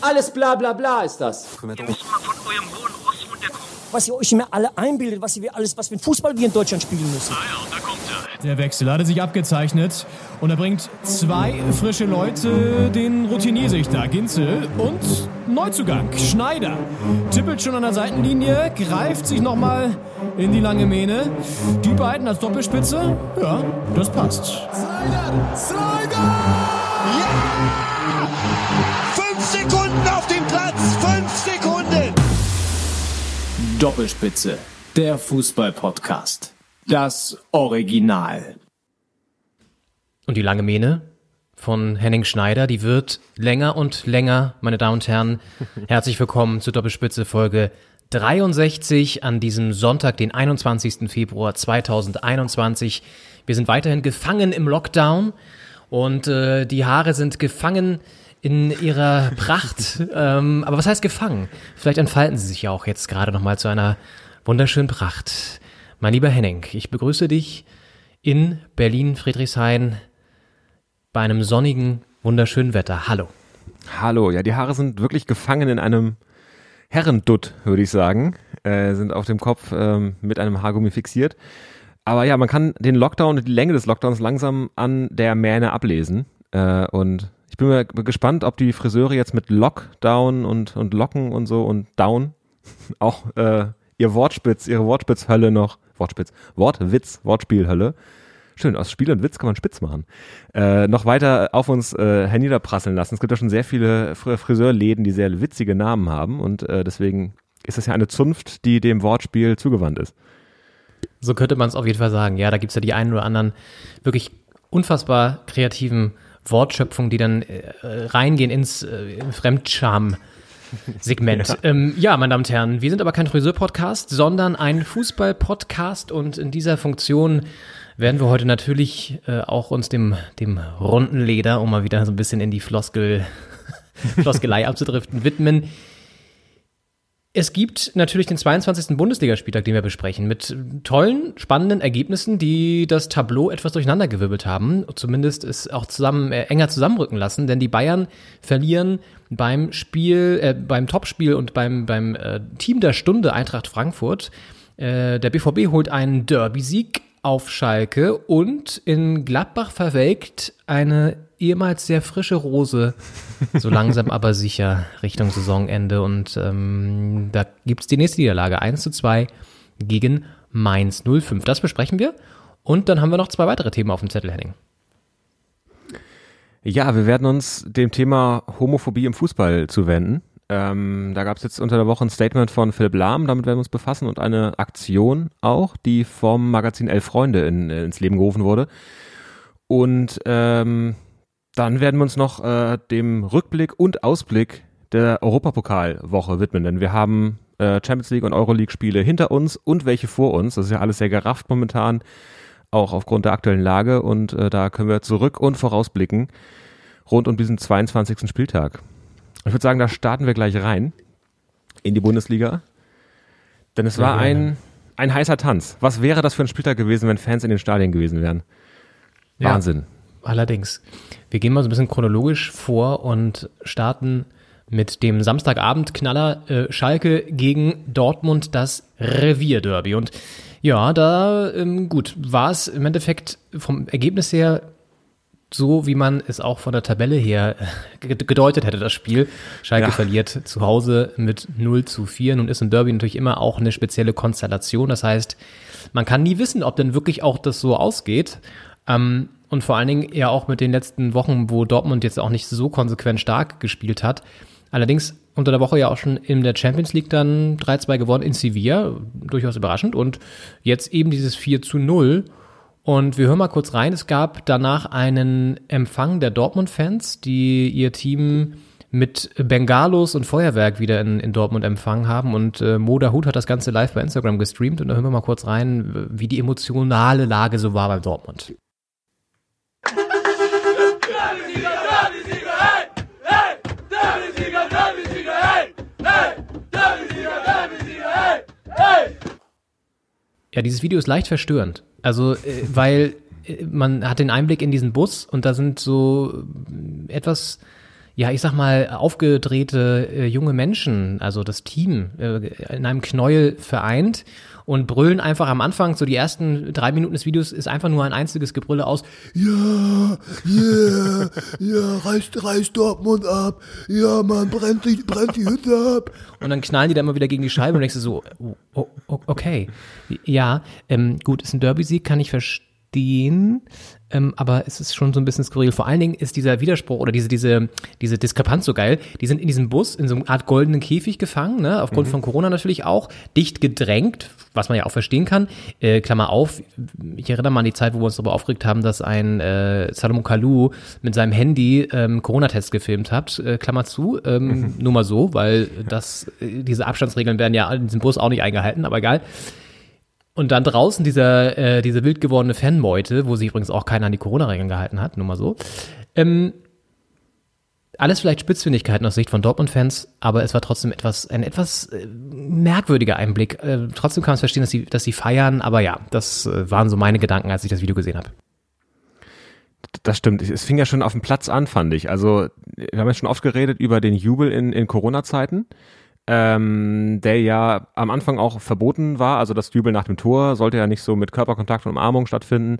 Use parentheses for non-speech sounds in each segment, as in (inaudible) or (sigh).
Alles bla bla bla ist das. Ihr müsst mal von eurem hohen Ross runterkommen. was ihr euch immer alle einbildet, was ihr alles, was für ein Fußball wir in Deutschland spielen müssen. Ah ja, da kommt er. Der Wechsel hatte sich abgezeichnet und er bringt zwei frische Leute, den Routiniersichter Ginzel und Neuzugang Schneider. Tippelt schon an der Seitenlinie, greift sich nochmal in die lange Mähne. Die beiden als Doppelspitze, ja, das passt. Slider! Slider! Platz! Fünf Sekunden! Doppelspitze. Der Fußball-Podcast. Das Original. Und die lange Mähne von Henning Schneider, die wird länger und länger, meine Damen und Herren. (laughs) Herzlich willkommen zur Doppelspitze Folge 63 an diesem Sonntag, den 21. Februar 2021. Wir sind weiterhin gefangen im Lockdown und äh, die Haare sind gefangen in ihrer Pracht. (laughs) ähm, aber was heißt gefangen? Vielleicht entfalten sie sich ja auch jetzt gerade nochmal zu einer wunderschönen Pracht. Mein lieber Henning, ich begrüße dich in Berlin-Friedrichshain bei einem sonnigen, wunderschönen Wetter. Hallo. Hallo, ja, die Haare sind wirklich gefangen in einem Herrendutt, würde ich sagen. Äh, sind auf dem Kopf ähm, mit einem Haargummi fixiert. Aber ja, man kann den Lockdown und die Länge des Lockdowns langsam an der Mähne ablesen. Äh, und bin mal gespannt, ob die Friseure jetzt mit Lockdown und, und Locken und so und Down (laughs) auch äh, ihr Wortspitz, ihre Wortspitzhölle noch, Wortspitz, Wortwitz, Wortspielhölle. Schön, aus Spiel und Witz kann man spitz machen. Äh, noch weiter auf uns äh, herniederprasseln lassen. Es gibt ja schon sehr viele Fr Friseurläden, die sehr witzige Namen haben und äh, deswegen ist das ja eine Zunft, die dem Wortspiel zugewandt ist. So könnte man es auf jeden Fall sagen. Ja, da gibt's ja die einen oder anderen wirklich unfassbar kreativen Wortschöpfungen, die dann äh, reingehen ins äh, Fremdscham-Segment. (laughs) ja. Ähm, ja, meine Damen und Herren, wir sind aber kein Friseur-Podcast, sondern ein Fußball-Podcast und in dieser Funktion werden wir heute natürlich äh, auch uns dem, dem runden Leder, um mal wieder so ein bisschen in die Floskel, (laughs) Floskelei abzudriften, widmen. Es gibt natürlich den 22. Bundesligaspieltag, den wir besprechen, mit tollen, spannenden Ergebnissen, die das Tableau etwas durcheinandergewirbelt haben. Zumindest es auch zusammen äh, enger zusammenrücken lassen, denn die Bayern verlieren beim Spiel, äh, beim Topspiel und beim, beim äh, Team der Stunde Eintracht Frankfurt. Äh, der BVB holt einen Derby-Sieg auf Schalke und in Gladbach verwelkt eine ehemals sehr frische Rose, so langsam aber sicher Richtung Saisonende. Und ähm, da gibt's die nächste Niederlage, 1 zu 2 gegen Mainz 05. Das besprechen wir. Und dann haben wir noch zwei weitere Themen auf dem Zettel, Henning. Ja, wir werden uns dem Thema Homophobie im Fußball zuwenden. Ähm, da gab es jetzt unter der Woche ein Statement von Philipp Lahm, damit werden wir uns befassen und eine Aktion auch, die vom Magazin Elf Freunde in, ins Leben gerufen wurde. Und ähm, dann werden wir uns noch äh, dem Rückblick und Ausblick der Europapokalwoche widmen, denn wir haben äh, Champions League und Euroleague-Spiele hinter uns und welche vor uns. Das ist ja alles sehr gerafft momentan, auch aufgrund der aktuellen Lage. Und äh, da können wir zurück und vorausblicken rund um diesen 22. Spieltag. Ich würde sagen, da starten wir gleich rein in die Bundesliga. Denn es war ein, ein heißer Tanz. Was wäre das für ein Spieltag gewesen, wenn Fans in den Stadien gewesen wären? Wahnsinn. Ja, allerdings. Wir gehen mal so ein bisschen chronologisch vor und starten mit dem Samstagabend-Knaller äh, Schalke gegen Dortmund, das Revierderby. Und ja, da, ähm, gut, war es im Endeffekt vom Ergebnis her so, wie man es auch von der Tabelle her gedeutet hätte, das Spiel. Schalke ja. verliert zu Hause mit 0 zu 4. Nun ist ein Derby natürlich immer auch eine spezielle Konstellation. Das heißt, man kann nie wissen, ob denn wirklich auch das so ausgeht. Ähm, und vor allen Dingen ja auch mit den letzten Wochen, wo Dortmund jetzt auch nicht so konsequent stark gespielt hat. Allerdings unter der Woche ja auch schon in der Champions League dann 3-2 gewonnen in Sevilla, durchaus überraschend. Und jetzt eben dieses 4 zu 0. Und wir hören mal kurz rein. Es gab danach einen Empfang der Dortmund-Fans, die ihr Team mit Bengalos und Feuerwerk wieder in, in Dortmund empfangen haben. Und äh, Moda Hut hat das Ganze live bei Instagram gestreamt. Und da hören wir mal kurz rein, wie die emotionale Lage so war beim Dortmund. Ja, dieses Video ist leicht verstörend. Also, äh, weil äh, man hat den Einblick in diesen Bus und da sind so etwas, ja, ich sag mal, aufgedrehte äh, junge Menschen, also das Team, äh, in einem Knäuel vereint und brüllen einfach am Anfang, so die ersten drei Minuten des Videos ist einfach nur ein einziges Gebrülle aus, Ja, yeah, ja, reißt, reißt Dortmund ab. Ja, man, brennt die, brennt die Hütte ab. Und dann knallen die da immer wieder gegen die Scheibe und denkst du so, oh, oh, okay. Ja, ähm, gut, ist ein Derby-Sieg, kann ich verstehen. Ähm, aber es ist schon so ein bisschen skurril. Vor allen Dingen ist dieser Widerspruch oder diese, diese, diese Diskrepanz so geil. Die sind in diesem Bus in so einer Art goldenen Käfig gefangen, ne? aufgrund von Corona natürlich auch, dicht gedrängt, was man ja auch verstehen kann. Äh, Klammer auf, ich erinnere mal an die Zeit, wo wir uns darüber aufgeregt haben, dass ein äh, Salomon Kalou mit seinem Handy ähm, Corona-Tests gefilmt hat. Äh, Klammer zu, ähm, nur mal so, weil das, äh, diese Abstandsregeln werden ja in diesem Bus auch nicht eingehalten, aber egal. Und dann draußen dieser, äh, diese wild gewordene Fanmeute, wo sich übrigens auch keiner an die Corona-Regeln gehalten hat, nur mal so. Ähm, alles vielleicht Spitzfindigkeiten aus Sicht von Dortmund-Fans, aber es war trotzdem etwas, ein etwas äh, merkwürdiger Einblick. Äh, trotzdem kann man es verstehen, dass sie, dass sie feiern, aber ja, das äh, waren so meine Gedanken, als ich das Video gesehen habe. Das stimmt. Es fing ja schon auf dem Platz an, fand ich. Also, wir haben ja schon oft geredet über den Jubel in, in Corona-Zeiten, ähm, der ja am Anfang auch verboten war. Also das Jubel nach dem Tor sollte ja nicht so mit Körperkontakt und Umarmung stattfinden.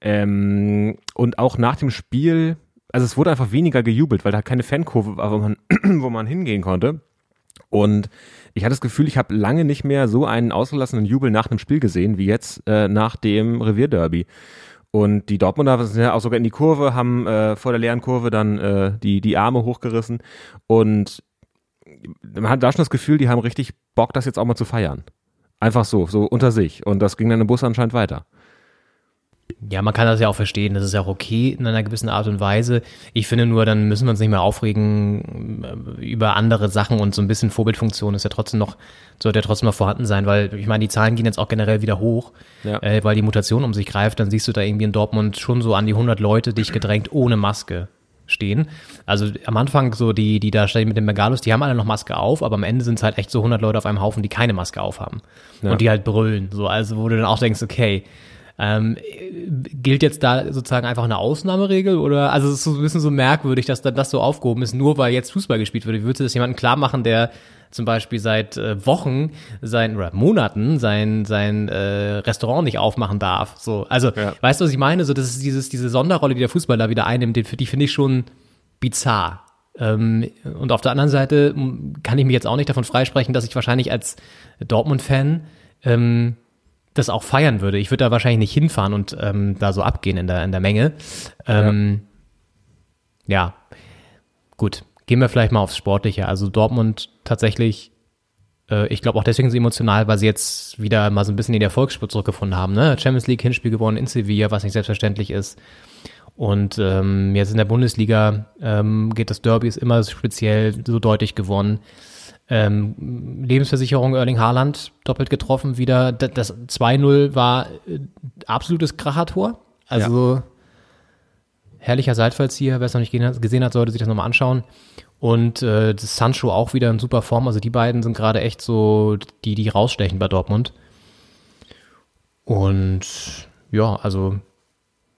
Ähm, und auch nach dem Spiel, also es wurde einfach weniger gejubelt, weil da keine Fankurve war, wo man, (clears throat) wo man hingehen konnte. Und ich hatte das Gefühl, ich habe lange nicht mehr so einen ausgelassenen Jubel nach einem Spiel gesehen, wie jetzt äh, nach dem Revierderby. Und die Dortmunder sind ja auch sogar in die Kurve, haben äh, vor der leeren Kurve dann äh, die, die Arme hochgerissen. Und man hat da schon das Gefühl, die haben richtig Bock, das jetzt auch mal zu feiern. Einfach so, so unter sich. Und das ging dann im Bus anscheinend weiter. Ja, man kann das ja auch verstehen. Das ist ja auch okay in einer gewissen Art und Weise. Ich finde nur, dann müssen wir uns nicht mehr aufregen äh, über andere Sachen und so ein bisschen Vorbildfunktion ist ja trotzdem noch, sollte ja trotzdem noch vorhanden sein, weil ich meine, die Zahlen gehen jetzt auch generell wieder hoch, Ja. äh, weil die Mutation um sich greift. Dann siehst du da irgendwie in Dortmund schon so an die 100 Leute dicht gedrängt ohne Maske stehen. Also am Anfang so die, die da stehen mit den Bengalos, die haben alle noch Maske auf, aber am Ende sind es halt echt so 100 Leute auf einem Haufen, die keine Maske aufhaben Ja. und die halt brüllen. So, also wo du dann auch denkst, okay, ähm, gilt jetzt da sozusagen einfach eine Ausnahmeregel oder also es ist so ein bisschen so merkwürdig, dass dann das so aufgehoben ist, nur weil jetzt Fußball gespielt wird. Wie würdest du das jemandem klar machen, der zum Beispiel seit äh, Wochen sein oder Monaten sein sein äh, Restaurant nicht aufmachen darf? So, also Ja. weißt du, was ich meine? So das ist dieses diese Sonderrolle, die der Fußball da wieder einnimmt, die, die finde ich schon bizarr. Ähm, und auf der anderen Seite kann ich mich jetzt auch nicht davon freisprechen, dass ich wahrscheinlich als Dortmund-Fan ähm, das auch feiern würde. Ich würde da wahrscheinlich nicht hinfahren und ähm, da so abgehen in der, in der Menge. Ähm, ja. gut. Gehen wir vielleicht mal aufs Sportliche. Also Dortmund tatsächlich, äh, ich glaube auch deswegen so emotional, weil sie jetzt wieder mal so ein bisschen in die Erfolgsspur zurückgefunden haben. Ne? Champions League Hinspiel gewonnen in Sevilla, was nicht selbstverständlich ist. Und ähm, jetzt in der Bundesliga ähm, geht das Derby ist immer speziell so deutlich gewonnen. Ähm, Lebensversicherung Erling Haaland doppelt getroffen wieder. D- Das 2-0 war äh, absolutes Krachertor. Also herrlicher Seitfallzieher. Wer es noch nicht gesehen hat- gesehen hat, sollte sich das nochmal anschauen. Und äh, Sancho auch wieder in super Form. Also die beiden sind gerade echt so die, die rausstechen bei Dortmund. Und ja, also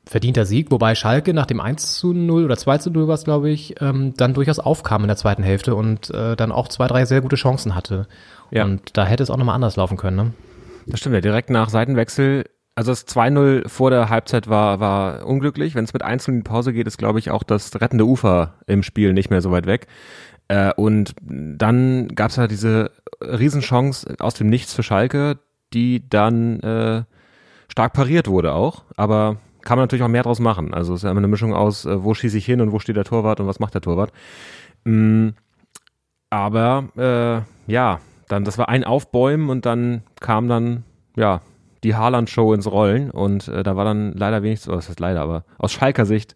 verdienter Sieg, wobei Schalke nach dem 1 zu 0 oder 2 zu 0 war es, glaube ich, ähm, dann durchaus aufkam in der zweiten Hälfte und äh, dann auch zwei, drei sehr gute Chancen hatte. Ja. Und da hätte es auch nochmal anders laufen können. Ne? Das stimmt ja, direkt nach Seitenwechsel. Also das 2-0 vor der Halbzeit war, war unglücklich. Wenn es mit 1 in die Pause geht, ist, glaube ich, auch das rettende Ufer im Spiel nicht mehr so weit weg. Äh, und dann gab es halt diese Riesenchance aus dem Nichts für Schalke, die dann äh, stark pariert wurde auch. Aber kann man natürlich auch mehr draus machen. Also es ist ja immer eine Mischung aus, äh, wo schieße ich hin und wo steht der Torwart und was macht der Torwart. Mm, aber äh, ja, dann das war ein Aufbäumen und dann kam dann ja die Haaland-Show ins Rollen und äh, da war dann leider wenig zu, oh, das heißt leider, aber aus Schalker Sicht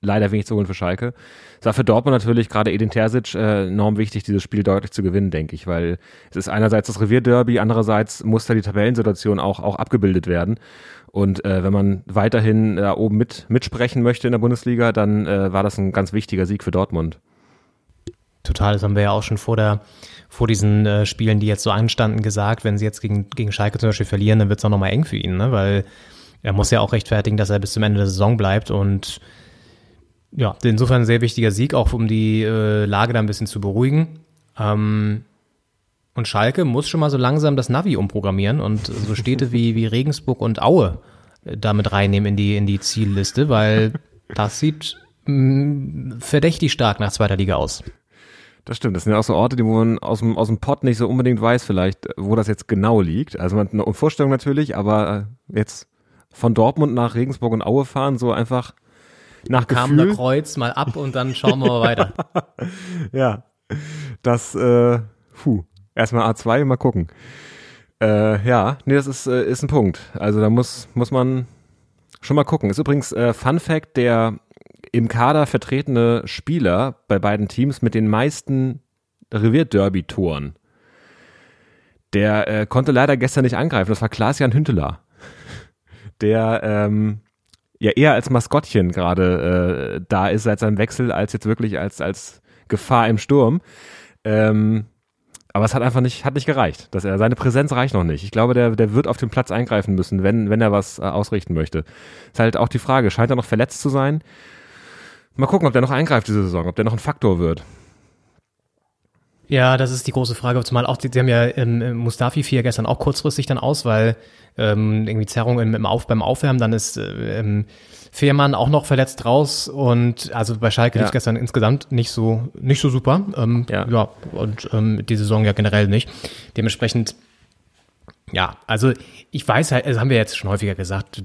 leider wenig zu holen für Schalke. Es war für Dortmund natürlich gerade Edin Terzic äh, enorm wichtig, dieses Spiel deutlich zu gewinnen, denke ich, weil es ist einerseits das Revierderby, andererseits muss da die Tabellensituation auch, auch abgebildet werden. Und äh, wenn man weiterhin da oben mit, mitsprechen möchte in der Bundesliga, dann äh, war das ein ganz wichtiger Sieg für Dortmund. Total, das haben wir ja auch schon vor der, vor diesen äh, Spielen, die jetzt so anstanden, gesagt, wenn sie jetzt gegen, gegen Schalke zum Beispiel verlieren, dann wird es auch nochmal eng für ihn, ne? Weil er muss ja auch rechtfertigen, dass er bis zum Ende der Saison bleibt und ja, insofern ein sehr wichtiger Sieg, auch um die äh, Lage da ein bisschen zu beruhigen. Ähm, und Schalke muss schon mal so langsam das Navi umprogrammieren und so Städte wie, wie Regensburg und Aue äh, damit reinnehmen in die, in die Zielliste, weil das sieht mh, verdächtig stark nach zweiter Liga aus. Das stimmt. Das sind ja auch so Orte, die wo man aus dem, aus dem Pott nicht so unbedingt weiß, vielleicht, wo das jetzt genau liegt. Also man hat eine Vorstellung natürlich, aber äh, jetzt von Dortmund nach Regensburg und Aue fahren, so einfach nach Kam der Gefühl. Kreuz mal ab und dann schauen wir mal weiter. (laughs) Ja, das, äh, puh, erstmal A2, mal gucken. Äh, ja, nee, das ist, äh, ist ein Punkt. Also da muss, muss man schon mal gucken. Ist übrigens äh, Fun Fact, der im Kader vertretene Spieler bei beiden Teams mit den meisten Revierderby-Toren. Der äh, konnte leider gestern nicht angreifen. Das war Klaas-Jan Hünteler. Der ähm, ja eher als Maskottchen gerade äh, da ist seit seinem Wechsel, als jetzt wirklich als, als Gefahr im Sturm. Ähm, aber es hat einfach nicht, hat nicht gereicht. Dass er, seine Präsenz reicht noch nicht. Ich glaube, der, der wird auf den Platz eingreifen müssen, wenn, wenn er was äh, ausrichten möchte. Ist halt auch die Frage, scheint er noch verletzt zu sein? Mal gucken, ob der noch eingreift diese Saison, ob der noch ein Faktor wird. Ja, das ist die große Frage. Zumal auch, die, die haben ja ähm, Mustafi fiel ja gestern auch kurzfristig dann aus, weil ähm, irgendwie Zerrung im, im Auf, beim Aufwärmen, dann ist äh, ähm, Fehrmann auch noch verletzt raus und also bei Schalke Ja. lief gestern insgesamt nicht so nicht so super. Ähm, Ja. ja. und ähm, die Saison ja generell nicht. Dementsprechend ja, also ich weiß halt, das haben wir jetzt schon häufiger gesagt.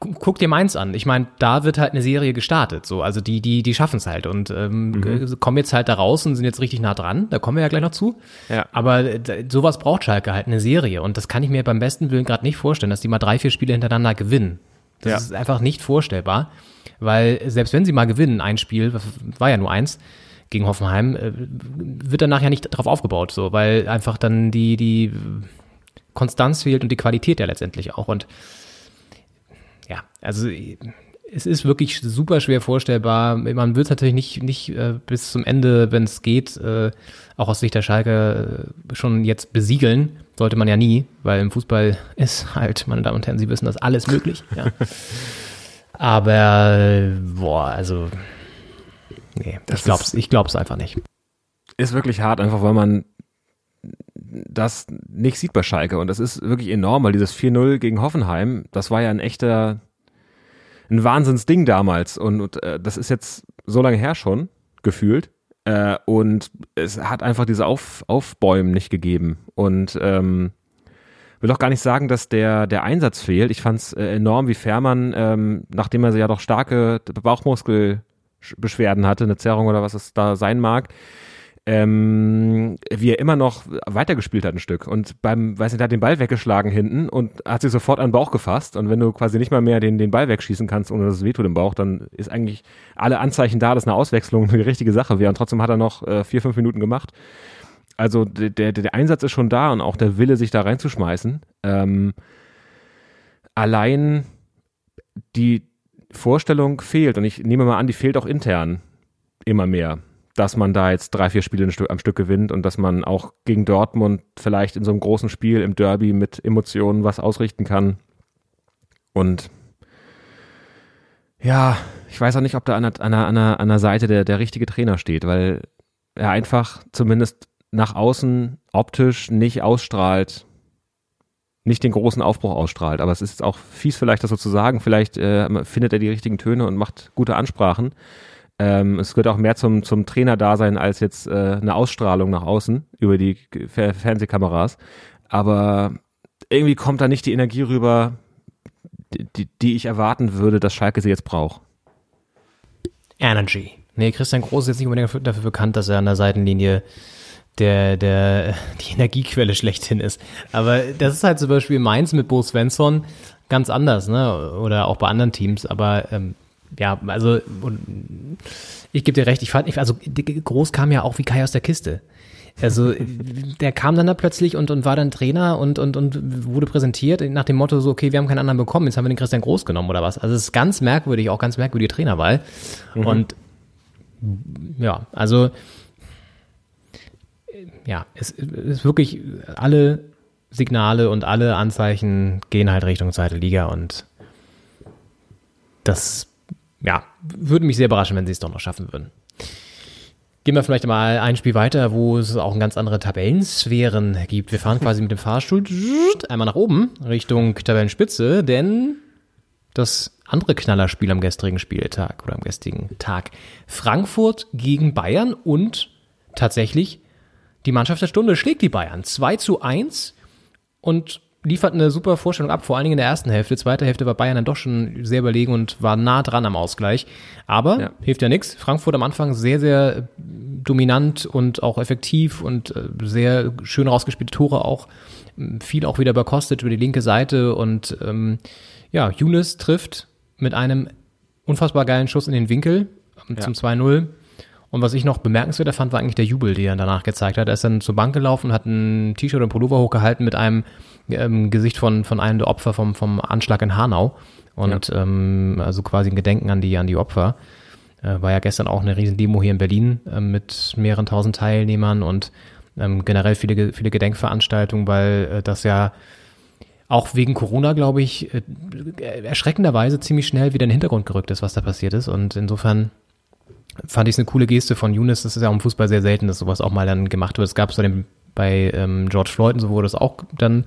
Guck dir Mainz an. Ich meine, da wird halt eine Serie gestartet. So, also die, die, die schaffen es halt und ähm, Mhm. kommen jetzt halt da raus und sind jetzt richtig nah dran. Da kommen wir ja gleich noch zu. Ja. Aber äh, sowas braucht Schalke halt eine Serie und das kann ich mir beim besten Willen gerade nicht vorstellen, dass die mal drei, vier Spiele hintereinander gewinnen. Das Ja. ist einfach nicht vorstellbar, weil selbst wenn sie mal gewinnen, ein Spiel, war ja nur eins gegen Hoffenheim, äh, wird danach ja nicht drauf aufgebaut, so, weil einfach dann die die Konstanz fehlt und die Qualität ja letztendlich auch und ja, also es ist wirklich super schwer vorstellbar. Man wird es natürlich nicht, nicht äh, bis zum Ende, wenn es geht, äh, auch aus Sicht der Schalke äh, schon jetzt besiegeln. Sollte man ja nie, weil im Fußball (laughs) ist halt, meine Damen und Herren, Sie wissen, das alles möglich. Ja. (laughs) Aber, boah, also, nee, Das ich glaub's, ist- ich glaub's einfach nicht. ist wirklich hart, einfach weil man das nicht sieht bei Schalke. Und das ist wirklich enorm, weil dieses 4-0 gegen Hoffenheim, das war ja ein echter, ein Wahnsinnsding damals. Und, und äh, das ist jetzt so lange her schon, gefühlt. Äh, und es hat einfach diese Auf, Aufbäumen nicht gegeben. Und ähm, will auch gar nicht sagen, dass der, der Einsatz fehlt. Ich fand es äh, enorm, wie Fährmann, ähm, nachdem er ja doch starke Bauchmuskelbeschwerden hatte, eine Zerrung oder was es da sein mag, ähm, wie er immer noch weitergespielt hat ein Stück. Und beim, weiß nicht, hat den Ball weggeschlagen hinten und hat sich sofort an den Bauch gefasst. Und wenn du quasi nicht mal mehr den, den Ball wegschießen kannst, ohne dass es wehtut im Bauch, dann ist eigentlich alle Anzeichen da, dass eine Auswechslung (laughs) eine richtige Sache wäre. Und trotzdem hat er noch äh, vier, fünf Minuten gemacht. Also der, der, der Einsatz ist schon da und auch der Wille, sich da reinzuschmeißen. Ähm, allein die Vorstellung fehlt. Und ich nehme mal an, die fehlt auch intern immer mehr dass man da jetzt drei, vier Spiele am Stück gewinnt und dass man auch gegen Dortmund vielleicht in so einem großen Spiel im Derby mit Emotionen was ausrichten kann. Und ja, ich weiß auch nicht, ob da an der, an der, an der, Seite der, der richtige Trainer steht, weil er einfach zumindest nach außen optisch nicht ausstrahlt, nicht den großen Aufbruch ausstrahlt. Aber es ist auch fies vielleicht, das so zu sagen. Vielleicht äh, findet er die richtigen Töne und macht gute Ansprachen. Ähm, es gehört auch mehr zum, zum Trainer-Dasein als jetzt äh, eine Ausstrahlung nach außen über die Fer Fernsehkameras. Aber irgendwie kommt da nicht die Energie rüber, die, die, ich erwarten würde, dass Schalke sie jetzt braucht. Energy. Nee, Christian Groß ist jetzt nicht unbedingt dafür, dafür bekannt, dass er an der Seitenlinie der, der, (laughs) die Energiequelle schlechthin ist. Aber das ist halt zum Beispiel Mainz mit Bo Svensson ganz anders, ne? Oder auch bei anderen Teams. Aber ähm, ja, also und ich gebe dir recht, ich fand, ich, also Groß kam ja auch wie Kai aus der Kiste. Also (laughs) der kam dann da plötzlich und, und war dann Trainer und, und, und wurde präsentiert nach dem Motto so, okay, wir haben keinen anderen bekommen, jetzt haben wir den Christian Groß genommen oder was. Also es ist ganz merkwürdig, auch ganz merkwürdige Trainerwahl. Und ja, also ja, es ist wirklich alle Signale und alle Anzeichen gehen halt Richtung zweite Liga und das ja, würde mich sehr überraschen, wenn sie es doch noch schaffen würden. Gehen wir vielleicht mal ein Spiel weiter, wo es auch ganz andere Tabellensphären gibt. Wir fahren quasi mit dem Fahrstuhl einmal nach oben Richtung Tabellenspitze, denn das andere Knallerspiel am gestrigen Spieltag oder am gestrigen Tag. Frankfurt gegen Bayern und tatsächlich die Mannschaft der Stunde schlägt die Bayern 2 zu 1 und liefert eine super Vorstellung ab, vor allen Dingen in der ersten Hälfte. Zweite Hälfte war Bayern dann doch schon sehr überlegen und war nah dran am Ausgleich. Aber Ja. hilft ja nichts. Frankfurt am Anfang sehr, sehr dominant und auch effektiv und äh, sehr schön rausgespielte Tore auch. Viel auch wieder über Kostic über die linke Seite und ähm, ja, Younes trifft mit einem unfassbar geilen Schuss in den Winkel ähm, zum 2-0. Und was ich noch bemerkenswerter fand, war eigentlich der Jubel, den er danach gezeigt hat. Er ist dann zur Bank gelaufen, hat ein T-Shirt und Pullover hochgehalten mit einem ähm, Gesicht von, von einem der Opfer vom, vom Anschlag in Hanau. Und ähm, also quasi ein Gedenken an die, an die Opfer. Äh, war ja gestern auch eine riesen Demo hier in Berlin äh, mit mehreren tausend Teilnehmern und ähm, generell viele, viele Gedenkveranstaltungen, weil äh, das ja auch wegen Corona, glaube ich, äh, erschreckenderweise ziemlich schnell wieder in den Hintergrund gerückt ist, was da passiert ist. Und insofern fand ich es eine coole Geste von Younes. Das ist ja auch im Fußball sehr selten, dass sowas auch mal dann gemacht wird. Es gab es bei, dem- bei ähm, George Floyd und so wurde das auch dann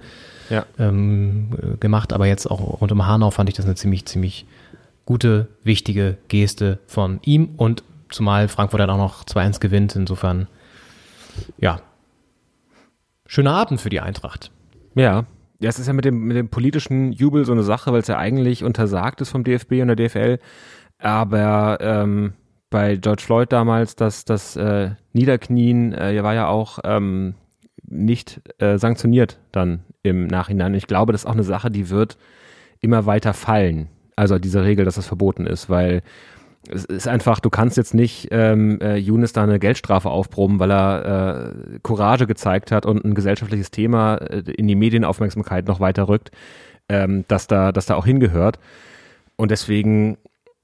Ja. ähm, äh, gemacht, aber jetzt auch rund um Hanau fand ich das eine ziemlich, ziemlich gute, wichtige Geste von ihm und zumal Frankfurt dann auch noch 2-1 gewinnt. Insofern, ja, schöner Abend für die Eintracht. Ja. Ja, es ist ja mit dem, mit dem politischen Jubel so eine Sache, weil es ja eigentlich untersagt ist vom DFB und der DFL. Aber ähm, bei George Floyd damals, das, das äh, Niederknien äh, war ja auch ähm, nicht äh, sanktioniert dann im Nachhinein. Ich glaube, das ist auch eine Sache, die wird immer weiter fallen. Also diese Regel, dass das verboten ist, weil es ist einfach, du kannst jetzt nicht ähm, äh, Younes da eine Geldstrafe aufproben, weil er äh, Courage gezeigt hat und ein gesellschaftliches Thema äh, in die Medienaufmerksamkeit noch weiter rückt, ähm, dass da, dass da auch hingehört. Und deswegen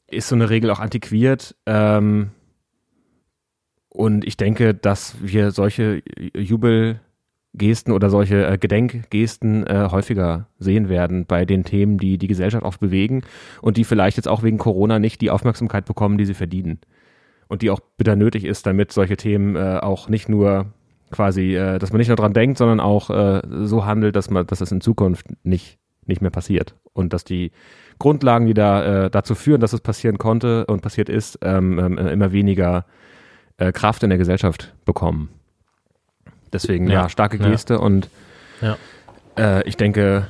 ist so eine Regel auch antiquiert. Ähm, und ich denke, dass wir solche Jubelgesten oder solche äh, Gedenkgesten äh, häufiger sehen werden bei den Themen, die die Gesellschaft auch bewegen und die vielleicht jetzt auch wegen Corona nicht die Aufmerksamkeit bekommen, die sie verdienen. Und die auch bitter nötig ist, damit solche Themen äh, auch nicht nur quasi, äh, dass man nicht nur dran denkt, sondern auch äh, so handelt, dass man, dass es in Zukunft nicht, nicht mehr passiert. Und dass die Grundlagen, die da äh, dazu führen, dass es passieren konnte und passiert ist, ähm, ähm, immer weniger Kraft in der Gesellschaft bekommen. Deswegen, ja, Ja, starke ja. Geste und Ja. äh, ich denke,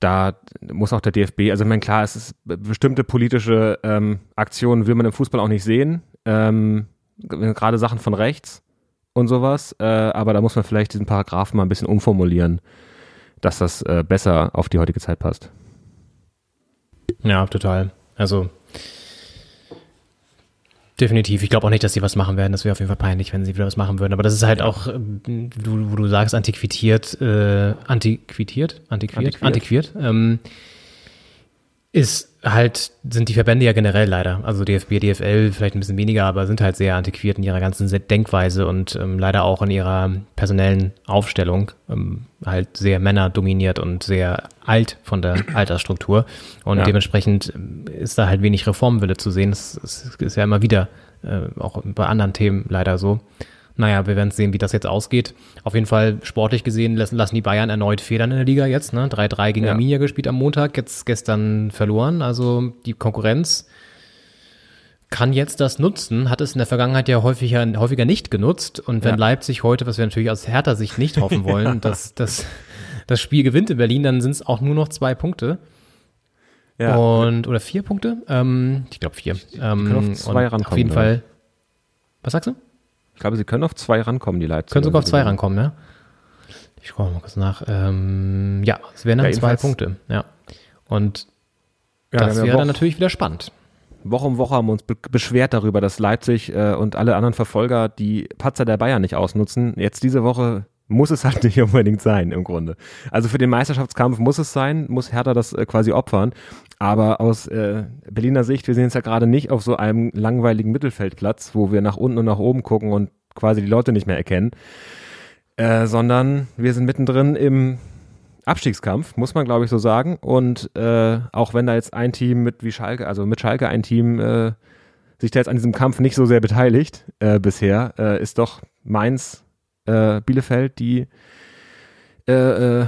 da muss auch der DFB, also ich meine, klar, es ist bestimmte politische ähm, Aktionen will man im Fußball auch nicht sehen, ähm, gerade Sachen von rechts und sowas, äh, aber da muss man vielleicht diesen Paragraphen mal ein bisschen umformulieren, dass das äh, besser auf die heutige Zeit passt. Ja, total. Also definitiv. Ich glaube auch nicht, dass sie was machen werden. Das wäre auf jeden Fall peinlich, wenn sie wieder was machen würden. Aber das ist halt auch, ähm, du, wo du sagst, antiquiert, äh, antiquiert, antiquiert, Antiquiert. antiquiert, ähm, ist halt, sind die Verbände ja generell leider. Also DFB, DFL vielleicht ein bisschen weniger, aber sind halt sehr antiquiert in ihrer ganzen Denkweise und ähm, leider auch in ihrer personellen Aufstellung ähm, halt sehr männerdominiert und sehr alt von der (clears throat) Altersstruktur. Und Ja. dementsprechend ähm, ist da halt wenig Reformwille zu sehen. Das, das ist ja immer wieder äh, auch bei anderen Themen leider so. Naja, wir werden sehen, wie das jetzt ausgeht. Auf jeden Fall sportlich gesehen lassen, lassen die Bayern erneut Federn in der Liga jetzt. Ne? 3-3 gegen Ja. Arminia gespielt am Montag, jetzt gestern verloren. Also die Konkurrenz kann jetzt das nutzen, hat es in der Vergangenheit ja häufiger, häufiger nicht genutzt. Und wenn Ja. Leipzig heute, was wir natürlich aus härter Sicht nicht hoffen (laughs) wollen, dass dass das Spiel gewinnt in Berlin, dann sind es auch nur noch zwei Punkte. Und, oder vier Punkte? Ähm, ich glaube vier. Ähm, auf zwei und Auf rankommen, jeden? Fall. Was sagst du? Ich glaube, sie können auf zwei rankommen, die Leipziger. Können sogar auf zwei rankommen, ja? Ich schaue mal kurz nach. Ähm, ja, es wären dann Ja, zwei Punkte, ja. Und Ja, das wäre dann Woche- natürlich wieder spannend. Woche um Woche haben wir uns be beschwert darüber, dass Leipzig äh, und alle anderen Verfolger die Patzer der Bayern nicht ausnutzen. Jetzt diese Woche muss es halt (laughs) nicht unbedingt sein im Grunde. Also für den Meisterschaftskampf muss es sein, muss Hertha das äh, quasi opfern. Aber aus äh, Berliner Sicht, wir sehen es ja gerade nicht auf so einem langweiligen Mittelfeldplatz, wo wir nach unten und nach oben gucken und quasi die Leute nicht mehr erkennen, äh, sondern wir sind mittendrin im Abstiegskampf, muss man glaube ich so sagen. Und äh, auch wenn da jetzt ein Team mit wie Schalke, also mit Schalke ein Team äh, sich da jetzt an diesem Kampf nicht so sehr beteiligt bisher, ist doch Mainz, äh, Bielefeld, die äh, äh,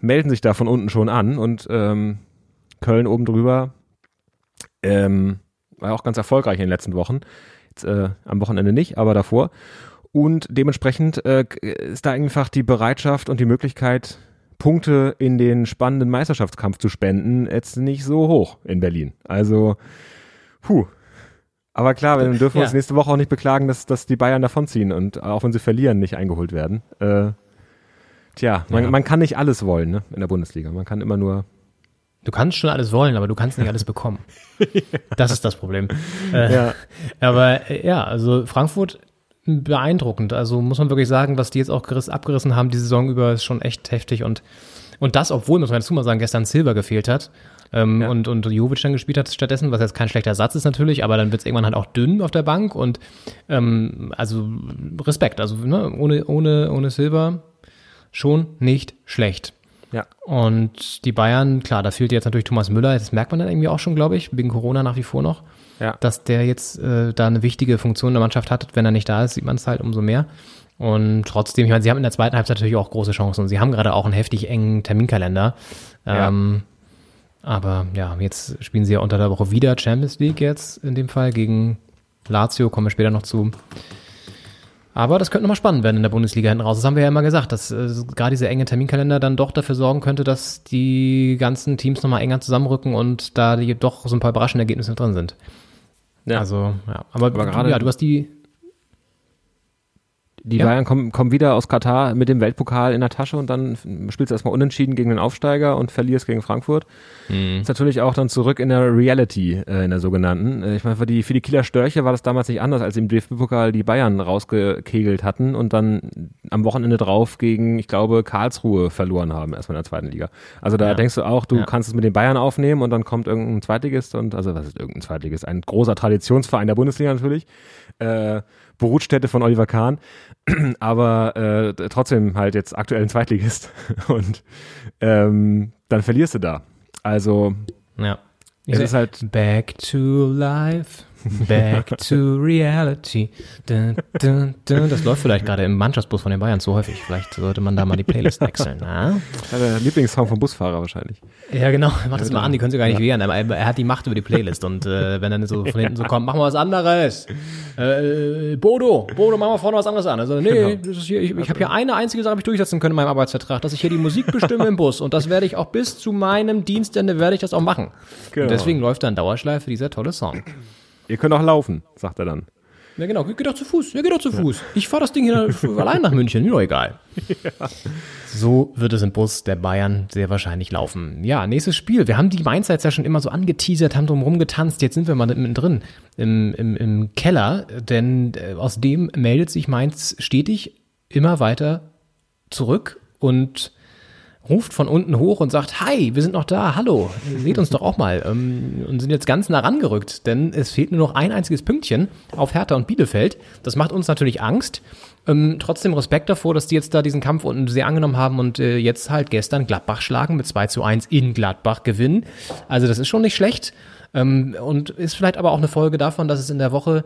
melden sich da von unten schon an und ähm, Köln oben drüber ähm, war auch ganz erfolgreich in den letzten Wochen. Jetzt, äh, am Wochenende nicht, aber davor. Und dementsprechend äh, ist da einfach die Bereitschaft und die Möglichkeit, Punkte in den spannenden Meisterschaftskampf zu spenden, jetzt nicht so hoch in Berlin. Also, puh. Aber klar, wir (laughs) dürfen Ja. uns nächste Woche auch nicht beklagen, dass, dass die Bayern davonziehen und auch wenn sie verlieren, nicht eingeholt werden. Äh, tja, man, Ja. man kann nicht alles wollen ne, in der Bundesliga. Man kann immer nur Du kannst schon alles wollen, aber du kannst nicht alles bekommen. (laughs) Das ist das Problem. Äh, Ja. (laughs) Aber äh, ja, also Frankfurt beeindruckend. Also muss man wirklich sagen, was die jetzt auch geriss, abgerissen haben die Saison über, ist schon echt heftig. Und, und das, obwohl, muss man dazu mal sagen, gestern Silver gefehlt hat. Ähm, Ja. und, und Jovic dann gespielt hat stattdessen, was jetzt kein schlechter Satz ist natürlich, aber dann wird es irgendwann halt auch dünn auf der Bank und ähm, also Respekt, also ne, ohne, ohne, ohne Silver schon nicht schlecht. Ja. Und die Bayern, klar, da fehlt jetzt natürlich Thomas Müller, das merkt man dann irgendwie auch schon, glaube ich, wegen Corona nach wie vor noch, Ja. dass der jetzt äh, da eine wichtige Funktion in der Mannschaft hat. Wenn er nicht da ist, sieht man es halt umso mehr. Und trotzdem, ich meine, sie haben in der zweiten Halbzeit natürlich auch große Chancen sie haben gerade auch einen heftig engen Terminkalender. Ja. Ähm, aber ja, jetzt spielen sie ja unter der Woche wieder Champions League jetzt in dem Fall gegen Lazio, kommen wir später noch zu. Aber das könnte nochmal spannend werden in der Bundesliga hinten raus. Das haben wir ja immer gesagt, dass äh, gerade dieser enge Terminkalender dann doch dafür sorgen könnte, dass die ganzen Teams nochmal enger zusammenrücken und da doch so ein paar überraschende Ergebnisse drin sind. Ja. Also, ja. Aber, Aber gerade- ja, du hast die, Die Ja. Bayern kommen, kommen wieder aus Katar mit dem Weltpokal in der Tasche und dann spielst du erstmal unentschieden gegen den Aufsteiger und verlierst gegen Frankfurt. Ist natürlich auch dann zurück in der Reality, äh, in der sogenannten. Ich meine, für die, für die Kieler Störche war das damals nicht anders, als im DFB-Pokal die Bayern rausgekegelt hatten und dann am Wochenende drauf gegen, ich glaube, Karlsruhe verloren haben, erstmal in der zweiten Liga. Also da Ja. denkst du auch, du Ja. kannst es mit den Bayern aufnehmen und dann kommt irgendein Zweitligist und, also was ist irgendein Zweitligist? Ein großer Traditionsverein der Bundesliga natürlich. Äh, Brutstätte von Oliver Kahn, (clears throat) aber äh, trotzdem halt jetzt aktuell ein Zweitligist (laughs) und ähm, dann verlierst du da. Also ja. es ist halt Back to life, back to reality. Dun, dun, dun. Das läuft vielleicht gerade im Mannschaftsbus von den Bayern zu häufig. Vielleicht sollte man da mal die Playlist wechseln. Na? der Lieblingssong vom Busfahrer wahrscheinlich. Ja, genau. Mach das mal an, die können sich gar nicht wehren. Aber er hat die Macht über die Playlist. Und äh, wenn dann so von hinten so kommt, mach mal was anderes. Äh, Bodo, Bodo, mach mal vorne was anderes an. Also, nee, das ist hier, ich, ich habe hier eine einzige Sache ich durchsetzen können in meinem Arbeitsvertrag, dass ich hier die Musik bestimme im Bus. Und das werde ich auch bis zu meinem Dienstende werde ich das auch machen. Genau. Und deswegen läuft da in Dauerschleife dieser tolle Song. Ihr könnt auch laufen, sagt er dann. Ja, genau. Geh doch zu Fuß. Ja, geh doch zu Fuß. Ich fahre das Ding hier (laughs) allein nach München. Mir doch egal. So wird es im Bus der Bayern sehr wahrscheinlich laufen. Ja, nächstes Spiel. Wir haben die Mainzer jetzt ja schon immer so angeteasert, haben drum rumgetanzt. Jetzt sind wir mal mittendrin im, im, im Keller, denn äh, aus dem meldet sich Mainz stetig immer weiter zurück und ruft von unten hoch und sagt, hi, wir sind noch da, hallo, seht uns doch auch mal. Ähm, und sind jetzt ganz nah rangerückt, denn es fehlt nur noch ein einziges Pünktchen auf Hertha und Bielefeld. Das macht uns natürlich Angst. Ähm, trotzdem Respekt davor, dass die jetzt da diesen Kampf unten sehr angenommen haben und äh, jetzt halt gestern Gladbach schlagen mit 2 zu 1 in Gladbach gewinnen. Also das ist schon nicht schlecht ähm, und ist vielleicht aber auch eine Folge davon, dass es in der Woche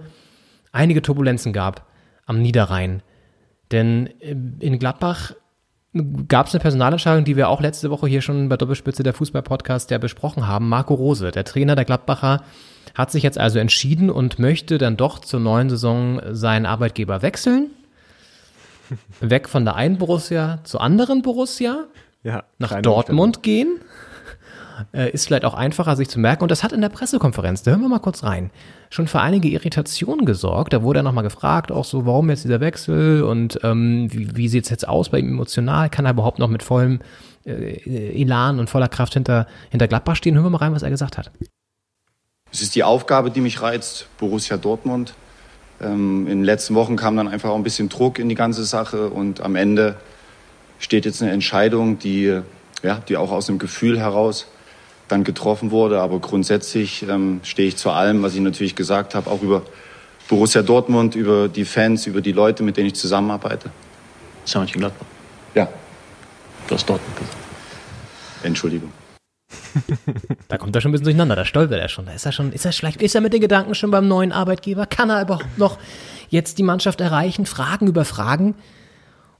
einige Turbulenzen gab am Niederrhein. Denn äh, in Gladbach gab es eine Personalentscheidung, die wir auch letzte Woche hier schon bei Doppelspitze der Fußball-Podcast ja besprochen haben. Marco Rose, der Trainer der Gladbacher, hat sich jetzt also entschieden und möchte dann doch zur neuen Saison seinen Arbeitgeber wechseln. (laughs) Weg von der einen Borussia zur anderen Borussia, Ja, nach Dortmund gehen. Äh, ist vielleicht auch einfacher, sich zu merken. Und das hat in der Pressekonferenz, da hören wir mal kurz rein, schon für einige Irritationen gesorgt. Da wurde er nochmal gefragt, auch so, warum jetzt dieser Wechsel und ähm, wie, wie sieht es jetzt aus bei ihm emotional? Kann er überhaupt noch mit vollem äh, Elan und voller Kraft hinter, hinter Gladbach stehen? Hören wir mal rein, was er gesagt hat. Es ist die Aufgabe, die mich reizt, Borussia Dortmund. Ähm, in den letzten Wochen kam dann einfach auch ein bisschen Druck in die ganze Sache und am Ende steht jetzt eine Entscheidung, die, ja, die auch aus einem Gefühl heraus dann getroffen wurde. Aber grundsätzlich ähm, stehe ich zu allem, was ich natürlich gesagt habe, auch über Borussia Dortmund, über die Fans, über die Leute, mit denen ich zusammenarbeite. Ist ja Mönchengladbach. Ja, Du hast Dortmund gesagt. Entschuldigung. (laughs) Da kommt er schon ein bisschen durcheinander, da stolpert er schon. Da ist er schon, ist er vielleicht, ist er mit den Gedanken schon beim neuen Arbeitgeber? Kann er überhaupt noch jetzt die Mannschaft erreichen? Fragen über Fragen.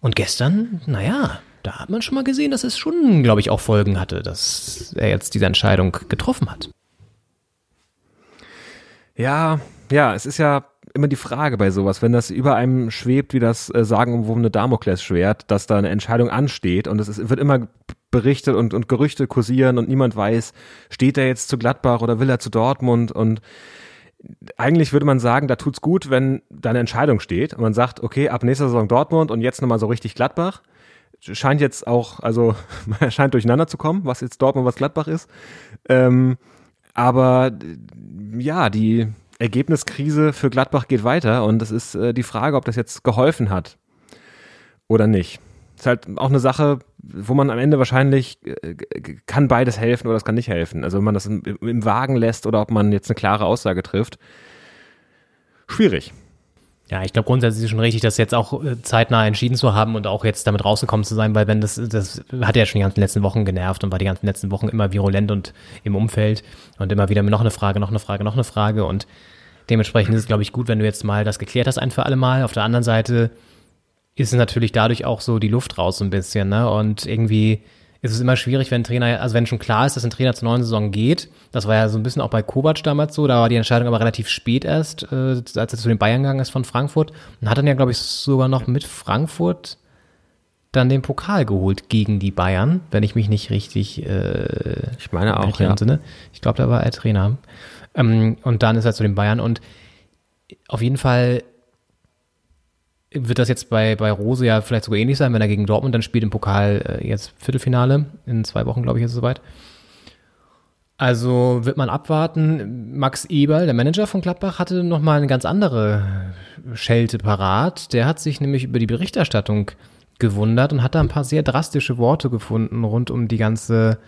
Und gestern, naja, da hat man schon mal gesehen, dass es schon, glaube ich, auch Folgen hatte, dass er jetzt diese Entscheidung getroffen hat. Ja, ja, es ist ja immer die Frage bei sowas, wenn das über einem schwebt, wie das äh, sagenumwobene Damoklesschwert, dass da eine Entscheidung ansteht und es ist, wird immer berichtet und, und Gerüchte kursieren und niemand weiß, steht er jetzt zu Gladbach oder will er zu Dortmund und eigentlich würde man sagen, da tut's gut, wenn da eine Entscheidung steht und man sagt, okay, ab nächster Saison Dortmund und jetzt nochmal so richtig Gladbach. Scheint jetzt auch, also (laughs) man scheint durcheinander zu kommen, was jetzt Dortmund, was Gladbach ist. Ähm, aber ja, die Ergebniskrise für Gladbach geht weiter und es ist äh, die Frage, ob das jetzt geholfen hat oder nicht. Ist halt auch eine Sache, wo man am Ende wahrscheinlich äh, kann beides helfen oder es kann nicht helfen. Also wenn man das im, im Wagen lässt oder ob man jetzt eine klare Aussage trifft. Schwierig. Ja, ich glaube grundsätzlich ist es schon richtig, das jetzt auch äh, zeitnah entschieden zu haben und auch jetzt damit rausgekommen zu sein, weil wenn das, das hat ja schon die ganzen letzten Wochen genervt und war die ganzen letzten Wochen immer virulent und im Umfeld und immer wieder noch eine Frage, noch eine Frage, noch eine Frage und dementsprechend ist es, glaube ich, gut, wenn du jetzt mal das geklärt hast, ein für alle Mal. Auf der anderen Seite ist natürlich dadurch auch so die Luft raus so ein bisschen, ne? Und irgendwie ist es immer schwierig, wenn ein Trainer, also wenn schon klar ist, dass ein Trainer zur neuen Saison geht. Das war ja so ein bisschen auch bei Kovac damals so. Da war die Entscheidung aber relativ spät erst, äh, als er zu den Bayern gegangen ist von Frankfurt. Und hat dann ja, glaube ich, sogar noch mit Frankfurt dann den Pokal geholt gegen die Bayern, wenn ich mich nicht richtig äh, Ich meine auch, ja. Sinne. Ich glaube, da war er Trainer. Ähm, und dann ist er zu den Bayern und auf jeden Fall wird das jetzt bei, bei Rose ja vielleicht sogar ähnlich sein, wenn er gegen Dortmund dann spielt im Pokal äh, jetzt Viertelfinale. In zwei Wochen, glaube ich, ist es soweit. Also wird man abwarten. Max Eberl, der Manager von Gladbach, hatte nochmal eine ganz andere Schelte parat. Der hat sich nämlich über die Berichterstattung gewundert und hat da ein paar sehr drastische Worte gefunden rund um die ganze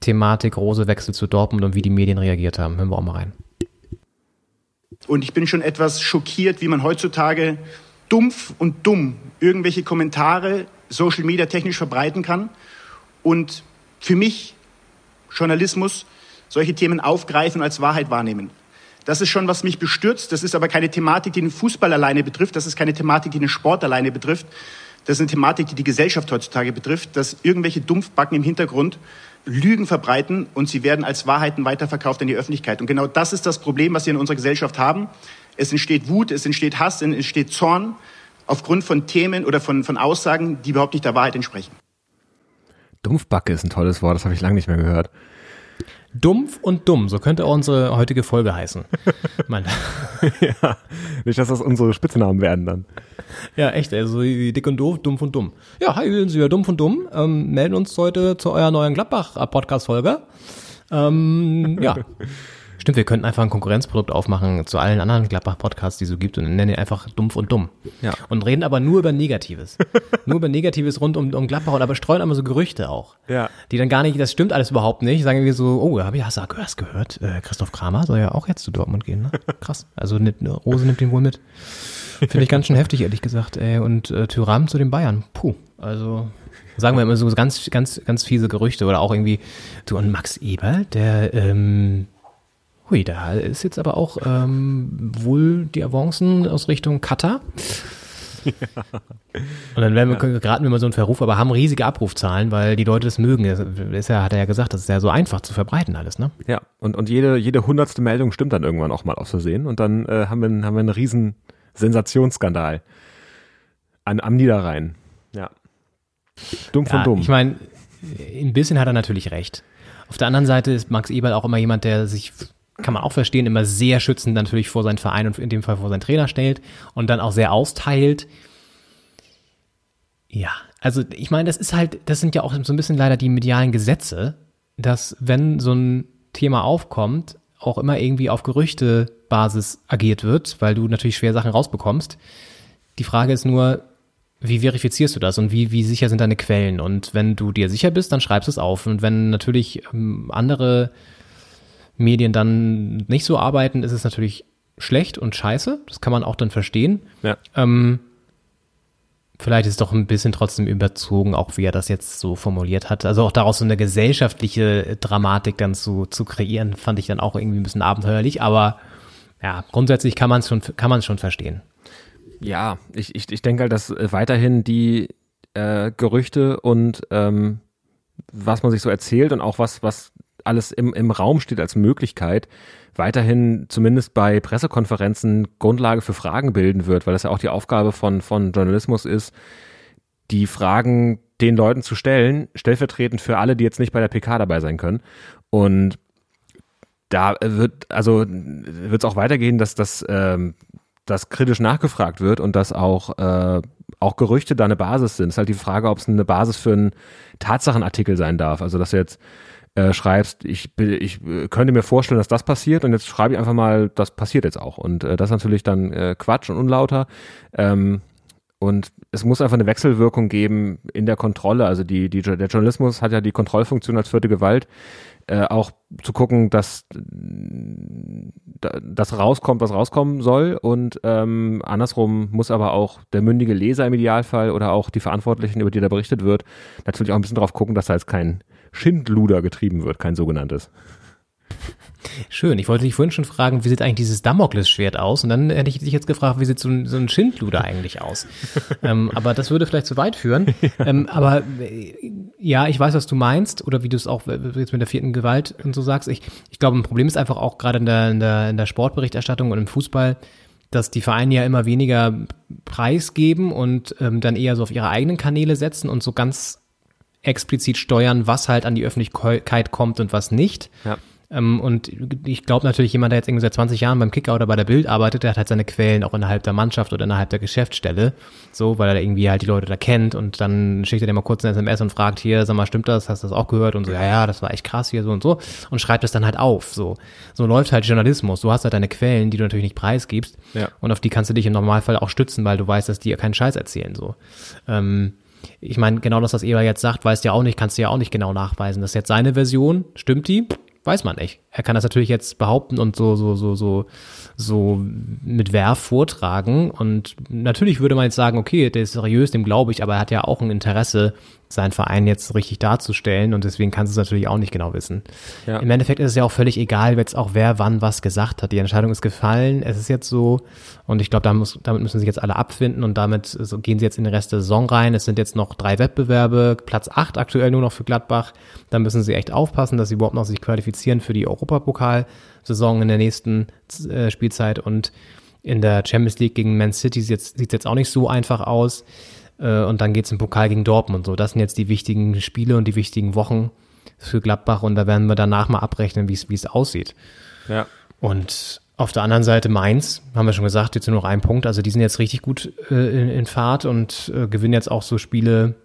Thematik Rose Wechsel zu Dortmund und wie die Medien reagiert haben. Hören wir auch mal rein. Und ich bin schon etwas schockiert, wie man heutzutage dumpf und dumm irgendwelche Kommentare Social Media technisch verbreiten kann und für mich Journalismus solche Themen aufgreifen und als Wahrheit wahrnehmen. Das ist schon, was mich bestürzt. Das ist aber keine Thematik, die den Fußball alleine betrifft. Das ist keine Thematik, die den Sport alleine betrifft. Das ist eine Thematik, die die Gesellschaft heutzutage betrifft, dass irgendwelche Dumpfbacken im Hintergrund Lügen verbreiten und sie werden als Wahrheiten weiterverkauft an die Öffentlichkeit. Und genau das ist das Problem, was wir in unserer Gesellschaft haben. Es entsteht Wut, es entsteht Hass, es entsteht Zorn aufgrund von Themen oder von, von Aussagen, die überhaupt nicht der Wahrheit entsprechen. Dumpfbacke ist ein tolles Wort, das habe ich lange nicht mehr gehört. Dumpf und dumm, so könnte auch unsere heutige Folge heißen. (laughs) Ja, nicht, dass das unsere Spitznamen werden dann. ja, echt, also wie dick und doof, dumpf und dumm. Ja, hi, wir sind wieder dumpf und dumm. Ähm, melden uns heute zu eurer neuen Gladbach-Podcast-Folge. Ähm, ja. (laughs) Stimmt, wir könnten einfach ein Konkurrenzprodukt aufmachen zu allen anderen Gladbach-Podcasts, die es so gibt und nennen ihn einfach dumpf und dumm. Ja. Und reden aber nur über Negatives. (laughs) nur über Negatives rund um, um Gladbach und aber streuen immer so Gerüchte auch. Ja. Die dann gar nicht, das stimmt alles überhaupt nicht. Sagen wir so, oh, hab ich, hast du hast gehört? Äh, Christoph Kramer soll ja auch jetzt zu Dortmund gehen, ne? (laughs) Krass. Also ne, Rose nimmt ihn wohl mit. Finde ich ganz schön heftig, ehrlich gesagt. Ey. Und äh, Tyram zu den Bayern. Puh. Also sagen wir immer so ganz, ganz, ganz fiese Gerüchte oder auch irgendwie, du und Max Eberl, der, ähm, hui, da ist jetzt aber auch ähm, wohl die Avancen aus Richtung Katar. Und dann werden wir, geraten wir mal so einen Verruf, aber haben riesige Abrufzahlen, weil die Leute das mögen. Das ist ja, hat er ja gesagt, das ist ja so einfach zu verbreiten alles, ne? Ja, und, und jede, jede hundertste Meldung stimmt dann irgendwann auch mal aus Versehen und dann äh, haben, wir, haben wir einen riesen Sensationsskandal an, am Niederrhein. Ja. Dumm von Ja, dumm. ich meine, ein bisschen hat er natürlich recht. Auf der anderen Seite ist Max Eberl auch immer jemand, der sich, kann man auch verstehen, immer sehr schützend natürlich vor seinen Verein und in dem Fall vor seinen Trainer stellt und dann auch sehr austeilt. Ja, also ich meine, das ist halt, das sind ja auch so ein bisschen leider die medialen Gesetze, dass wenn so ein Thema aufkommt, auch immer irgendwie auf Gerüchtebasis agiert wird, weil du natürlich schwer Sachen rausbekommst. Die Frage ist nur, wie verifizierst du das und wie, wie sicher sind deine Quellen? Und wenn du dir sicher bist, dann schreibst du es auf. Und wenn natürlich ähm, andere Medien dann nicht so arbeiten, ist es natürlich schlecht und scheiße. Das kann man auch dann verstehen. ja. Ähm, vielleicht ist es doch ein bisschen trotzdem überzogen, auch wie er das jetzt so formuliert hat. Also auch daraus so eine gesellschaftliche Dramatik dann zu, zu kreieren, fand ich dann auch irgendwie ein bisschen abenteuerlich, aber ja, grundsätzlich kann man es schon, kann man es schon verstehen. Ja, ich, ich, ich denke halt, dass äh, weiterhin die äh, Gerüchte und ähm, was man sich so erzählt und auch was, was alles im, im Raum steht als Möglichkeit, weiterhin zumindest bei Pressekonferenzen Grundlage für Fragen bilden wird, weil das ja auch die Aufgabe von, von Journalismus ist, die Fragen den Leuten zu stellen, stellvertretend für alle, die jetzt nicht bei der PK dabei sein können. Und da wird, also wird es auch weitergehen, dass das, ähm, dass kritisch nachgefragt wird und dass auch, äh, auch Gerüchte da eine Basis sind. Es ist halt die Frage, ob es eine Basis für einen Tatsachenartikel sein darf. Also dass jetzt äh, schreibst, ich, ich könnte mir vorstellen, dass das passiert und jetzt schreibe ich einfach mal, das passiert jetzt auch. Und äh, das ist natürlich dann äh, Quatsch und unlauter. Ähm, und es muss einfach eine Wechselwirkung geben in der Kontrolle. Also die, die, der Journalismus hat ja die Kontrollfunktion als vierte Gewalt. Äh, auch zu gucken, dass das rauskommt, was rauskommen soll. Und ähm, andersrum muss aber auch der mündige Leser im Idealfall oder auch die Verantwortlichen, über die da berichtet wird, natürlich auch ein bisschen drauf gucken, dass da jetzt kein Schindluder getrieben wird, kein sogenanntes. Schön. Ich wollte dich vorhin schon fragen, wie sieht eigentlich dieses Damoklesschwert aus? Und dann hätte ich dich jetzt gefragt, wie sieht so ein, so ein Schindluder eigentlich aus? (laughs) ähm, aber das würde vielleicht zu weit führen. Ähm, aber äh, ja, ich weiß, was du meinst oder wie du es auch jetzt mit der vierten Gewalt und so sagst. Ich, ich glaube, ein Problem ist einfach auch gerade in der, in, der, in der Sportberichterstattung und im Fußball, dass die Vereine ja immer weniger Preis geben und ähm, dann eher so auf ihre eigenen Kanäle setzen und so ganz explizit steuern, was halt an die Öffentlichkeit kommt und was nicht. Ja. Ähm, und ich glaube natürlich, jemand, der jetzt irgendwie seit 20 Jahren beim Kicker oder bei der Bild arbeitet, der hat halt seine Quellen auch innerhalb der Mannschaft oder innerhalb der Geschäftsstelle. So, weil er irgendwie halt die Leute da kennt und dann schickt er dir mal kurz ein SMS und fragt hier, sag mal, stimmt das? Hast du das auch gehört? Und so, ja, ja, das war echt krass hier so und so. Und schreibt das dann halt auf. So, so läuft halt Journalismus. Du hast halt deine Quellen, die du natürlich nicht preisgibst. Ja. Und auf die kannst du dich im Normalfall auch stützen, weil du weißt, dass die ja keinen Scheiß erzählen. So. Ähm, ich meine, genau das, was Eber jetzt sagt, weißt du ja auch nicht, kannst du ja auch nicht genau nachweisen. Das ist jetzt seine Version, stimmt die? Weiß man nicht. Er kann das natürlich jetzt behaupten und so, so, so, so, so mit Werf vortragen. Und natürlich würde man jetzt sagen, okay, der ist seriös, dem glaube ich, aber er hat ja auch ein Interesse, seinen Verein jetzt richtig darzustellen und deswegen kannst du es natürlich auch nicht genau wissen. Ja. Im Endeffekt ist es ja auch völlig egal, jetzt auch wer wann was gesagt hat. Die Entscheidung ist gefallen, es ist jetzt so und ich glaube, damit, damit müssen sich jetzt alle abfinden und damit so gehen sie jetzt in den Rest der Saison rein. Es sind jetzt noch drei Wettbewerbe, Platz acht aktuell nur noch für Gladbach. Da müssen sie echt aufpassen, dass sie überhaupt noch sich qualifizieren für die Europapokalsaison in der nächsten äh, Spielzeit und in der Champions League gegen Man City sieht es jetzt auch nicht so einfach aus. Äh, und dann geht's im Pokal gegen Dortmund. So, das sind jetzt die wichtigen Spiele und die wichtigen Wochen für Gladbach und da werden wir danach mal abrechnen, wie es aussieht. Ja. Und auf der anderen Seite Mainz, haben wir schon gesagt, jetzt nur noch ein Punkt. Also die sind jetzt richtig gut äh, in, in, Fahrt und äh, gewinnen jetzt auch so Spiele,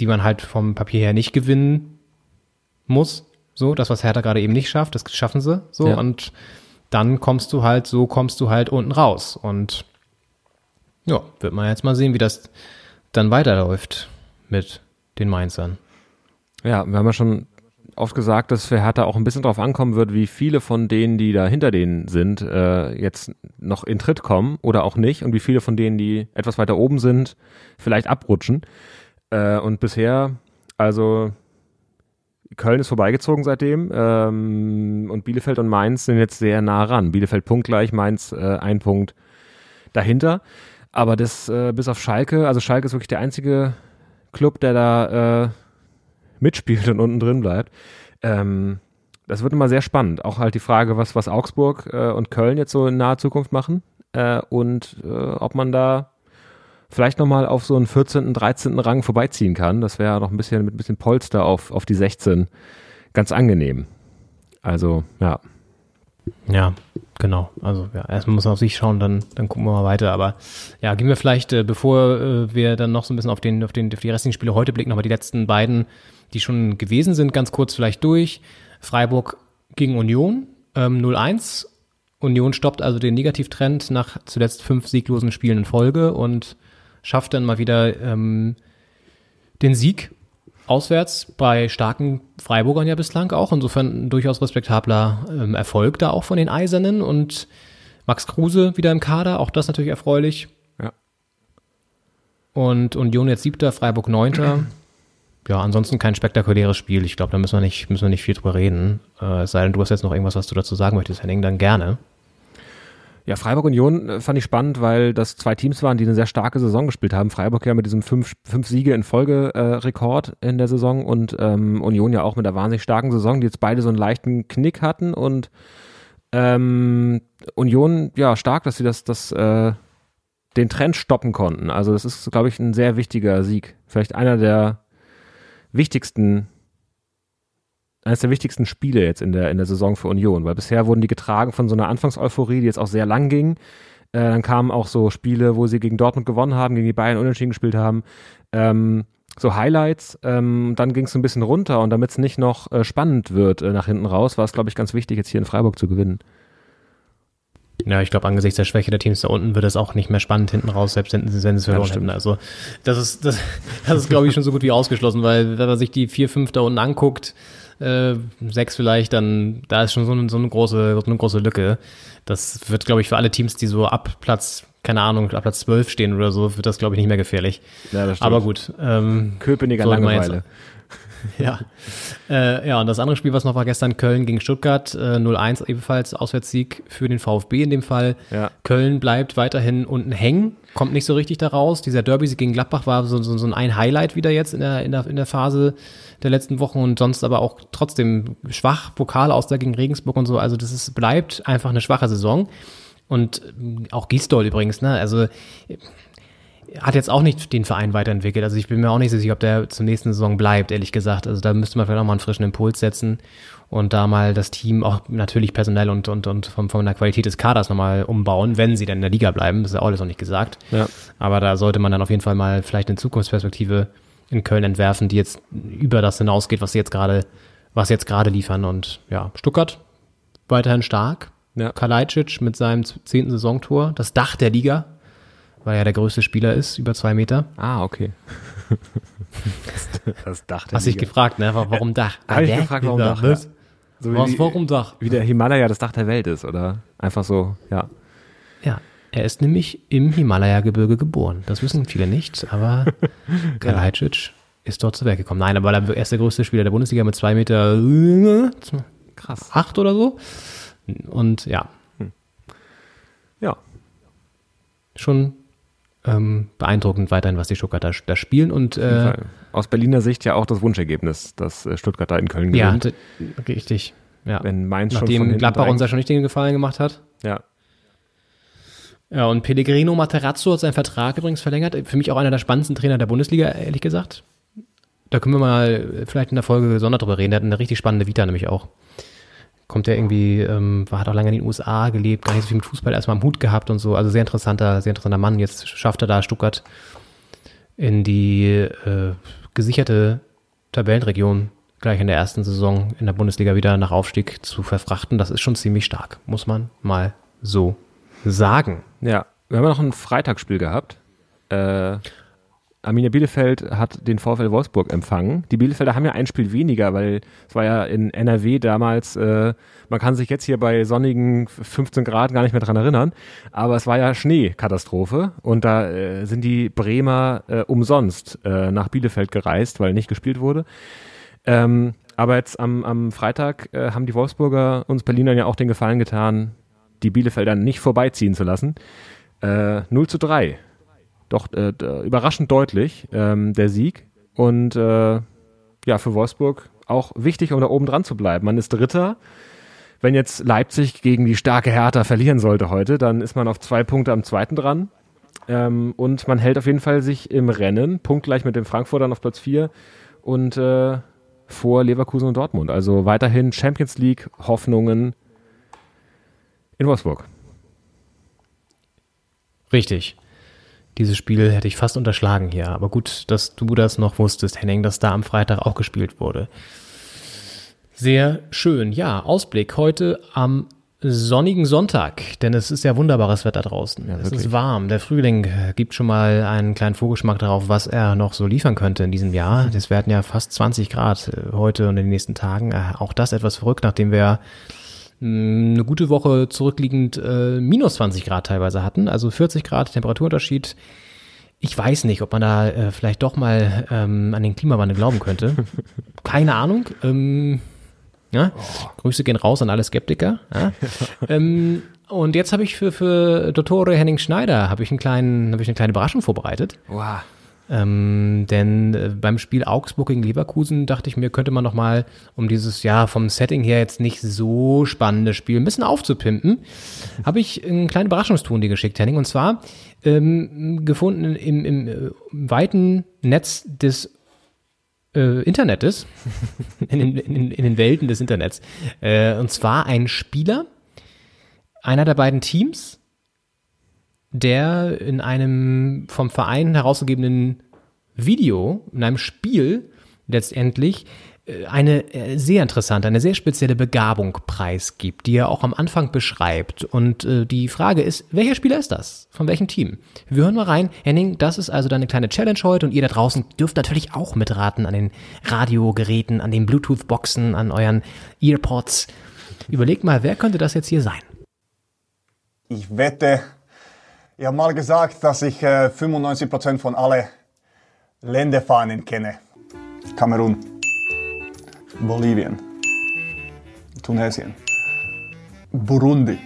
die man halt vom Papier her nicht gewinnen muss. So, das, was Hertha gerade eben nicht schafft, das schaffen sie. So, ja. und dann kommst du halt, so kommst du halt unten raus. Und ja, wird man jetzt mal sehen, wie das dann weiterläuft mit den Mainzern. Ja, wir haben ja schon oft gesagt, dass für Hertha auch ein bisschen drauf ankommen wird, wie viele von denen, die da hinter denen sind, äh, jetzt noch in Tritt kommen oder auch nicht und wie viele von denen, die etwas weiter oben sind, vielleicht abrutschen. Äh, und bisher, also Köln ist vorbeigezogen seitdem ähm, und Bielefeld und Mainz sind jetzt sehr nah ran. Bielefeld punktgleich, Mainz äh, ein Punkt dahinter. Aber das äh, bis auf Schalke, also Schalke ist wirklich der einzige Club, der da äh, mitspielt und unten drin bleibt. Ähm, das wird immer sehr spannend. Auch halt die Frage, was, was Augsburg äh, und Köln jetzt so in naher Zukunft machen äh, und äh, ob man da vielleicht nochmal auf so einen 14., 13. Rang vorbeiziehen kann. Das wäre noch ein bisschen mit ein bisschen Polster auf, auf die 16 ganz angenehm. Also, ja. Ja, genau. Also ja, erstmal muss man auf sich schauen, dann, dann gucken wir mal weiter. Aber ja, gehen wir vielleicht, äh, bevor äh, wir dann noch so ein bisschen auf, den, auf, den, auf die restlichen Spiele heute blicken, nochmal die letzten beiden, die schon gewesen sind, ganz kurz vielleicht durch. Freiburg gegen Union, ähm, 0-1. Union stoppt also den Negativtrend nach zuletzt fünf sieglosen Spielen in Folge und schafft dann mal wieder ähm, den Sieg auswärts bei starken Freiburgern ja bislang auch. Insofern durchaus respektabler ähm, Erfolg da auch von den Eisernen und Max Kruse wieder im Kader, auch das natürlich erfreulich. Ja. und Union jetzt siebter, Freiburg neunter. Ja, ansonsten kein spektakuläres Spiel. Ich glaube, da müssen wir nicht, müssen wir nicht viel drüber reden. Äh, es sei denn, du hast jetzt noch irgendwas, was du dazu sagen möchtest, Henning, dann gerne. Ja, Freiburg Union äh, fand ich spannend, weil das zwei Teams waren, die eine sehr starke Saison gespielt haben. Freiburg ja mit diesem fünf, fünf Siege in Folge äh, Rekord in der Saison und ähm, Union ja auch mit einer wahnsinnig starken Saison, die jetzt beide so einen leichten Knick hatten und ähm, Union ja stark, dass sie das, das äh, den Trend stoppen konnten. Also das ist, glaube ich, ein sehr wichtiger Sieg. Vielleicht einer der wichtigsten, eines der wichtigsten Spiele jetzt in der, in der Saison für Union, weil bisher wurden die getragen von so einer Anfangseuphorie, die jetzt auch sehr lang ging. Äh, dann kamen auch so Spiele, wo sie gegen Dortmund gewonnen haben, gegen die Bayern unentschieden gespielt haben. Ähm, so Highlights, ähm, dann ging es ein bisschen runter und damit es nicht noch äh, spannend wird äh, nach hinten raus, war es, glaube ich, ganz wichtig, jetzt hier in Freiburg zu gewinnen. Ja, ich glaube, angesichts der Schwäche der Teams da unten wird es auch nicht mehr spannend hinten raus, selbst wenn, wenn sie es verloren hätten. Also das ist, das, (laughs) das ist, glaube ich, schon so gut wie ausgeschlossen, weil wenn man sich die vier, fünf da unten anguckt, äh, sechs vielleicht, dann da ist schon so eine, so eine große, so eine große Lücke. Das wird, glaube ich, für alle Teams, die so ab Platz, keine Ahnung, ab Platz zwölf stehen oder so, wird das, glaube ich, nicht mehr gefährlich. Ja. Aber gut. Ähm, Köpenicker wir Langeweile. (laughs) ja. Äh, ja, und das andere Spiel, was noch war gestern, Köln gegen Stuttgart, äh, 0-1 ebenfalls Auswärtssieg für den VfB in dem Fall. Ja. Köln bleibt weiterhin unten hängen, kommt nicht so richtig da raus. Dieser Derby gegen Gladbach war so, so, so ein Highlight wieder jetzt in der, in, der, in der Phase der letzten Wochen und sonst aber auch trotzdem schwach, Pokal aus da gegen Regensburg und so. Also das ist, bleibt einfach eine schwache Saison. Und ähm, auch Gisdol übrigens, ne? Also hat jetzt auch nicht den Verein weiterentwickelt. Also ich bin mir auch nicht sicher, ob der zur nächsten Saison bleibt, ehrlich gesagt. Also da müsste man vielleicht auch mal einen frischen Impuls setzen und da mal das Team auch natürlich personell und, und, und von, von der Qualität des Kaders nochmal umbauen, wenn sie dann in der Liga bleiben. Das ist ja auch alles noch nicht gesagt. Ja. Aber da sollte man dann auf jeden Fall mal vielleicht eine Zukunftsperspektive in Köln entwerfen, die jetzt über das hinausgeht, was sie jetzt gerade, was sie jetzt gerade liefern. Und ja, Stuttgart weiterhin stark. Ja. Kalajdzic mit seinem zehnten Saisontor, das Dach der Liga, weil er der größte Spieler ist, über zwei Meter. Ah, okay. (laughs) das dachte Hast dich gefragt, ne? Warum Dach? Habe ich gefragt, warum Dach? Ja. So Was, wie, warum Dach? wie der Himalaya das Dach der Welt ist, oder? Einfach so, ja. Ja, er ist nämlich im Himalaya-Gebirge geboren. Das wissen viele nicht, aber (laughs) Kalajdzic ist dort zu Werk gekommen. Nein, aber er ist der größte Spieler der Bundesliga mit zwei Meter Krass. acht oder so. Und ja, Ja. schon ähm, beeindruckend weiterhin, was die Stuttgarter da spielen. Und äh. Aus Berliner Sicht ja auch das Wunschergebnis, dass äh, Stuttgart da in Köln ja, gewinnt. d- richtig. Ja. Wenn Mainz schon Nachdem hinten Gladbach uns ja schon nicht den Gefallen gemacht hat. Ja. Ja, und Pellegrino Materazzo hat seinen Vertrag übrigens verlängert. Für mich auch einer der spannendsten Trainer der Bundesliga, ehrlich gesagt. Da können wir mal vielleicht in der Folge gesondert drüber reden. Der hat eine richtig spannende Vita nämlich auch. Kommt der irgendwie, ähm, hat auch lange in den USA gelebt, gar nicht so viel mit Fußball erstmal am Hut gehabt und so. Also sehr interessanter, sehr interessanter Mann. Jetzt schafft er da Stuttgart in die äh, gesicherte Tabellenregion gleich in der ersten Saison in der Bundesliga wieder nach Aufstieg zu verfrachten. Das ist schon ziemlich stark, muss man mal so sagen. Ja. Wir haben ja noch ein Freitagsspiel gehabt. Äh, Arminia Bielefeld hat den VfL Wolfsburg empfangen. Die Bielefelder haben ja ein Spiel weniger, weil es war ja in NRW damals, äh, man kann sich jetzt hier bei sonnigen 15 Grad gar nicht mehr dran erinnern, aber es war ja Schneekatastrophe und da äh, sind die Bremer äh, umsonst äh, nach Bielefeld gereist, weil nicht gespielt wurde. Ähm, aber jetzt am, am Freitag äh, haben die Wolfsburger uns Berlinern ja auch den Gefallen getan, die Bielefelder nicht vorbeiziehen zu lassen. Äh, 0 zu 3. Doch äh, überraschend deutlich ähm, der Sieg. Und äh, ja, für Wolfsburg auch wichtig, um da oben dran zu bleiben. Man ist Dritter. Wenn jetzt Leipzig gegen die starke Hertha verlieren sollte heute, dann ist man auf zwei Punkte am zweiten dran. Ähm, und man hält auf jeden Fall sich im Rennen, punktgleich mit dem Frankfurtern auf Platz 4 und äh, vor Leverkusen und Dortmund. Also weiterhin Champions League Hoffnungen in Wolfsburg. Richtig. Dieses Spiel hätte ich fast unterschlagen hier. Aber gut, dass du das noch wusstest, Henning, dass da am Freitag auch gespielt wurde. Sehr schön. Ja, Ausblick heute am sonnigen Sonntag, denn es ist ja wunderbares Wetter draußen. es ist warm. Der Frühling gibt schon mal einen kleinen Vorgeschmack darauf, was er noch so liefern könnte in diesem Jahr. Es werden ja fast 20 Grad heute und in den nächsten Tagen. Äh, Auch das etwas verrückt, nachdem wir eine gute Woche zurückliegend äh, minus 20 Grad teilweise hatten, also 40 Grad Temperaturunterschied. ich weiß nicht, ob man da äh, vielleicht doch mal ähm, an den Klimawandel glauben könnte. (laughs) Keine Ahnung. Ähm, ja? Grüße gehen raus an alle Skeptiker. Ja? ähm, und jetzt habe ich für, für Dottore Henning Schneider habe ich einen kleinen, habe ich eine kleine Überraschung vorbereitet. Wow. Ähm, denn äh, beim Spiel Augsburg gegen Leverkusen dachte ich mir, könnte man noch mal, um dieses ja vom Setting her jetzt nicht so spannende Spiel ein bisschen aufzupimpen, habe ich einen kleinen Überraschungston dir geschickt, Henning. Und zwar ähm, gefunden im, im, äh, weiten Netz des äh, Internetes, (laughs) in, den- in, in den Welten des Internets. Äh, und zwar ein Spieler einer der beiden Teams, der in einem vom Verein herausgegebenen Video, in einem Spiel letztendlich äh, eine äh, sehr interessante, eine sehr spezielle Begabung preisgibt, die er auch am Anfang beschreibt. Und äh, die Frage ist, welcher Spieler ist das? Von welchem Team? Wir hören mal rein. Henning, das ist also deine kleine Challenge heute und ihr da draußen dürft natürlich auch mitraten an den Radiogeräten, an den Bluetooth-Boxen, an euren Earpods. Überlegt mal, wer könnte das jetzt hier sein? Ich wette, ich habe mal gesagt, dass ich äh, 95% von alle Länderfahnen kenne. Kamerun, Bolivien, Tunesien, Burundi.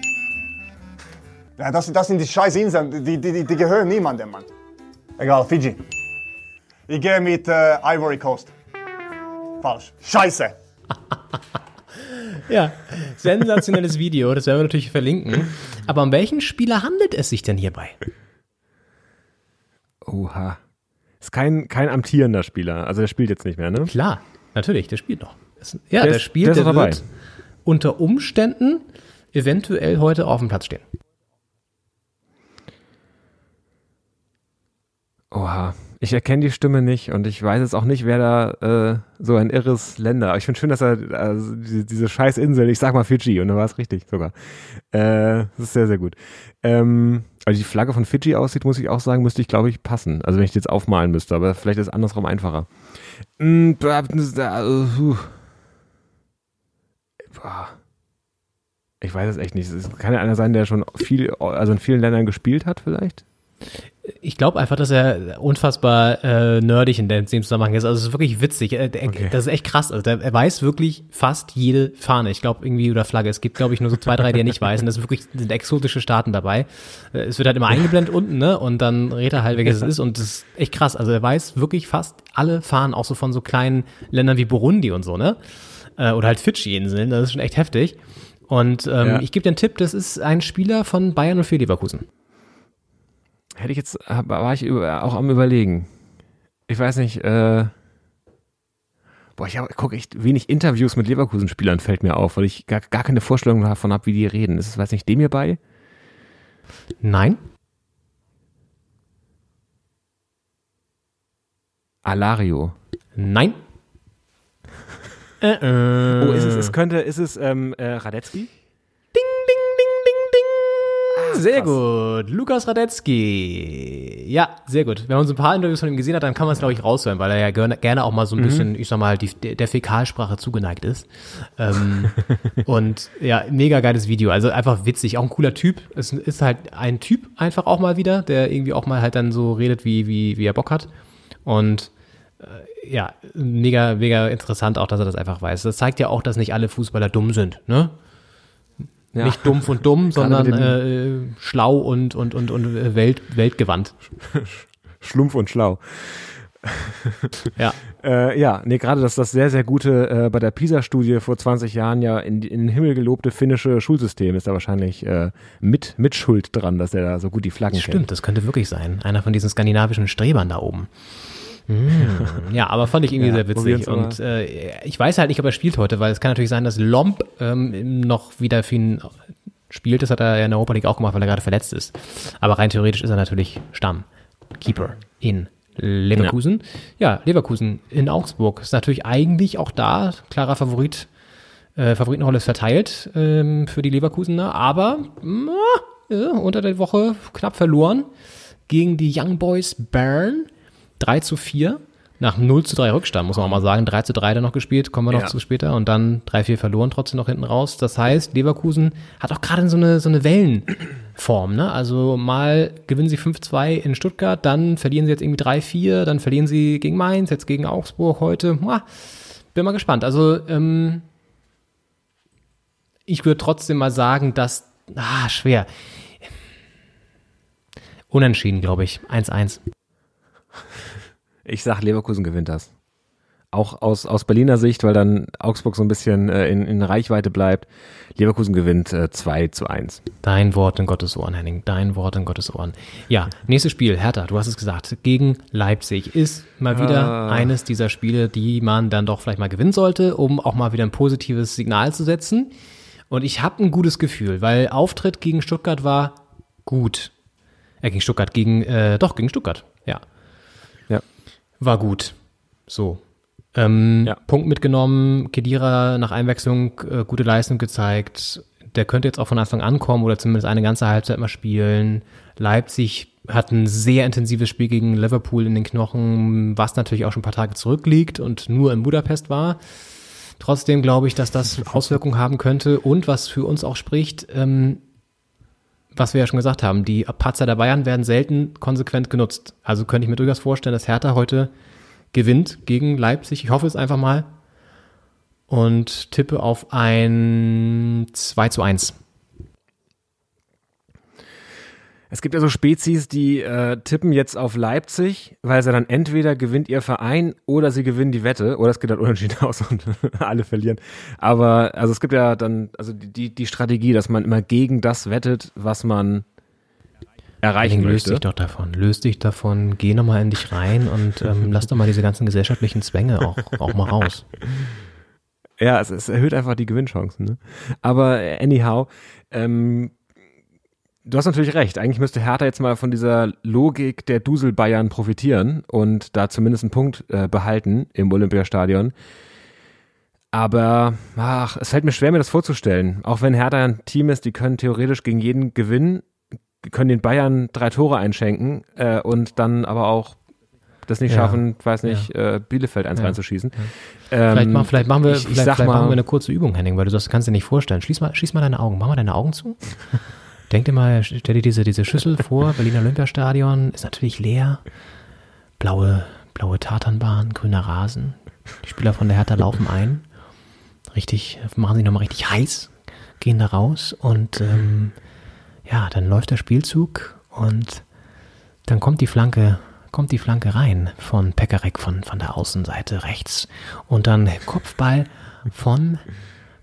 Ja, das, das sind die scheiß Inseln, die, die, die, die gehören niemandem, Mann. Egal, Fiji. Ich gehe mit äh, Ivory Coast. Falsch. Scheiße. (laughs) (laughs) Ja, sensationelles Video, das werden wir natürlich verlinken. Aber um welchen Spieler handelt es sich denn hierbei? Oha. Ist kein, kein amtierender Spieler. Also der spielt jetzt nicht mehr, ne? Klar, natürlich, der spielt noch. Ja, Der der, ist- spielt, der der, dabei. wird unter Umständen eventuell heute auf dem Platz stehen. Oha. Ich erkenne die Stimme nicht und ich weiß jetzt auch nicht, wer da äh, so ein irres Länder. Aber ich finde schön, dass er also diese, diese scheiß Insel, ich sag mal Fidschi und dann war es richtig sogar. Äh, das ist sehr, sehr gut. Ähm, also die Flagge von Fidschi aussieht, muss ich auch sagen, müsste ich, glaube ich, passen. Also wenn ich die jetzt aufmalen müsste, aber vielleicht ist es andersrum einfacher. Mm. Boah. Ich weiß es echt nicht. Es kann ja einer sein, der schon viel, also in vielen Ländern gespielt hat, vielleicht. Ich glaube einfach, dass er unfassbar äh, nerdig in dem Zusammenhang ist. Also es ist wirklich witzig. Äh, der, Okay. Das ist echt krass. Also er weiß wirklich fast jede Fahne. Ich glaube irgendwie oder Flagge. Es gibt glaube ich nur so zwei, drei, die er nicht weiß. Und das sind wirklich sind exotische Staaten dabei. Äh, Es wird halt immer eingeblendet unten, ne? Und dann redet er halt, welches es ist. Und das ist echt krass. Also er weiß wirklich fast alle Fahnen, auch so von so kleinen Ländern wie Burundi und so, ne? Äh, oder halt Fidschi-Inseln. Das ist schon echt heftig. Und ähm, Ja. ich gebe dir einen Tipp. Das ist ein Spieler von Bayern und für Leverkusen. Hätte ich jetzt, war ich über, auch am überlegen. Ich weiß nicht, äh, boah, ich gucke echt wenig Interviews mit Leverkusen-Spielern, fällt mir auf, weil ich gar, gar keine Vorstellung davon habe, wie die reden. Ist es, weiß nicht, dem hier bei? Nein? Alario. Nein? äh, äh. Oh, ist es, es könnte, ist es, ähm, äh, Radetzky? Sehr gut. Lukas Radetzky. Ja, sehr gut. Wenn man so ein paar Interviews von ihm gesehen hat, dann kann man es, glaube ich, raushören, weil er ja gerne, gerne auch mal so ein bisschen, ich sag mal, die, der, der Fäkalsprache zugeneigt ist. Ähm, (laughs) und ja, mega geiles Video. Also einfach witzig. Auch ein cooler Typ. Es ist halt ein Typ einfach auch mal wieder, der irgendwie auch mal halt dann so redet, wie, wie, wie er Bock hat. Und äh, ja, mega, mega interessant auch, dass er das einfach weiß. Das zeigt ja auch, dass nicht alle Fußballer dumm sind, ne? Ja. Nicht dumpf und dumm, (laughs) sondern äh, schlau und, und, und, und äh, Welt, weltgewandt. (laughs) Schlumpf und schlau. Ja. (laughs) Äh, ja, nee, gerade dass das sehr, sehr gute äh, bei der PISA-Studie vor 20 Jahren ja in, in den Himmel gelobte finnische Schulsystem ist da wahrscheinlich äh, mit, mit Schuld dran, dass er da so gut die Flaggen Stimmt, das könnte wirklich sein. Einer von diesen skandinavischen Strebern da oben. Mm, ja, aber fand ich irgendwie Ja, sehr witzig. Und äh, ich weiß halt nicht, ob er spielt heute, weil es kann natürlich sein, dass Lomb ähm, noch wieder für ihn spielt. Das hat er ja in der Europa League auch gemacht, weil er gerade verletzt ist. Aber rein theoretisch ist er natürlich Stammkeeper in Leverkusen. Ja. Leverkusen in Augsburg ist natürlich eigentlich auch da klarer Favorit. Äh, Favoritenrolle ist verteilt ähm, für die Leverkusener, aber mm, ja, unter der Woche knapp verloren gegen die Young Boys Bern. 3 zu 4. nach 0 zu 3 Rückstand, muss man auch mal sagen. 3 zu 3 dann noch gespielt, kommen wir noch Ja. zu später. Und dann 3-4 verloren trotzdem noch hinten raus. Das heißt, Leverkusen hat auch gerade so eine, so eine Wellenform. Ne? Also mal gewinnen sie 5-2 in Stuttgart, dann verlieren sie jetzt irgendwie 3-4, dann verlieren sie gegen Mainz, jetzt gegen Augsburg heute. Muah, bin mal gespannt. Also ähm, ich würde trotzdem mal sagen, dass, ah, schwer. Unentschieden, glaube ich. 1-1. Ich sag, Leverkusen gewinnt das. Auch aus, aus Berliner Sicht, weil dann Augsburg so ein bisschen äh, in, in Reichweite bleibt. Leverkusen gewinnt äh, 2 zu 1. Dein Wort in Gottes Ohren, Henning. Dein Wort in Gottes Ohren. Ja, nächstes Spiel, Hertha, du hast es gesagt, gegen Leipzig ist mal wieder Ah. eines dieser Spiele, die man dann doch vielleicht mal gewinnen sollte, um auch mal wieder ein positives Signal zu setzen. Und ich habe ein gutes Gefühl, weil Auftritt gegen Stuttgart war gut. Äh, gegen Stuttgart, gegen, äh, doch, gegen Stuttgart, ja. Ja. War gut. So. Ähm, Ja. Punkt mitgenommen, Kedira nach Einwechslung äh, gute Leistung gezeigt. Der könnte jetzt auch von Anfang an kommen oder zumindest eine ganze Halbzeit mal spielen. Leipzig hat ein sehr intensives Spiel gegen Liverpool in den Knochen, was natürlich auch schon ein paar Tage zurückliegt und nur in Budapest war. Trotzdem glaube ich, dass das Auswirkungen haben könnte und was für uns auch spricht, ähm, was wir ja schon gesagt haben, die Patzer der Bayern werden selten konsequent genutzt. Also könnte ich mir durchaus vorstellen, dass Hertha heute gewinnt gegen Leipzig. Ich hoffe es einfach mal. Und tippe auf ein 2 zu 1. Es gibt ja so Spezies, die äh, tippen jetzt auf Leipzig, weil sie dann entweder gewinnt ihr Verein oder sie gewinnen die Wette oder es geht dann unentschieden (laughs) aus und alle verlieren. Aber also es gibt ja dann also die, die Strategie, dass man immer gegen das wettet, was man erreichen löst dich doch davon. Löst dich davon. Geh nochmal in dich rein und ähm, (laughs) lass doch mal diese ganzen gesellschaftlichen Zwänge auch, auch mal raus. Ja, es, es erhöht einfach die Gewinnchancen. Ne? Aber anyhow, ähm, du hast natürlich recht. Eigentlich müsste Hertha jetzt mal von dieser Logik der Dusel Bayern profitieren und da zumindest einen Punkt äh, behalten im Olympiastadion. Aber ach, es fällt mir schwer, mir das vorzustellen. Auch wenn Hertha ein Team ist, die können theoretisch gegen jeden gewinnen, können den Bayern drei Tore einschenken äh, und dann aber auch das nicht Ja. schaffen, weiß nicht, äh, Bielefeld eins Ja. reinzuschießen. Vielleicht, Ähm, mach, vielleicht, machen wir, ich, ich vielleicht, sag vielleicht mal, machen wir eine kurze Übung, Henning, weil du das kannst dir nicht vorstellen. Schließ mal, schließ mal deine Augen. Mach mal deine Augen zu. Denk dir mal, stell dir diese, diese Schüssel vor. (laughs) Berliner Olympiastadion ist natürlich leer. Blaue, blaue Tatanbahn, grüner Rasen. Die Spieler von der Hertha laufen ein. Richtig, machen sich nochmal richtig heiß. Gehen da raus und ähm, ja, dann läuft der Spielzug und dann kommt die Flanke, kommt die Flanke rein von Pekarek von, von der Außenseite rechts und dann Kopfball von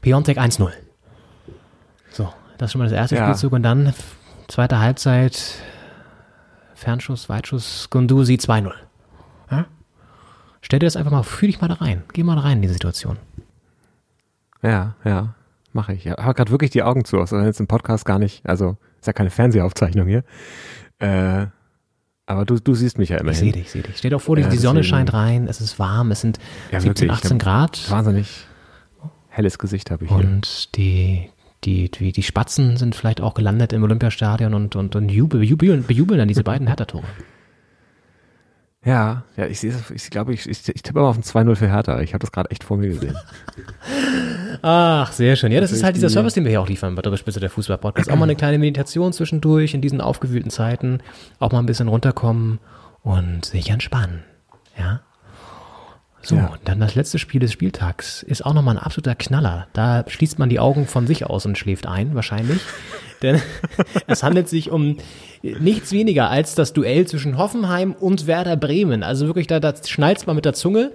Piontek 1-0. Das ist schon mal das erste Ja. Spielzug und dann zweite Halbzeit Fernschuss, Weitschuss, Gunduzi 2-0. Ja? Stell dir das einfach mal, fühl dich mal da rein. Geh mal da rein in die Situation. Ja, ja, mache ich. Ich habe gerade wirklich die Augen zu, also jetzt im Podcast gar nicht, also ist ja keine Fernsehaufzeichnung hier. Äh, aber du, du siehst mich ja immerhin. Ich sehe dich, ich sehe dich. Stell dir doch vor, die, Ja, die Sonne scheint rein, es ist warm, es sind Ja, 17, wirklich. 18 Grad Wahnsinnig helles Gesicht habe ich hier. und die, die, die, die Spatzen sind vielleicht auch gelandet im Olympiastadion und, und, und jubel, bejubeln, bejubeln dann diese beiden Hertha-Tore. Ja, ja, ich sehe ich glaube, ich, ich, ich tippe mal auf ein 2-0 für Hertha. Ich habe das gerade echt vor mir gesehen. (laughs) Ach, sehr schön. Ja, das ist halt dieser die- Service, den wir hier auch liefern bei der Spitze der Fußball-Podcast. Auch mal eine kleine Meditation zwischendurch in diesen aufgewühlten Zeiten. Auch mal ein bisschen runterkommen und sich entspannen. Ja. So, Ja. und dann das letzte Spiel des Spieltags ist auch nochmal ein absoluter Knaller. Da schließt man die Augen von sich aus und schläft ein, wahrscheinlich. (laughs) Denn (laughs) es handelt sich um nichts weniger als das Duell zwischen Hoffenheim und Werder Bremen. Also wirklich, da, da schnallt's mal mit der Zunge.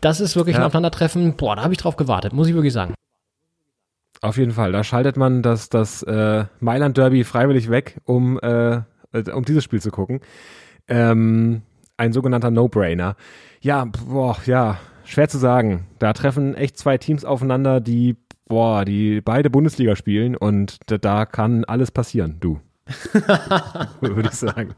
Das ist wirklich ein Ja. Aufeinandertreffen. Boah, da habe ich drauf gewartet, muss ich wirklich sagen. Auf jeden Fall. Da schaltet man das, das äh, Mailand Derby freiwillig weg, um, äh, äh, um dieses Spiel zu gucken. Ähm, ein sogenannter No-Brainer. Ja, boah, ja, schwer zu sagen. Da treffen echt zwei Teams aufeinander, die, boah, die beide Bundesliga spielen und da, da kann alles passieren, du. (laughs) Würde ich sagen.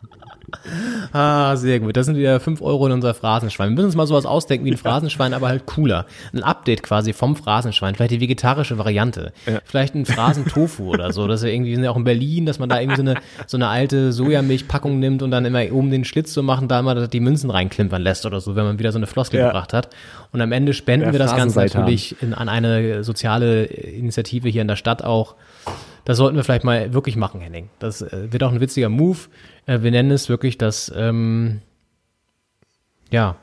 Ah, sehr gut. Das sind wieder 5 Euro in unser Phrasenschwein. Wir müssen uns mal sowas ausdenken wie ein Phrasenschwein, aber halt cooler. Ein Update quasi vom Phrasenschwein. Vielleicht die vegetarische Variante. Vielleicht ein Phrasentofu oder so. Das ist ja irgendwie, wir sind ja auch in Berlin, dass man da irgendwie so eine, so eine alte Sojamilchpackung nimmt und dann immer oben den Schlitz so machen, da immer die Münzen reinklimpern lässt oder so, wenn man wieder so eine Floskel Ja. gebracht hat. Und am Ende spenden Ja, wir das Ganze natürlich in, an eine soziale Initiative hier in der Stadt auch. Das sollten wir vielleicht mal wirklich machen, Henning. Das äh, wird auch ein witziger Move. Äh, wir nennen es wirklich das, ähm, ja,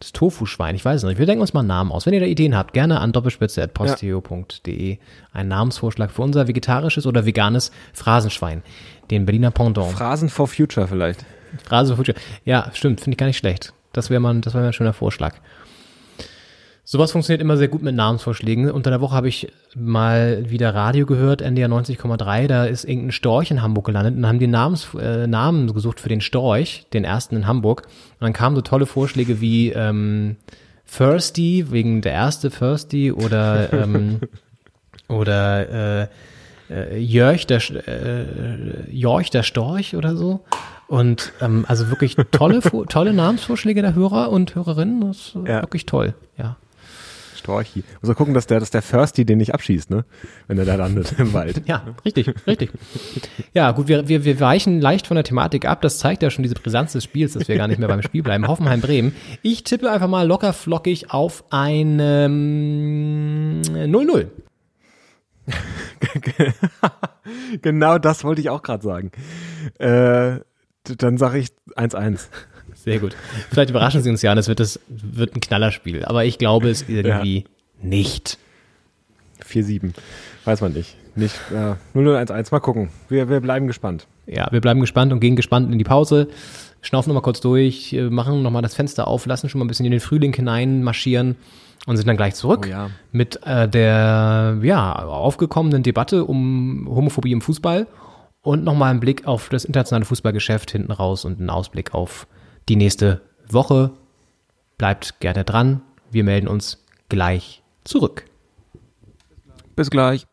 das Tofu-Schwein. Ich weiß es nicht. Wir denken uns mal einen Namen aus. Wenn ihr da Ideen habt, gerne an doppelspitze.posteo.de. Ein Namensvorschlag für unser vegetarisches oder veganes Phrasenschwein. Den Berliner Pendant. Phrasen for Future vielleicht. Phrase for Future. Ja, stimmt. Finde ich gar nicht schlecht. Das wäre mal, das wäre mal ein schöner Vorschlag. Sowas funktioniert immer sehr gut mit Namensvorschlägen. Unter der Woche habe ich mal wieder Radio gehört, NDR 90,3. Da ist irgendein Storch in Hamburg gelandet und haben die Namens, äh, Namen gesucht für den Storch, den ersten in Hamburg. Und dann kamen so tolle Vorschläge wie ähm, Thirsty, wegen der erste Thirsty oder ähm, (laughs) oder äh, äh, Jörg der, äh, Jorch der Storch oder so. Und ähm, also wirklich tolle, tolle Namensvorschläge der Hörer und Hörerinnen. Das ist Ja. wirklich toll, ja. Storchi. Muss man gucken, dass der, dass der Thirsty den nicht abschießt, ne? Wenn er da landet im Wald. Ja, richtig, richtig. Ja, gut, wir, wir, wir weichen leicht von der Thematik ab. Das zeigt ja schon diese Brisanz des Spiels, dass wir gar nicht mehr beim Spiel bleiben. Hoffenheim-Bremen. Ich tippe einfach mal locker flockig auf ein ähm, 0-0. (laughs) genau das wollte ich auch gerade sagen. Äh, dann sage ich 1-1. Sehr gut. Vielleicht überraschen Sie uns ja, es wird, das wird ein Knallerspiel. Aber ich glaube es irgendwie nicht. 4-7. Weiß man nicht. Nicht äh, 0-0-1-1. Mal gucken. Wir, wir bleiben gespannt. Ja, wir bleiben gespannt und gehen gespannt in die Pause. Schnaufen nochmal kurz durch, äh, machen nochmal das Fenster auf, lassen schon mal ein bisschen in den Frühling hinein marschieren und sind dann gleich zurück Oh ja. mit äh, der ja, aufgekommenen Debatte um Homophobie im Fußball und nochmal einen Blick auf das internationale Fußballgeschäft hinten raus und einen Ausblick auf die nächste Woche. Bleibt gerne dran. Wir melden uns gleich zurück. Bis gleich.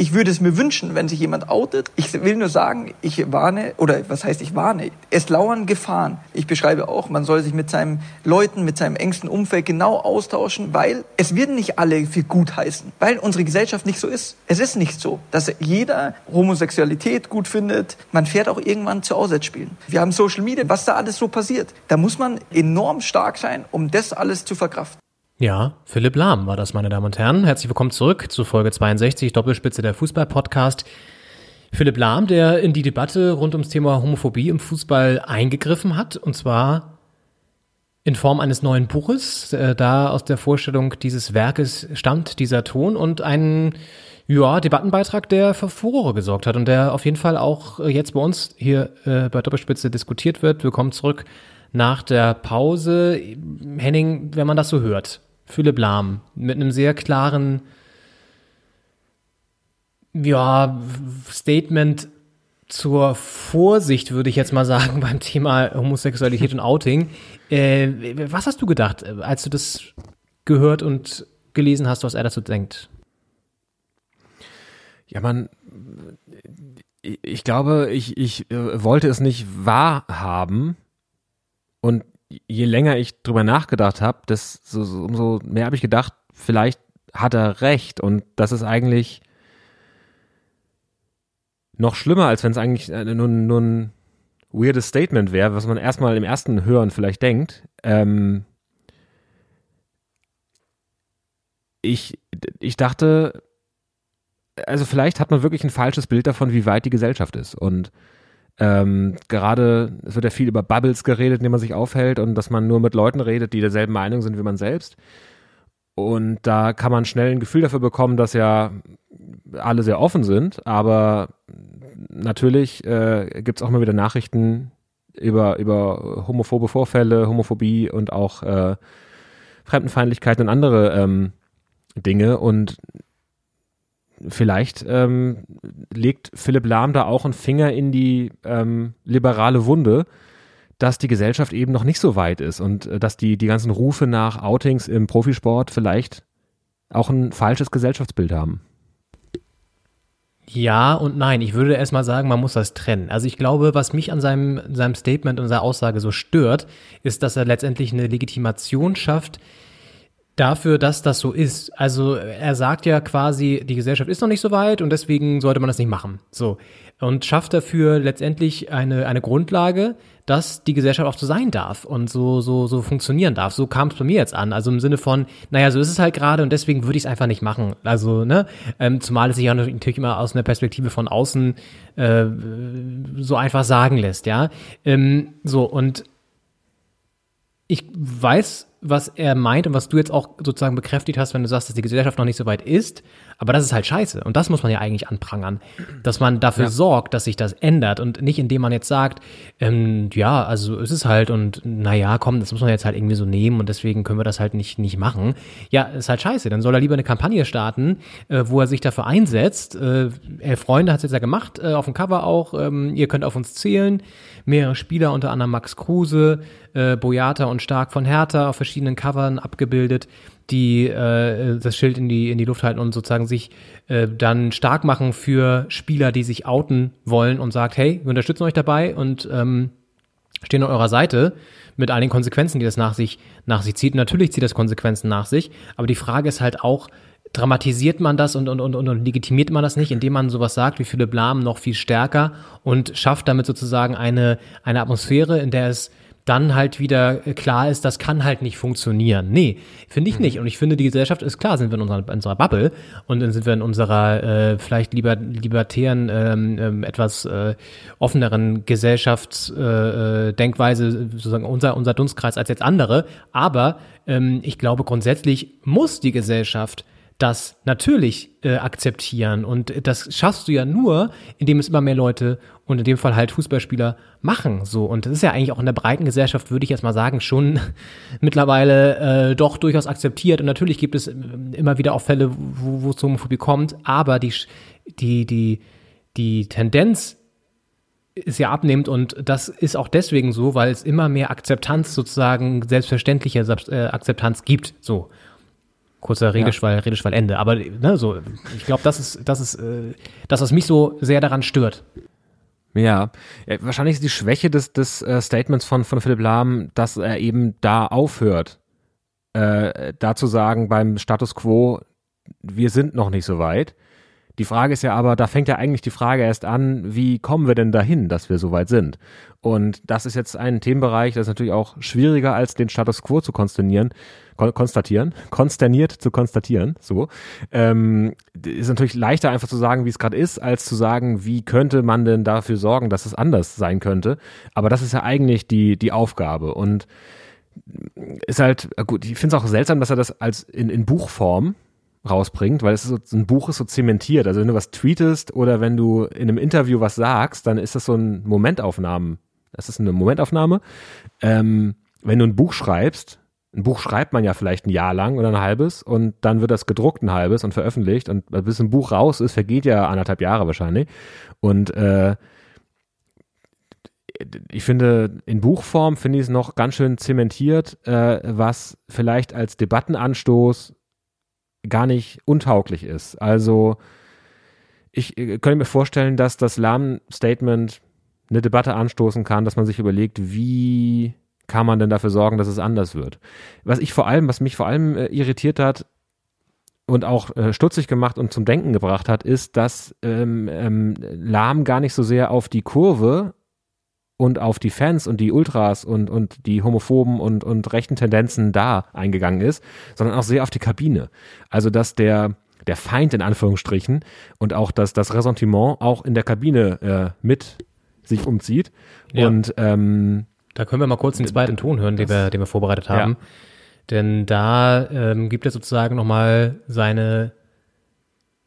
Ich würde es mir wünschen, wenn sich jemand outet. Ich will nur sagen, ich warne, oder was heißt ich warne? Es lauern Gefahren. Ich beschreibe auch, man soll sich mit seinen Leuten, mit seinem engsten Umfeld genau austauschen, weil es werden nicht alle für gut heißen, weil unsere Gesellschaft nicht so ist. Es ist nicht so, dass jeder Homosexualität gut findet. Man fährt auch irgendwann zu Auswärtsspielen. Wir haben Social Media, was da alles so passiert. Da muss man enorm stark sein, um das alles zu verkraften. Ja, Philipp Lahm war das, meine Damen und Herren. Herzlich willkommen zurück zu Folge 62, Doppelspitze der Fußball-Podcast. Philipp Lahm, der in die Debatte rund ums Thema Homophobie im Fußball eingegriffen hat, und zwar in Form eines neuen Buches. Äh, da aus der Vorstellung dieses Werkes stammt dieser Ton und ein ja, Debattenbeitrag, der für Furore gesorgt hat und der auf jeden Fall auch äh, jetzt bei uns hier äh, bei Doppelspitze diskutiert wird. Willkommen zurück nach der Pause. Henning, wenn man das so hört, Philipp Lahm mit einem sehr klaren ja, Statement zur Vorsicht, würde ich jetzt mal sagen, (laughs) beim Thema Homosexualität und Outing. Äh, was hast du gedacht, als du das gehört und gelesen hast, was er dazu denkt? Ja, man, ich ich glaube, ich, ich äh, wollte es nicht wahrhaben. Und je länger ich drüber nachgedacht habe, so, so, umso mehr habe ich gedacht, vielleicht hat er recht. Und das ist eigentlich noch schlimmer, als wenn es eigentlich äh, nur, nur ein weirdes Statement wäre, was man erstmal im ersten Hören vielleicht denkt. Ähm, ich, ich dachte, also vielleicht hat man wirklich ein falsches Bild davon, wie weit die Gesellschaft ist. Und ähm, gerade, es wird ja viel über Bubbles geredet, in denen man sich aufhält und dass man nur mit Leuten redet, die derselben Meinung sind wie man selbst. Und da kann man schnell ein Gefühl dafür bekommen, dass ja alle sehr offen sind, aber natürlich äh, gibt es auch mal wieder Nachrichten über, über homophobe Vorfälle, Homophobie und auch äh, Fremdenfeindlichkeit und andere ähm, Dinge. Und vielleicht ähm, legt Philipp Lahm da auch einen Finger in die ähm, liberale Wunde, dass die Gesellschaft eben noch nicht so weit ist und äh, dass die, die ganzen Rufe nach Outings im Profisport vielleicht auch ein falsches Gesellschaftsbild haben. Ja und nein. Ich würde erstmal sagen, man muss das trennen. Also ich glaube, was mich an seinem, seinem Statement und seiner Aussage so stört, ist, dass er letztendlich eine Legitimation schafft dafür, dass das so ist. Also er sagt ja quasi, die Gesellschaft ist noch nicht so weit und deswegen sollte man das nicht machen. So. Und schafft dafür letztendlich eine, eine Grundlage, dass die Gesellschaft auch so sein darf und so, so, so funktionieren darf. So kam es bei mir jetzt an. Also im Sinne von, naja, so ist es halt gerade und deswegen würde ich es einfach nicht machen. Also, ne, ähm, zumal es sich ja natürlich immer aus einer Perspektive von außen äh, so einfach sagen lässt, ja. Ähm, so, und ich weiß, was er meint und was du jetzt auch sozusagen bekräftigt hast, wenn du sagst, dass die Gesellschaft noch nicht so weit ist. Aber das ist halt scheiße. Und das muss man ja eigentlich anprangern. Dass man dafür ja. sorgt, dass sich das ändert und nicht indem man jetzt sagt, ähm, ja, also es ist halt und naja, komm, das muss man jetzt halt irgendwie so nehmen und deswegen können wir das halt nicht, nicht machen. Ja, ist halt scheiße. Dann soll er lieber eine Kampagne starten, äh, wo er sich dafür einsetzt. Äh, Elf Freunde hat es jetzt ja gemacht, äh, auf dem Cover auch. Ähm, ihr könnt auf uns zählen. Mehrere Spieler, unter anderem Max Kruse, äh, Boyata und Stark von Hertha auf verschiedenen Covern abgebildet, die äh, das Schild in die, in die Luft halten und sozusagen sich äh, dann stark machen für Spieler, die sich outen wollen und sagt, hey, wir unterstützen euch dabei und ähm, stehen an eurer Seite mit all den Konsequenzen, die das nach sich, nach sich zieht. Natürlich zieht das Konsequenzen nach sich, aber die Frage ist halt auch, dramatisiert man das und, und, und, und legitimiert man das nicht, indem man sowas sagt wie Philipp Lahm noch viel stärker und schafft damit sozusagen eine, eine Atmosphäre, in der es dann halt wieder klar ist, das kann halt nicht funktionieren. Nee, finde ich mhm. nicht. Und ich finde, die Gesellschaft ist klar, sind wir in unserer, in unserer Bubble und dann sind wir in unserer äh, vielleicht lieber libertären, ähm, ähm, etwas äh, offeneren Gesellschaftsdenkweise, äh, sozusagen unser, unser Dunstkreis als jetzt andere. Aber ähm, ich glaube, grundsätzlich muss die Gesellschaft das natürlich äh, akzeptieren. Und das schaffst du ja nur, indem es immer mehr Leute und in dem Fall halt Fußballspieler machen. So. Und das ist ja eigentlich auch in der breiten Gesellschaft, würde ich jetzt mal sagen, schon (laughs) mittlerweile äh, doch durchaus akzeptiert. Und natürlich gibt es ähm, immer wieder auch Fälle, wo, wo es Homophobie kommt, aber die, die, die, die Tendenz ist ja abnimmt und das ist auch deswegen so, weil es immer mehr Akzeptanz sozusagen, selbstverständliche äh, Akzeptanz gibt. So. Kurzer Redeschwall, ja. Redeschwall Ende. Aber ne, so, ich glaube, das ist, das ist äh, das, was mich so sehr daran stört. Ja. ja, wahrscheinlich ist die Schwäche des, des äh, Statements von, von Philipp Lahm, dass er eben da aufhört, äh, da zu sagen beim Status quo, wir sind noch nicht so weit. Die Frage ist ja aber, da fängt ja eigentlich die Frage erst an, wie kommen wir denn dahin, dass wir so weit sind? Und das ist jetzt ein Themenbereich, das ist natürlich auch schwieriger als den Status quo zu konstatieren, konstatieren, (laughs) konsterniert zu konstatieren, so. Ähm, ist natürlich leichter einfach zu sagen, wie es gerade ist, als zu sagen, wie könnte man denn dafür sorgen, dass es anders sein könnte. Aber das ist ja eigentlich die, die Aufgabe. Und ist halt, gut, ich finde es auch seltsam, dass er das als in, in Buchform rausbringt, weil es so, ein Buch ist so zementiert. Also wenn du was tweetest oder wenn du in einem Interview was sagst, dann ist das so ein Momentaufnahmen. Das ist eine Momentaufnahme. Ähm, wenn du ein Buch schreibst, ein Buch schreibt man ja vielleicht ein Jahr lang oder ein halbes und dann wird das gedruckt ein halbes und veröffentlicht und bis ein Buch raus ist, vergeht ja anderthalb Jahre wahrscheinlich. Und äh, ich finde, in Buchform finde ich es noch ganz schön zementiert, äh, was vielleicht als Debattenanstoß gar nicht untauglich ist. Also ich äh, könnte mir vorstellen, dass das Lahm-Statement eine Debatte anstoßen kann, dass man sich überlegt, wie kann man denn dafür sorgen, dass es anders wird. Was ich vor allem, was mich vor allem äh, irritiert hat und auch äh, stutzig gemacht und zum Denken gebracht hat, ist, dass ähm, ähm, Lahm gar nicht so sehr auf die Kurve und auf die Fans und die Ultras und, und die homophoben und, und rechten Tendenzen da eingegangen ist, sondern auch sehr auf die Kabine. Also, dass der, der Feind in Anführungsstrichen und auch das, das Ressentiment auch in der Kabine äh, mit sich umzieht. Ja. Und ähm, da können wir mal kurz den zweiten Ton hören, den wir, den wir vorbereitet haben. Ja. Denn da ähm, gibt er sozusagen nochmal seine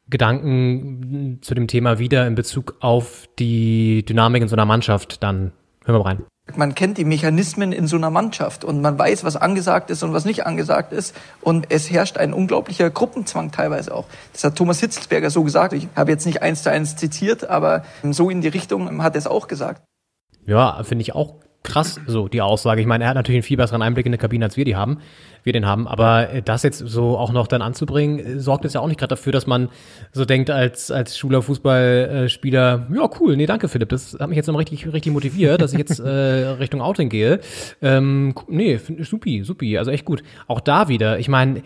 Gedanken zu dem Thema wieder in Bezug auf die Dynamik in so einer Mannschaft dann Hören wir mal rein. Man kennt die Mechanismen in so einer Mannschaft und man weiß, was angesagt ist und was nicht angesagt ist. Und es herrscht ein unglaublicher Gruppenzwang teilweise auch. Das hat Thomas Hitzelsberger so gesagt. Ich habe jetzt nicht eins zu eins zitiert, aber so in die Richtung hat er es auch gesagt. Ja, finde ich auch krass, so die Aussage. Ich meine, er hat natürlich einen viel besseren Einblick in die Kabine, als wir die haben, wir den haben. Aber äh, das jetzt so auch noch dann anzubringen, äh, sorgt jetzt ja auch nicht gerade dafür, dass man so denkt als als Schuler Fußballspieler, ja cool, nee, danke Philipp, das hat mich jetzt noch richtig richtig motiviert, dass ich jetzt äh, (laughs) Richtung Outing gehe. Ähm, nee, supi, supi, also echt gut. Auch da wieder, ich meine,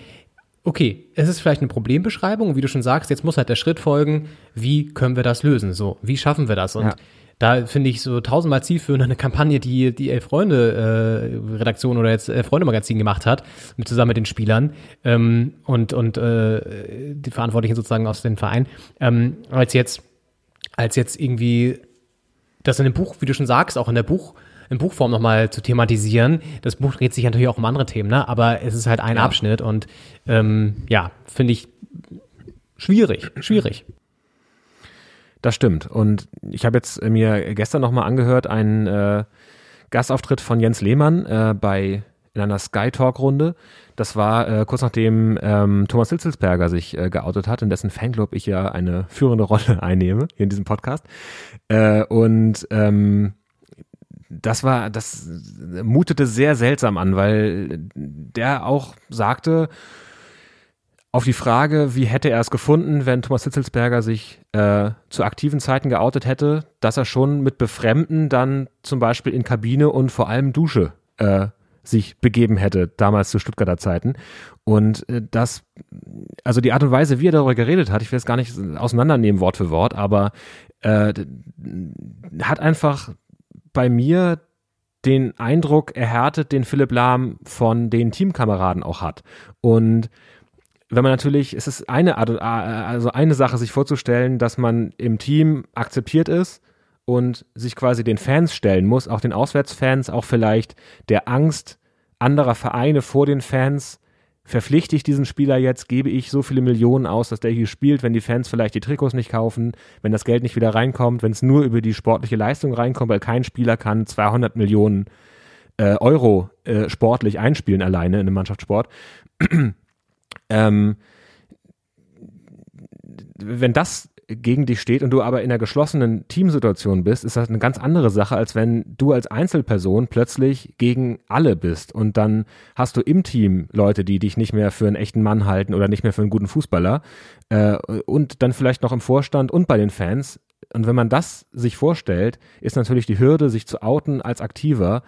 okay, es ist vielleicht eine Problembeschreibung, wie du schon sagst, jetzt muss halt der Schritt folgen, wie können wir das lösen? So, wie schaffen wir das? Und Ja. Da finde ich so tausendmal zielführend eine Kampagne, die die Elf Freunde äh, Redaktion oder jetzt Elf Freunde Magazin gemacht hat, mit zusammen mit den Spielern ähm, und und äh, die Verantwortlichen sozusagen aus dem Verein, ähm, als jetzt als jetzt irgendwie das in dem Buch, wie du schon sagst, auch in der Buch in Buchform nochmal zu thematisieren. Das Buch dreht sich natürlich auch um andere Themen, ne? aber es ist halt ein Ja. Abschnitt und ähm, ja, finde ich schwierig, schwierig. Das stimmt. Und ich habe jetzt mir gestern nochmal angehört, einen äh, Gastauftritt von Jens Lehmann äh, bei in einer Sky Talk Runde. Das war äh, kurz nachdem ähm, Thomas Hitzelsberger sich äh, geoutet hat, in dessen Fanclub ich ja eine führende Rolle (laughs) einnehme hier in diesem Podcast. Äh, und ähm, das war, das mutete sehr seltsam an, weil der auch sagte, auf die Frage, wie hätte er es gefunden, wenn Thomas Hitzelsberger sich äh, zu aktiven Zeiten geoutet hätte, dass er schon mit Befremden dann zum Beispiel in Kabine und vor allem Dusche äh, sich begeben hätte, damals zu Stuttgarter Zeiten. Und äh, das, also die Art und Weise, wie er darüber geredet hat, ich will es gar nicht auseinandernehmen Wort für Wort, aber äh, hat einfach bei mir den Eindruck erhärtet, den Philipp Lahm von den Teamkameraden auch hat. Und wenn man natürlich, es ist eine Art, also eine Sache, sich vorzustellen, dass man im Team akzeptiert ist und sich quasi den Fans stellen muss, auch den Auswärtsfans, auch vielleicht der Angst anderer Vereine vor den Fans. Verpflichte ich diesen Spieler jetzt, gebe ich so viele Millionen aus, dass der hier spielt, wenn die Fans vielleicht die Trikots nicht kaufen, wenn das Geld nicht wieder reinkommt, wenn es nur über die sportliche Leistung reinkommt, weil kein Spieler kann 200 Millionen äh, Euro äh, sportlich einspielen alleine in einem Mannschaftssport. Ähm, wenn das gegen dich steht und du aber in einer geschlossenen Teamsituation bist, ist das eine ganz andere Sache, als wenn du als Einzelperson plötzlich gegen alle bist und dann hast du im Team Leute, die dich nicht mehr für einen echten Mann halten oder nicht mehr für einen guten Fußballer äh, und dann vielleicht noch im Vorstand und bei den Fans. Und wenn man das sich vorstellt, ist natürlich die Hürde, sich zu outen als Aktiver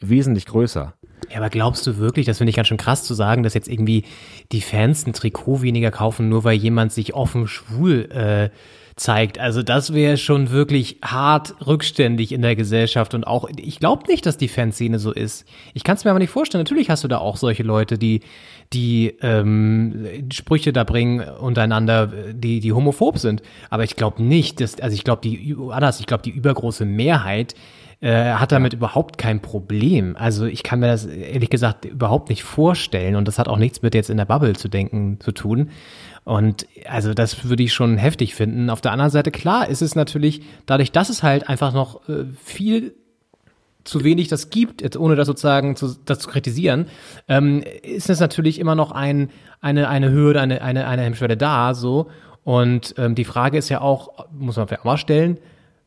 wesentlich größer. Ja, aber glaubst du wirklich, das finde ich ganz schön krass zu sagen, dass jetzt irgendwie die Fans ein Trikot weniger kaufen, nur weil jemand sich offen schwul äh, zeigt? Also das wäre schon wirklich hart rückständig in der Gesellschaft und auch, ich glaube nicht, dass die Fanszene so ist. Ich kann es mir aber nicht vorstellen. Natürlich hast du da auch solche Leute, die die ähm, Sprüche da bringen untereinander, die die homophob sind. Aber ich glaube nicht, dass, also ich glaube die anders, ich glaube die übergroße Mehrheit äh, hat damit überhaupt kein Problem. Also ich kann mir das ehrlich gesagt überhaupt nicht vorstellen und das hat auch nichts mit jetzt in der Bubble zu denken zu tun. Und also das würde ich schon heftig finden. Auf der anderen Seite, klar, ist es natürlich, dadurch, dass es halt einfach noch äh, viel zu wenig das gibt, jetzt ohne das sozusagen zu, das zu kritisieren, ähm, ist es natürlich immer noch ein, eine, eine Hürde, eine, eine, eine Hemmschwelle da, so. Und ähm, die Frage ist ja auch, muss man vielleicht auch mal stellen,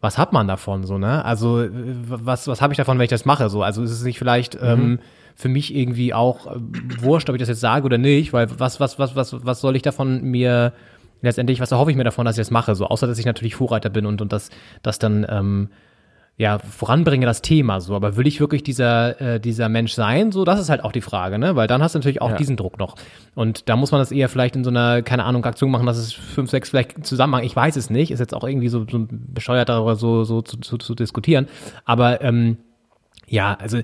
was hat man davon so, ne? Also äh, was, was habe ich davon, wenn ich das mache? So, also ist es nicht vielleicht ähm, für mich irgendwie auch äh, wurscht, ob ich das jetzt sage oder nicht, weil was, was, was, was, was soll ich davon mir letztendlich, was erhoffe ich mir davon, dass ich das mache? So, außer dass ich natürlich Vorreiter bin und, und das, das dann ähm, ja, voranbringe das Thema so, aber will ich wirklich dieser, äh, dieser Mensch sein? So, das ist halt auch die Frage, ne? Weil dann hast du natürlich auch Ja. diesen Druck noch. Und da muss man das eher vielleicht in so einer, keine Ahnung, Aktion machen, dass es fünf, sechs vielleicht Zusammenhang, ich weiß es nicht, ist jetzt auch irgendwie so, so bescheuert darüber so, so zu, zu, zu diskutieren. Aber ähm, ja, also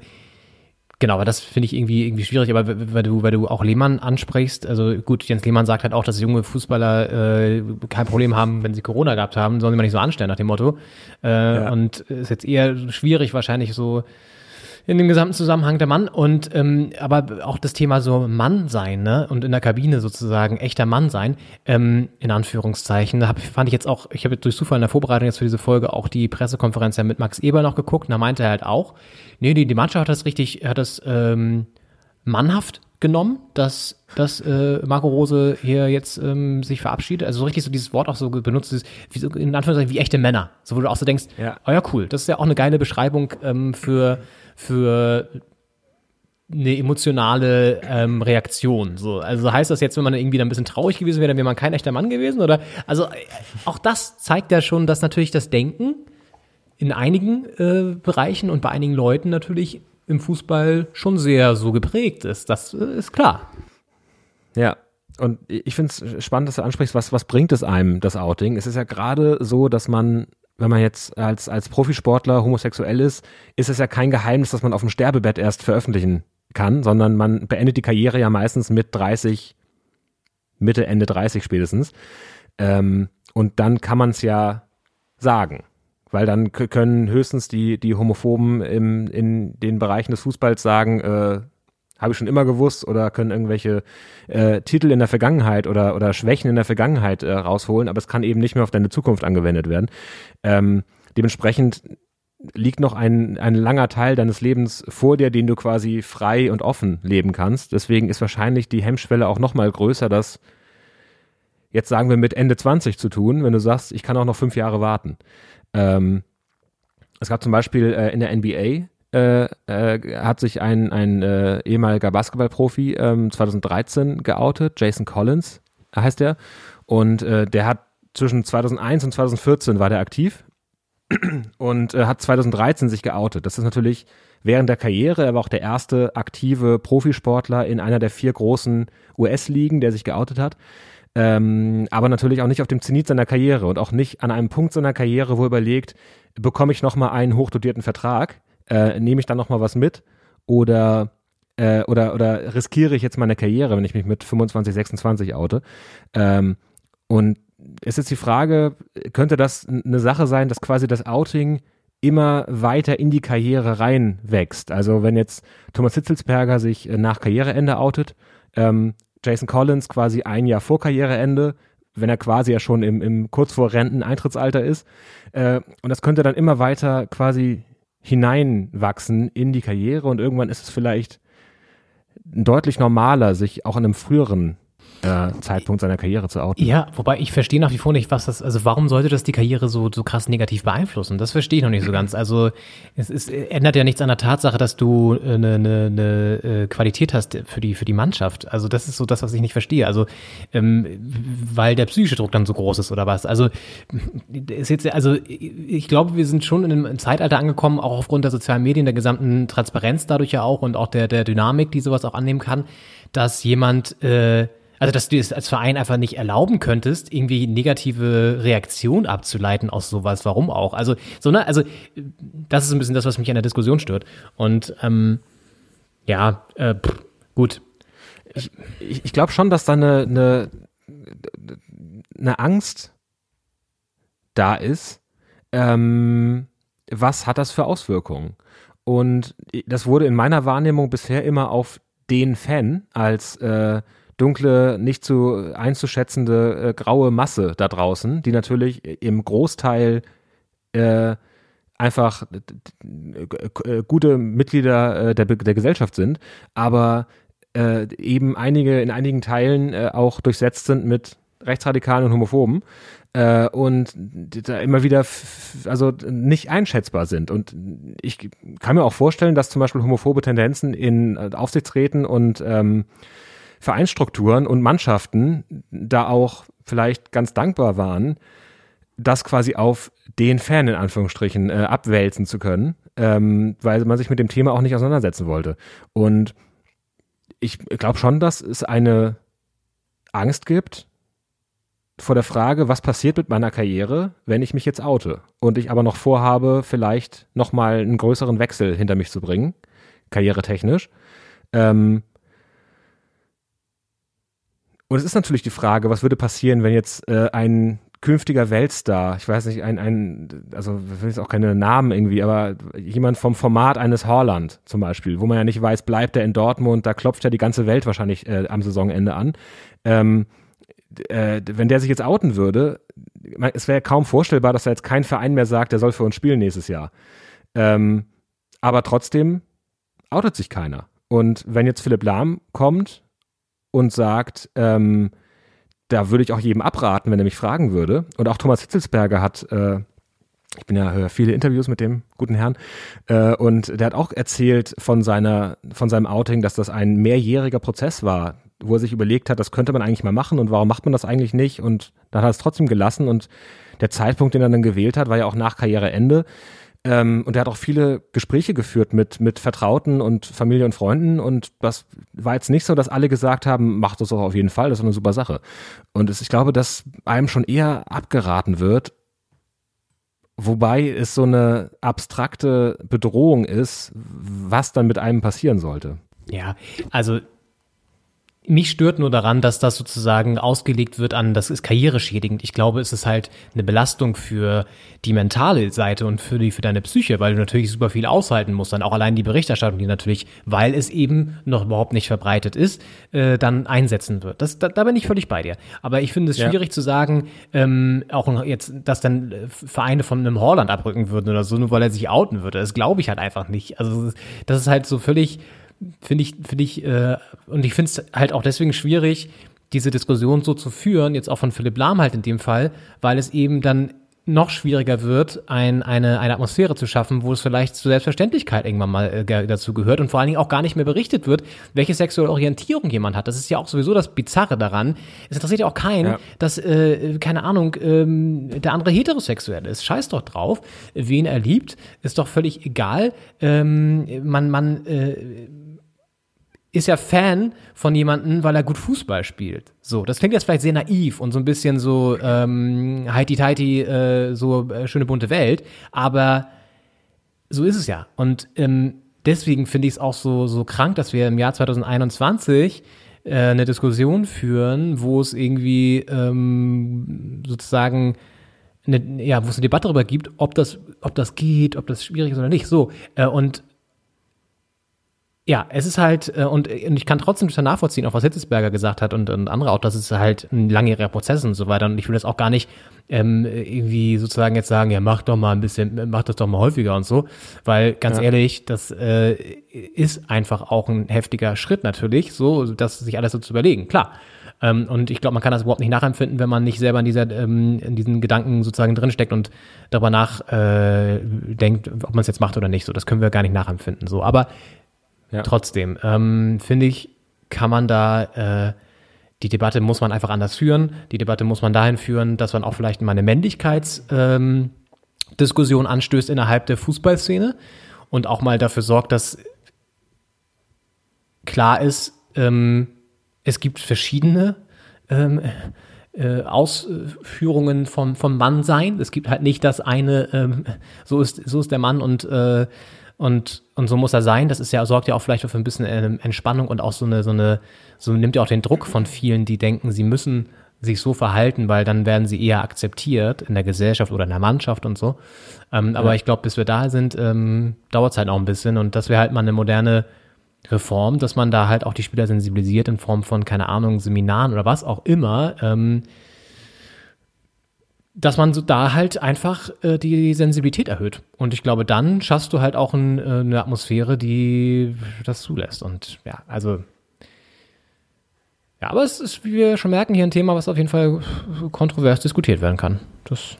Genau, aber das finde ich irgendwie irgendwie schwierig, aber weil du, weil du auch Lehmann ansprichst, also gut, Jens Lehmann sagt halt auch, dass junge Fußballer äh, kein Problem haben, wenn sie Corona gehabt haben, sollen sie mal nicht so anstellen nach dem Motto. Äh, Und ist jetzt eher schwierig wahrscheinlich so in dem gesamten Zusammenhang der Mann und ähm, aber auch das Thema so Mann sein, ne? Und in der Kabine sozusagen echter Mann sein, ähm, in Anführungszeichen. Da hab, fand ich jetzt auch, ich habe durch Zufall in der Vorbereitung jetzt für diese Folge auch die Pressekonferenz ja mit Max Eber noch geguckt und da meinte er halt auch, nee, die, die Mannschaft hat das richtig, hat das ähm, mannhaft genommen, dass, dass äh, Marco Rose hier jetzt ähm, sich verabschiedet? Also so richtig so dieses Wort auch so benutzt, ist, wie, so, in Anführungszeichen wie echte Männer. So wo du auch so denkst, Ja. oh ja, cool, das ist ja auch eine geile Beschreibung ähm, für, für eine emotionale ähm, Reaktion. So, also heißt das jetzt, wenn man irgendwie dann ein bisschen traurig gewesen wäre, dann wäre man kein echter Mann gewesen? Oder also äh, auch das zeigt ja schon, dass natürlich das Denken in einigen äh, Bereichen und bei einigen Leuten natürlich im Fußball schon sehr so geprägt ist. Das äh, ist klar. Ja. Und ich finde es spannend, dass du ansprichst, was, was bringt es einem, das Outing? Es ist ja gerade so, dass man, wenn man jetzt als, als Profisportler homosexuell ist, ist es ja kein Geheimnis, dass man auf dem Sterbebett erst veröffentlichen kann, sondern man beendet die Karriere ja meistens mit 30, Mitte, Ende 30 spätestens. Ähm, und dann kann man es ja sagen. Weil dann können höchstens die, die Homophoben im, in den Bereichen des Fußballs sagen, äh, habe ich schon immer gewusst oder können irgendwelche äh, Titel in der Vergangenheit oder, oder Schwächen in der Vergangenheit äh, rausholen, aber es kann eben nicht mehr auf deine Zukunft angewendet werden. Ähm, dementsprechend liegt noch ein, ein langer Teil deines Lebens vor dir, den du quasi frei und offen leben kannst. Deswegen ist wahrscheinlich die Hemmschwelle auch noch mal größer, das jetzt sagen wir mit Ende 20 zu tun, wenn du sagst, ich kann auch noch fünf Jahre warten. Ähm, es gab zum Beispiel äh, in der NBA äh, äh, hat sich ein, ein äh, ehemaliger Basketballprofi ähm, 2013 geoutet, Jason Collins heißt er, und äh, der hat zwischen 2001 und 2014 war der aktiv (clears throat) und äh, hat 2013 sich geoutet. Das ist natürlich während der Karriere, er war auch der erste aktive Profisportler in einer der vier großen US-Ligen, der sich geoutet hat. Ähm, aber natürlich auch nicht auf dem Zenit seiner Karriere und auch nicht an einem Punkt seiner Karriere, wo er überlegt, bekomme ich nochmal einen hochdotierten Vertrag, äh, nehme ich dann nochmal was mit oder, äh, oder, oder riskiere ich jetzt meine Karriere, wenn ich mich mit 25, 26 oute. Ähm, und es ist die Frage, könnte das eine Sache sein, dass quasi das Outing immer weiter in die Karriere reinwächst? Also wenn jetzt Thomas Hitzelsberger sich äh, nach Karriereende outet, ähm, Jason Collins quasi ein Jahr vor Karriereende, wenn er quasi ja schon im, im kurz vor Renteneintrittsalter ist. Äh, und das könnte dann immer weiter quasi hineinwachsen in die Karriere und irgendwann ist es vielleicht deutlich normaler, sich auch an einem früheren äh, Zeitpunkt seiner Karriere zu outen. Ja, wobei ich verstehe nach wie vor nicht, was das, also warum sollte das die Karriere so, so krass negativ beeinflussen? Das verstehe ich noch nicht so ganz. Also es, es ändert ja nichts an der Tatsache, dass du äh, eine, eine, eine äh, Qualität hast für die, für die Mannschaft. Also das ist so das, was ich nicht verstehe. Also ähm, weil der psychische Druck dann so groß ist oder was. Also ist jetzt, also ich glaube, wir sind schon in einem Zeitalter angekommen, auch aufgrund der sozialen Medien, der gesamten Transparenz dadurch ja auch und auch der, der Dynamik, die sowas auch annehmen kann, dass jemand äh, also, dass du es als Verein einfach nicht erlauben könntest, irgendwie negative Reaktion abzuleiten aus sowas. Warum auch? Also, so, ne, also, das ist ein bisschen das, was mich an der Diskussion stört. Und, ähm, ja, äh, pff, gut. Ich, ich, glaube schon, dass da eine, eine, eine Angst da ist. Ähm, was hat das für Auswirkungen? Und das wurde in meiner Wahrnehmung bisher immer auf den Fan als äh, dunkle, nicht zu einzuschätzende äh, graue Masse da draußen, die natürlich im Großteil äh, einfach äh, gute Mitglieder äh, der, der Gesellschaft sind, aber äh, eben einige in einigen Teilen auch durchsetzt sind mit Rechtsradikalen und Homophoben äh, und da immer wieder also nicht einschätzbar sind. Und ich kann mir auch vorstellen, dass zum Beispiel homophobe Tendenzen in Aufsichtsräten und ähm, Vereinsstrukturen und Mannschaften da auch vielleicht ganz dankbar waren, das quasi auf den Fan in Anführungsstrichen äh, abwälzen zu können, ähm, weil man sich mit dem Thema auch nicht auseinandersetzen wollte. Und ich glaube schon, dass es eine Angst gibt vor der Frage, was passiert mit meiner Karriere, wenn ich mich jetzt oute und ich aber noch vorhabe, vielleicht nochmal einen größeren Wechsel hinter mich zu bringen, karrieretechnisch. Ähm, und es ist natürlich die Frage, was würde passieren, wenn jetzt äh, ein künftiger Weltstar, ich weiß nicht, ein, ein, also ich will jetzt auch keine Namen irgendwie, aber jemand vom Format eines Horland zum Beispiel, wo man ja nicht weiß, bleibt er in Dortmund, da klopft ja die ganze Welt wahrscheinlich äh, am Saisonende an. Ähm, äh, wenn der sich jetzt outen würde, es wäre kaum vorstellbar, dass er jetzt kein Verein mehr sagt, der soll für uns spielen nächstes Jahr. Ähm, aber trotzdem outet sich keiner. Und wenn jetzt Philipp Lahm kommt und sagt, ähm, da würde ich auch jedem abraten, wenn er mich fragen würde. Und auch Thomas Hitzelsberger hat, äh, ich bin ja höre viele Interviews mit dem guten Herrn, äh, und der hat auch erzählt von seiner, von seinem Outing, dass das ein mehrjähriger Prozess war, wo er sich überlegt hat, das könnte man eigentlich mal machen und warum macht man das eigentlich nicht? Und dann hat er es trotzdem gelassen und der Zeitpunkt, den er dann gewählt hat, war ja auch nach Karriereende. Ähm, und er hat auch viele Gespräche geführt mit, mit Vertrauten und Familie und Freunden. Und das war jetzt nicht so, dass alle gesagt haben, macht das doch auf jeden Fall, das ist eine super Sache. Und es, ich glaube, dass einem schon eher abgeraten wird, wobei es so eine abstrakte Bedrohung ist, was dann mit einem passieren sollte. Ja, also mich stört nur daran, dass das sozusagen ausgelegt wird an, das ist karriereschädigend. Ich glaube, es ist halt eine Belastung für die mentale Seite und für die, für deine Psyche, weil du natürlich super viel aushalten musst. Dann auch allein die Berichterstattung, die natürlich, weil es eben noch überhaupt nicht verbreitet ist, äh, dann einsetzen wird. Das, da, da bin ich völlig bei dir. Aber ich finde es Ja. schwierig zu sagen, ähm, auch jetzt, dass dann äh, Vereine von einem Holland abrücken würden oder so, nur weil er sich outen würde. Das glaube ich halt einfach nicht. Also das ist halt so völlig finde ich, finde ich, äh, und ich finde es halt auch deswegen schwierig, diese Diskussion so zu führen, jetzt auch von Philipp Lahm halt in dem Fall, weil es eben dann noch schwieriger wird, ein, eine, eine Atmosphäre zu schaffen, wo es vielleicht zur Selbstverständlichkeit irgendwann mal äh, dazu gehört und vor allen Dingen auch gar nicht mehr berichtet wird, welche sexuelle Orientierung jemand hat. Das ist ja auch sowieso das Bizarre daran. Es interessiert ja auch keinen, Ja. dass, äh, keine Ahnung, ähm, der andere heterosexuell ist. Scheiß doch drauf, wen er liebt, ist doch völlig egal. Ähm, man, man, äh, ist ja Fan von jemandem, weil er gut Fußball spielt. So, das klingt jetzt vielleicht sehr naiv und so ein bisschen so ähm, heiti-teiti, äh, so äh, schöne bunte Welt, aber so ist es ja. Und ähm, deswegen finde ich es auch so, so krank, dass wir im Jahr 2021 äh, eine Diskussion führen, wo es irgendwie ähm, sozusagen eine, ja, wo es eine Debatte darüber gibt, ob das, ob das geht, ob das schwierig ist oder nicht. So, äh, und ja, es ist halt, äh, und, und ich kann trotzdem total nachvollziehen, auch was Hitzesberger gesagt hat und, und andere auch, dass es halt ein langjähriger Prozess und so weiter. Und ich will das auch gar nicht ähm, irgendwie sozusagen jetzt sagen, ja, mach doch mal ein bisschen, mach das doch mal häufiger und so. Weil ganz Ja. ehrlich, das äh, ist einfach auch ein heftiger Schritt natürlich, so, das sich alles so zu überlegen. Klar. Ähm, und ich glaube, man kann das überhaupt nicht nachempfinden, wenn man nicht selber in dieser, ähm, in diesen Gedanken sozusagen drinsteckt und darüber nach äh, denkt, ob man es jetzt macht oder nicht. So, das können wir gar nicht nachempfinden. So, aber Ja. Trotzdem, ähm, finde ich, kann man da, äh, die Debatte muss man einfach anders führen. Die Debatte muss man dahin führen, dass man auch vielleicht mal eine Männlichkeitsdiskussion ähm, anstößt innerhalb der Fußballszene und auch mal dafür sorgt, dass klar ist, ähm, es gibt verschiedene ähm, äh, Ausführungen vom, vom Mannsein. Es gibt halt nicht das eine, ähm, so ist, so ist der Mann und, äh, und, und so muss er sein. Das ist ja, sorgt ja auch vielleicht für ein bisschen ähm, Entspannung und auch so eine, so eine, so nimmt ja auch den Druck von vielen, die denken, sie müssen sich so verhalten, weil dann werden sie eher akzeptiert in der Gesellschaft oder in der Mannschaft und so. Ähm, aber Ja. ich glaube, bis wir da sind, ähm, dauert es halt auch ein bisschen und das wäre halt mal eine moderne Reform, dass man da halt auch die Spieler sensibilisiert in Form von, keine Ahnung, Seminaren oder was auch immer, ähm, dass man so da halt einfach äh, die Sensibilität erhöht. Und ich glaube, dann schaffst du halt auch ein, äh, eine Atmosphäre, die das zulässt. Und ja, also. Ja, aber es ist, wie wir schon merken, hier ein Thema, was auf jeden Fall kontrovers diskutiert werden kann. Das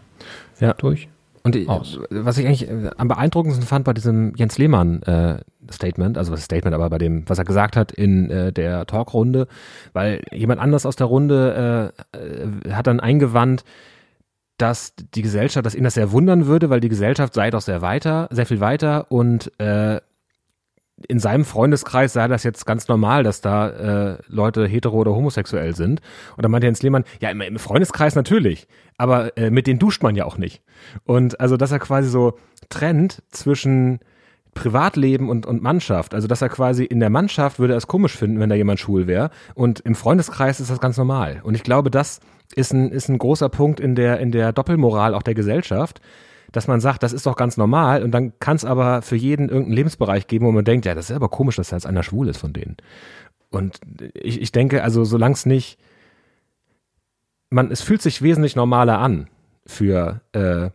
Ja. durch. Und ich, was ich eigentlich äh, am beeindruckendsten fand bei diesem Jens Lehmann äh, Statement, also was Statement, aber bei dem, was er gesagt hat in äh, der Talkrunde, weil jemand anders aus der Runde äh, äh, hat dann eingewandt, dass die Gesellschaft, dass ihn das sehr wundern würde, weil die Gesellschaft sei doch sehr weiter, sehr viel weiter und äh, in seinem Freundeskreis sei das jetzt ganz normal, dass da äh, Leute hetero oder homosexuell sind. Und dann meinte Jens Lehmann, ja, im, im Freundeskreis natürlich, aber äh, mit denen duscht man ja auch nicht. Und also, dass er quasi so trennt zwischen Privatleben und, und Mannschaft. Also, dass er quasi in der Mannschaft würde er es komisch finden, wenn da jemand schwul wäre. Und im Freundeskreis ist das ganz normal. Und ich glaube, das ist ein, ist ein großer Punkt in der, in der Doppelmoral auch der Gesellschaft, dass man sagt, das ist doch ganz normal und dann kann es aber für jeden irgendeinen Lebensbereich geben, wo man denkt, ja, das ist aber komisch, dass da jetzt einer schwul ist von denen. Und ich, ich denke, also solange es nicht, man, es fühlt sich wesentlich normaler an für, äh,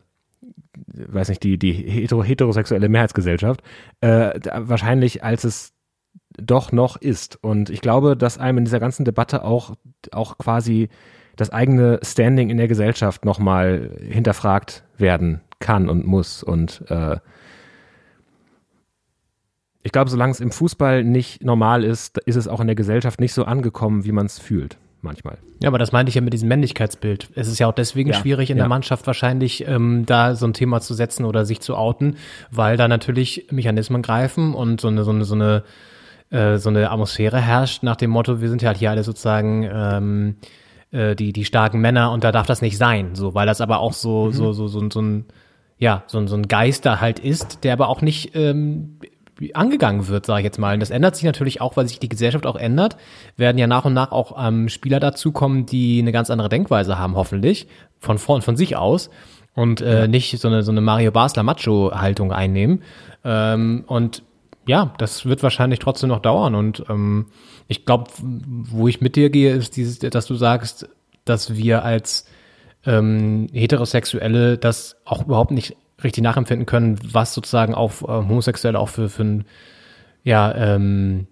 weiß nicht, die, die hetero, heterosexuelle Mehrheitsgesellschaft, äh, wahrscheinlich als es doch noch ist. Und ich glaube, dass einem in dieser ganzen Debatte auch, auch quasi das eigene Standing in der Gesellschaft nochmal hinterfragt werden kann und muss. Und äh, ich glaube, solange es im Fußball nicht normal ist, ist es auch in der Gesellschaft nicht so angekommen, wie man es fühlt manchmal. Ja, aber das meinte ich ja mit diesem Männlichkeitsbild. Es ist ja auch deswegen Ja, schwierig in ja. der Mannschaft wahrscheinlich, ähm, da so ein Thema zu setzen oder sich zu outen, weil da natürlich Mechanismen greifen und so eine, so eine, so eine, äh, so eine Atmosphäre herrscht nach dem Motto, wir sind ja halt hier alle sozusagen ähm, äh, die, die starken Männer und da darf das nicht sein. So, weil das aber auch so, so, so, so, so ein, ja, so, ein- so ein Geist da halt ist, der aber auch nicht ähm, angegangen wird, sage ich jetzt mal. Und das ändert sich natürlich auch, weil sich die Gesellschaft auch ändert. Werden ja nach und nach auch ähm, Spieler dazukommen, die eine ganz andere Denkweise haben, hoffentlich, von vorn, von sich aus und äh, nicht so eine, so eine Mario Basler Macho-Haltung einnehmen. Ähm, und ja, das wird wahrscheinlich trotzdem noch dauern. Und ähm, ich glaube, wo ich mit dir gehe, ist dieses, dass du sagst, dass wir als ähm, Heterosexuelle das auch überhaupt nicht richtig nachempfinden können, was sozusagen auf äh, Homosexuelle auch für, für ein, ja, ähm,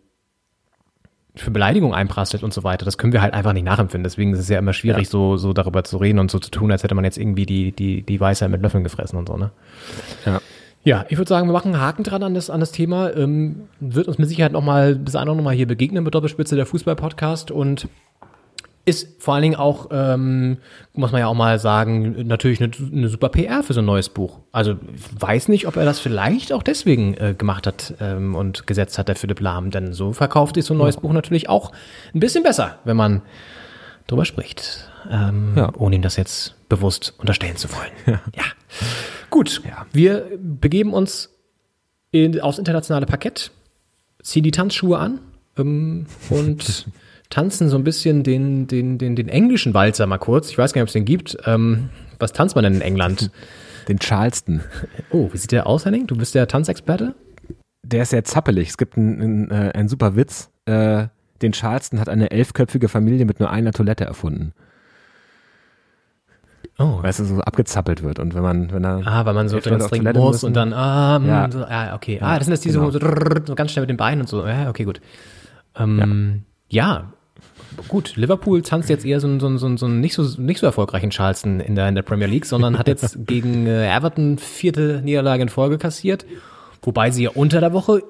für Beleidigung einprasselt und so weiter. Das können wir halt einfach nicht nachempfinden. Deswegen ist es ja immer schwierig, so, so darüber zu reden und so zu tun, als hätte man jetzt irgendwie die, die, die Weisheit mit Löffeln gefressen und so, ne? Ja. Ja, ich würde sagen, wir machen einen Haken dran an das, an das Thema. Ähm, wird uns mit Sicherheit noch mal bis andere noch mal hier begegnen mit Doppelspitze der Fußball-Podcast und ist vor allen Dingen auch, ähm, muss man ja auch mal sagen, natürlich eine, eine super PR für so ein neues Buch. Also ich weiß nicht, ob er das vielleicht auch deswegen äh, gemacht hat ähm, und gesetzt hat, der Philipp Lahm. Denn so verkauft ist so ein neues Buch natürlich auch ein bisschen besser, wenn man drüber spricht. Ähm, Ja. Ohne ihm das jetzt bewusst unterstellen zu wollen. Ja. Gut, wir begeben uns in, aufs internationale Parkett, ziehen die Tanzschuhe an ähm, und (laughs) tanzen so ein bisschen den, den, den, den englischen Walzer mal kurz. Ich weiß gar nicht, ob es den gibt. Ähm, was tanzt man denn in England? (laughs) Den Charleston. Oh, wie sieht der aus, Henning? Du bist der Tanzexperte? Der ist sehr zappelig. Es gibt einen, einen, äh, einen super Witz. Äh, den Charleston hat eine elfköpfige Familie mit nur einer Toilette erfunden. Oh. Weißt du, so abgezappelt wird. Und wenn man, wenn er. Ah, weil man so dringend Toilette muss müssen- und dann, ah, hm, Ja. so, ah okay. Ja, ah, das sind jetzt diese, genau. so, so ganz schnell mit den Beinen und so. Ja, okay, gut. Ähm, ja. Gut, Liverpool tanzt jetzt eher so einen so, einen- so, einen- nicht so nicht so erfolgreichen Charleston in der, in der Premier League, sondern hat jetzt (laughs) gegen äh, Everton vierte Niederlage in Folge kassiert, wobei sie ja unter der Woche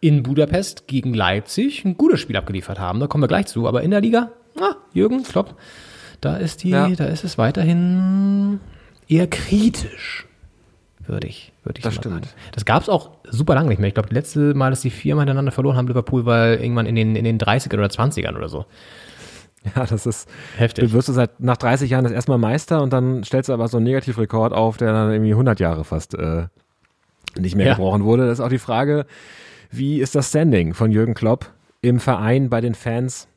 in Budapest gegen Leipzig ein gutes Spiel abgeliefert haben. Da kommen wir gleich zu. Aber in der Liga, ah, Jürgen, Klopp, da ist die, Ja. da ist es weiterhin eher kritisch, würde ich, würde ich Das mal stimmt. sagen. Das gab es auch super lange nicht mehr. Ich glaube, das letzte Mal, dass die viermal hintereinander verloren haben, Liverpool, war irgendwann in den, in den 30ern oder 20ern oder so. (laughs) Ja, das ist Heftig. Du wirst du seit nach 30 Jahren das erstmal Meister und dann stellst du aber so einen Negativrekord auf, der dann irgendwie 100 Jahre fast äh, nicht mehr Ja. gebrochen wurde. Das ist auch die Frage, wie ist das Standing von Jürgen Klopp im Verein bei den Fans?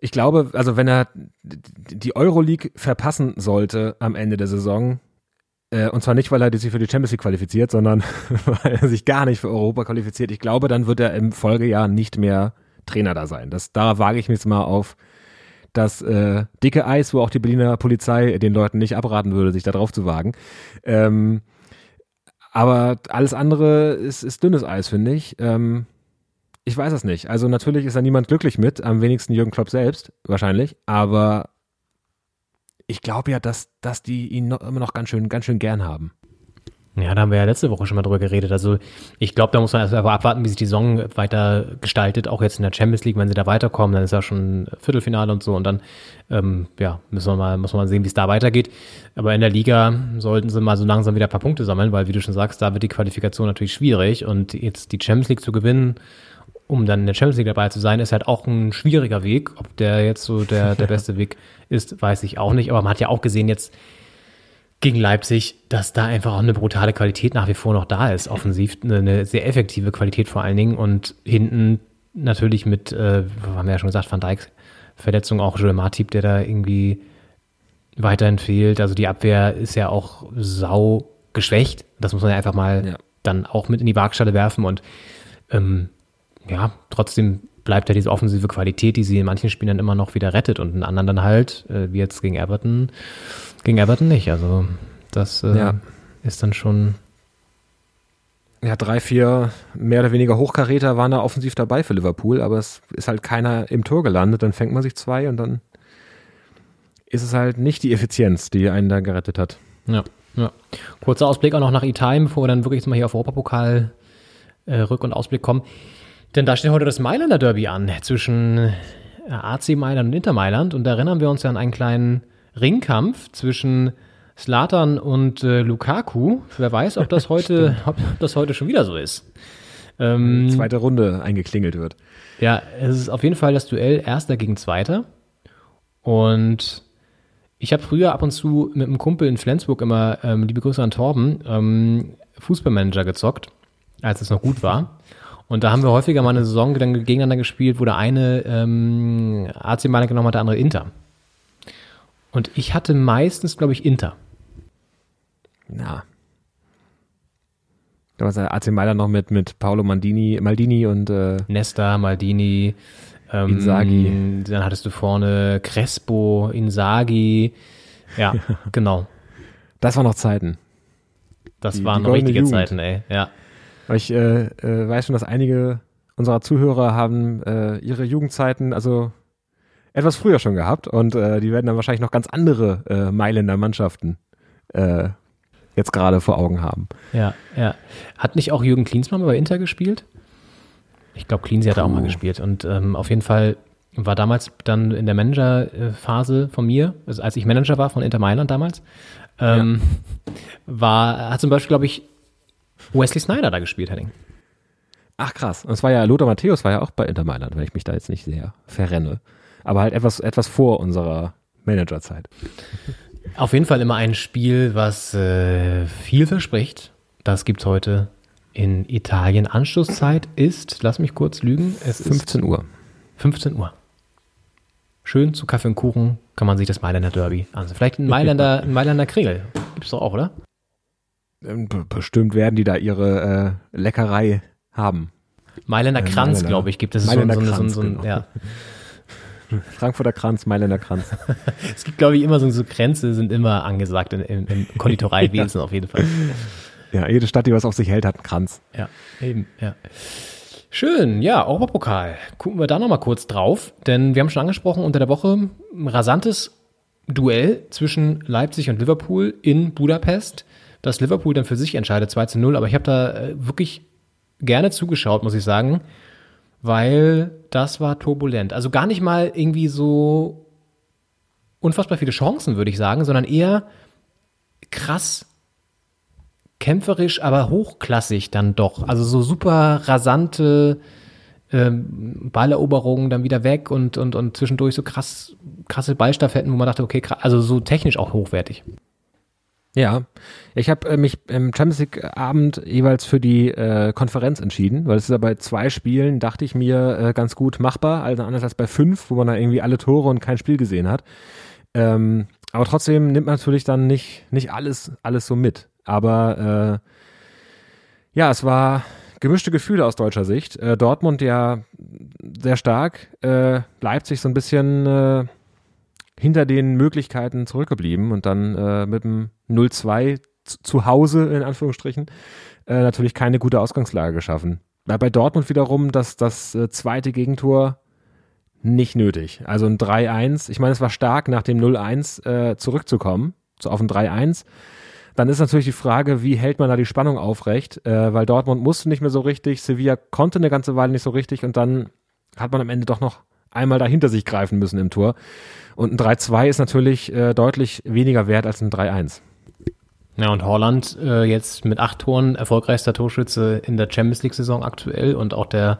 Ich glaube, also wenn er die Euroleague verpassen sollte am Ende der Saison, äh, und zwar nicht, weil er sich für die Champions League qualifiziert, sondern (laughs) weil er sich gar nicht für Europa qualifiziert, ich glaube, dann wird er im Folgejahr nicht mehr Trainer da sein. Das, da wage ich mich jetzt mal auf das äh, dicke Eis, wo auch die Berliner Polizei den Leuten nicht abraten würde, sich da drauf zu wagen. Ähm, aber alles andere ist, ist dünnes Eis, finde ich. Ähm, ich weiß es nicht. Also natürlich ist da niemand glücklich mit, am wenigsten Jürgen Klopp selbst, wahrscheinlich. Aber ich glaube ja, dass, dass die ihn noch, immer noch ganz schön, ganz schön gern haben. Ja, da haben wir ja letzte Woche schon mal drüber geredet. Also ich glaube, da muss man erst einfach abwarten, wie sich die Saison weiter gestaltet, auch jetzt in der Champions League, wenn sie da weiterkommen, dann ist ja schon Viertelfinale und so und dann ähm, ja, müssen wir mal, muss man mal sehen, wie es da weitergeht. Aber in der Liga sollten sie mal so langsam wieder ein paar Punkte sammeln, weil wie du schon sagst, da wird die Qualifikation natürlich schwierig und jetzt die Champions League zu gewinnen, um dann in der Champions League dabei zu sein, ist halt auch ein schwieriger Weg. Ob der jetzt so der, der (laughs) beste Weg ist, weiß ich auch nicht. Aber man hat ja auch gesehen jetzt, gegen Leipzig, dass da einfach auch eine brutale Qualität nach wie vor noch da ist. Offensiv eine, eine sehr effektive Qualität vor allen Dingen und hinten natürlich mit, äh, haben wir ja schon gesagt, Van Dijks Verletzung auch Joel Matip, der da irgendwie weiterhin fehlt. Also die Abwehr ist ja auch sau geschwächt. Das muss man ja einfach mal Ja. dann auch mit in die Waagschale werfen und ähm, ja, trotzdem bleibt ja diese offensive Qualität, die sie in manchen Spielen dann immer noch wieder rettet und in anderen dann halt, äh, wie jetzt gegen Everton, gegen Everton nicht. Also das äh, Ja. ist dann schon ja, drei, vier mehr oder weniger Hochkaräter waren da offensiv dabei für Liverpool, aber es ist halt keiner im Tor gelandet. Dann fängt man sich zwei und dann ist es halt nicht die Effizienz, die einen da gerettet hat. Ja, ja. Kurzer Ausblick auch noch nach Italien, bevor wir dann wirklich jetzt mal hier auf Europapokal äh, Rück- und Ausblick kommen. Denn da steht heute das Mailander Derby an zwischen äh, AC Mailand und Inter Mailand. Und da erinnern wir uns ja an einen kleinen Ringkampf zwischen Slatan und äh, Lukaku. Wer weiß, ob das (laughs) heute, ob das heute schon wieder so ist. Ähm, Zweite Runde eingeklingelt wird. Ja, es ist auf jeden Fall das Duell Erster gegen Zweiter. Und ich habe früher ab und zu mit einem Kumpel in Flensburg immer, ähm, liebe Grüße an Torben, ähm, Fußballmanager gezockt, als es noch gut war. Und da haben wir häufiger mal eine Saison dann gegeneinander gespielt, wo der eine ähm, AC Mailand genommen hat, der andere Inter. Und ich hatte meistens, glaube ich, Inter. Na. Da war AC Mailand noch mit, mit Paolo Maldini, Maldini und äh, Nesta, Maldini, ähm, Inzaghi. Dann hattest du vorne Crespo, Inzaghi. Ja, (laughs) genau. Das waren noch Zeiten. Das Die- waren die richtige Jugend. Zeiten, ey. Ja. Aber ich äh, äh, weiß schon, dass einige unserer Zuhörer haben äh, ihre Jugendzeiten also etwas früher schon gehabt und äh, die werden dann wahrscheinlich noch ganz andere äh, Mailänder Mannschaften äh, jetzt gerade vor Augen haben. Ja, ja. Hat nicht auch Jürgen Klinsmann bei Inter gespielt? Ich glaube, Klinsmann hat da auch mal gespielt. Und ähm, auf jeden Fall war damals dann in der Managerphase von mir, also als ich Manager war von Inter Mailand damals, ähm, war, hat zum Beispiel, glaube ich, Wesley Snyder da gespielt, Henning. Ach krass. Und es war ja, Lothar Matthäus war ja auch bei Inter Mailand, wenn ich mich da jetzt nicht sehr verrenne. Aber halt etwas, etwas vor unserer Managerzeit. Auf jeden Fall immer ein Spiel, was äh, viel verspricht. Das gibt's heute in Italien. Anschlusszeit ist, lass mich kurz lügen, es ist 15 Uhr. 15 Uhr. Schön zu Kaffee und Kuchen kann man sich das Mailänder Derby ansehen. Vielleicht ein Mailänder, ein Mailänder Kringel. Gibt's doch auch, oder? Ähm, be- Bestimmt werden die da ihre äh, Leckerei haben. Mailänder Äh, Kranz, glaube ich, gibt es. So, Mailänder so, so, Kranz, so, ein- genau. ja. (laughs) Frankfurter Kranz, Mailänder Kranz. (laughs) Es gibt, glaube ich, immer so, so Grenze sind immer angesagt im, im Konditoreiwesen (laughs) auf jeden Fall. Ja, jede Stadt, die was auf sich hält, hat einen Kranz. Ja, eben, ja. Schön, ja, Europapokal. Gucken wir da nochmal kurz drauf, denn wir haben schon angesprochen, unter der Woche ein rasantes Duell zwischen Leipzig und Liverpool in Budapest, das Liverpool dann für sich entscheidet, 2 zu 0, aber ich habe da äh, wirklich gerne zugeschaut, muss ich sagen, weil das war turbulent. Also gar nicht mal irgendwie so unfassbar viele Chancen, würde ich sagen, sondern eher krass kämpferisch, aber hochklassig dann doch. Also so super rasante ähm, Balleroberungen dann wieder weg und, und, und zwischendurch so krass, krasse Ballstaffetten, wo man dachte, okay, krass, also so technisch auch hochwertig. Ja, ich habe äh, mich im Champions League Abend jeweils für die äh, Konferenz entschieden, weil es ist ja bei zwei Spielen, dachte ich mir, äh, ganz gut machbar, also anders als bei fünf, wo man da irgendwie alle Tore und kein Spiel gesehen hat. Ähm, aber trotzdem nimmt man natürlich dann nicht, nicht alles, alles so mit. Aber äh, ja, es war gemischte Gefühle aus deutscher Sicht. Äh, Dortmund ja sehr stark, äh, Leipzig so ein bisschen äh, hinter den Möglichkeiten zurückgeblieben und dann äh, mit dem 0-2 zu, Hause in Anführungsstrichen äh, natürlich keine gute Ausgangslage geschaffen. Bei, Dortmund wiederum das, das äh, zweite Gegentor nicht nötig. Also ein 3-1. Ich meine, es war stark, nach dem 0-1 äh, zurückzukommen, so auf ein 3-1. Dann ist natürlich die Frage, wie hält man da die Spannung aufrecht, äh, weil Dortmund musste nicht mehr so richtig, Sevilla konnte eine ganze Weile nicht so richtig und dann hat man am Ende doch noch einmal da hinter sich greifen müssen im Tor. Und ein 3-2 ist natürlich äh, deutlich weniger wert als ein 3-1. Ja, und Holland äh, jetzt mit acht Toren erfolgreichster Torschütze in der Champions League-Saison aktuell und auch der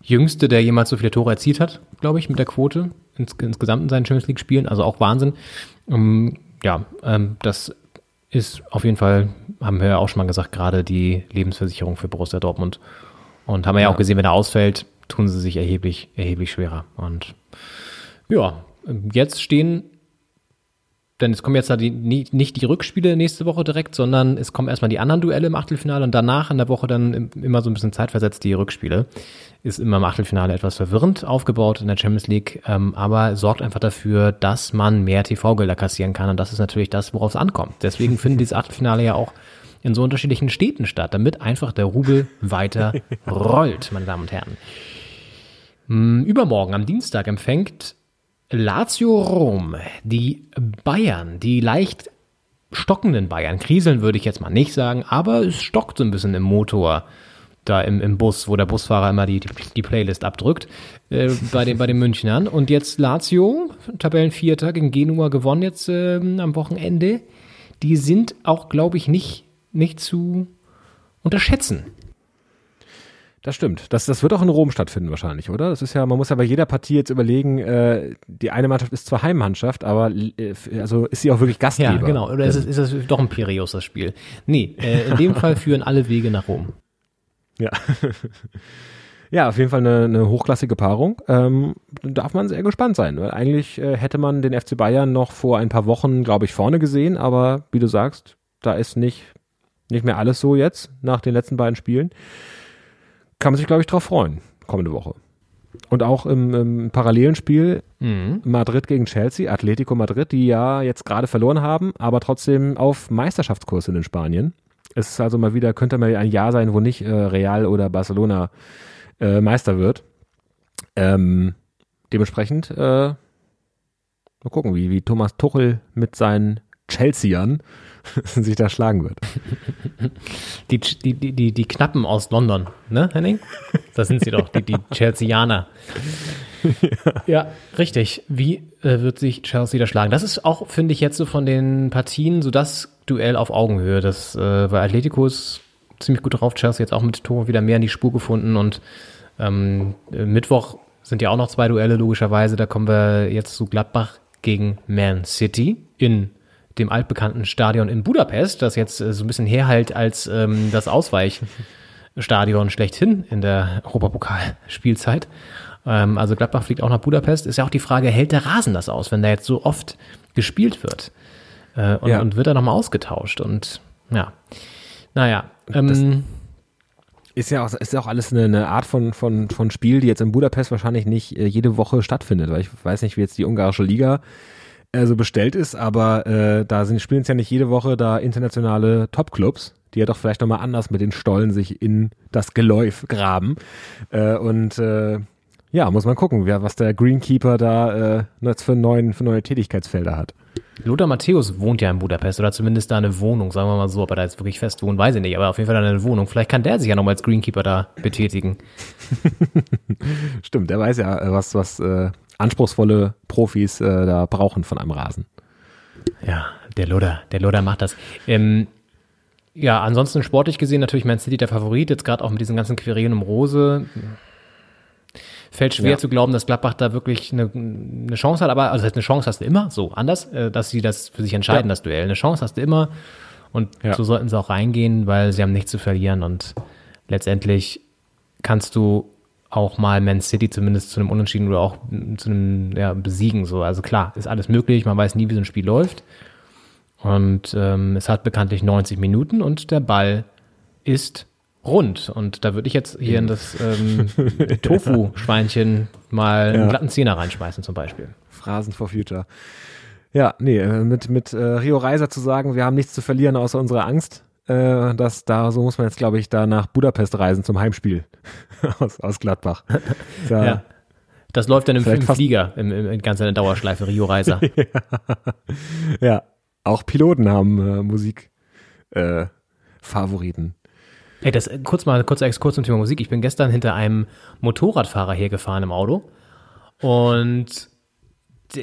jüngste, der jemals so viele Tore erzielt hat, glaube ich, mit der Quote ins, insgesamt in seinen Champions League-Spielen. Also auch Wahnsinn. Ähm, ja, ähm, das ist auf jeden Fall, haben wir ja auch schon mal gesagt, gerade die Lebensversicherung für Borussia Dortmund. Und haben wir ja, Ja. auch gesehen, wenn er ausfällt, tun sie sich erheblich, erheblich schwerer. Und ja, jetzt stehen, denn es kommen jetzt die, nicht die Rückspiele nächste Woche direkt, sondern es kommen erstmal die anderen Duelle im Achtelfinale und danach in der Woche dann im- immer so ein bisschen zeitversetzt die Rückspiele. Ist immer im Achtelfinale etwas verwirrend aufgebaut in der Champions League, ähm, aber sorgt einfach dafür, dass man mehr TV-Gelder kassieren kann und das ist natürlich das, worauf es ankommt. Deswegen finden dieses Achtelfinale ja auch in so unterschiedlichen Städten statt, damit einfach der Rubel weiter (laughs) rollt, meine Damen und Herren. Mm, Übermorgen am Dienstag empfängt Lazio Rom die Bayern, die leicht stockenden Bayern. Kriseln würde ich jetzt mal nicht sagen, aber es stockt so ein bisschen im Motor da im, im Bus, wo der Busfahrer immer die, die, die Playlist abdrückt, äh, bei, den, bei den Münchnern. Und jetzt Lazio, Tabellenvierter, gegen Genua gewonnen jetzt äh, am Wochenende. Die sind auch, glaube ich, nicht, nicht zu unterschätzen. Das stimmt. Das, das wird auch in Rom stattfinden wahrscheinlich, oder? Das ist ja, man muss ja bei jeder Partie jetzt überlegen, äh, die eine Mannschaft ist zwar Heimmannschaft, aber äh, also ist sie auch wirklich Gastgeber. Ja, genau. Oder ist es, ist es doch ein Piraeus, das Spiel? Nee, äh, in dem Fall führen alle Wege nach Rom. Ja. (laughs) ja, auf jeden Fall eine, eine hochklassige Paarung. Ähm, darf man sehr gespannt sein, weil eigentlich äh, hätte man den FC Bayern noch vor ein paar Wochen, glaube ich, vorne gesehen, aber wie du sagst, da ist nicht, nicht mehr alles so jetzt nach den letzten beiden Spielen. Kann man sich, glaube ich, drauf freuen, kommende Woche. Und auch im, im parallelen Spiel Mhm. Madrid gegen Chelsea, Atletico Madrid, die ja jetzt gerade verloren haben, aber trotzdem auf Meisterschaftskurs sind in Spanien. Es ist also mal wieder, könnte mal ein Jahr sein, wo nicht äh, Real oder Barcelona äh, Meister wird. Ähm, dementsprechend äh, mal gucken, wie, wie Thomas Tuchel mit seinen Chelseaern (laughs) sich da schlagen wird. Die, die, die, die, die Knappen aus London, ne, Henning? Das sind sie doch, die, die Chelseaner. (laughs) Ja. richtig. Wie äh, wird sich Chelsea da schlagen? Das ist auch, finde ich, jetzt so von den Partien so das Duell auf Augenhöhe. Das, äh, weil Atletico ist ziemlich gut drauf. Chelsea jetzt auch mit Tore wieder mehr in die Spur gefunden und ähm, äh, Mittwoch sind ja auch noch zwei Duelle, logischerweise. Da kommen wir jetzt zu Gladbach gegen Man City in dem altbekannten Stadion in Budapest, das jetzt äh, so ein bisschen herhält als ähm, das Ausweichstadion schlechthin in der Europapokalspielzeit. Ähm, also Gladbach fliegt auch nach Budapest. Ist ja auch die Frage, hält der Rasen das aus, wenn da jetzt so oft gespielt wird? Äh, und, Ja. und wird er nochmal ausgetauscht? Und ja, naja. Ähm, Ist ja auch, ist ja auch alles eine, eine Art von, von, von Spiel, die jetzt in Budapest wahrscheinlich nicht äh, jede Woche stattfindet, weil ich weiß nicht, wie jetzt die ungarische Liga äh, so bestellt ist, aber äh, da sind, spielen es ja nicht jede Woche da internationale Topclubs, die ja doch vielleicht nochmal anders mit den Stollen sich in das Geläuf graben. Äh, und äh, ja, muss man gucken, wer, was der Greenkeeper da äh, jetzt für, neuen, für neue Tätigkeitsfelder hat. Lothar Matthäus wohnt ja in Budapest oder zumindest da eine Wohnung, sagen wir mal so, ob er da jetzt wirklich fest wohnt, weiß ich nicht, aber auf jeden Fall eine Wohnung. Vielleicht kann der sich ja nochmal als Greenkeeper da betätigen. (laughs) Stimmt, der weiß ja, äh, was, was äh, anspruchsvolle Profis äh, da brauchen von einem Rasen. Ja, der Loder, der Loder macht das. Ähm, ja, ansonsten sportlich gesehen natürlich Man City der Favorit, jetzt gerade auch mit diesen ganzen Querelen um Rose. Fällt schwer Ja. zu glauben, dass Gladbach da wirklich eine, eine Chance hat, aber also das heißt, eine Chance hast du immer, so anders, äh, dass sie das für sich entscheiden, Ja. das Duell. Eine Chance hast du immer und Ja. so sollten sie auch reingehen, weil sie haben nichts zu verlieren und letztendlich kannst du auch mal Man City zumindest zu einem Unentschieden oder auch zu einem ja, Besiegen. So. Also klar, ist alles möglich, man weiß nie, wie so ein Spiel läuft. Und ähm, es hat bekanntlich 90 Minuten und der Ball ist rund. Und da würde ich jetzt hier in das ähm, (laughs) Tofu-Schweinchen mal einen Ja. glatten Zehner reinschmeißen zum Beispiel. Phrasen for Future. Ja, nee, äh, mit, mit äh, Rio Reiser zu sagen, wir haben nichts zu verlieren außer unserer Angst, äh, das, da, so muss man jetzt, glaube ich, da nach Budapest reisen zum Heimspiel (laughs) aus, aus Gladbach. (laughs) Da, Ja. Das läuft dann im, im Flieger, im, im, in ganzer Dauerschleife, Rio Reiser. (laughs) ja, auch Piloten haben äh, Musik äh, Favoriten. Ey, das kurz mal kurzer Exkurs zum Thema Musik. Ich bin gestern hinter einem Motorradfahrer hergefahren im Auto und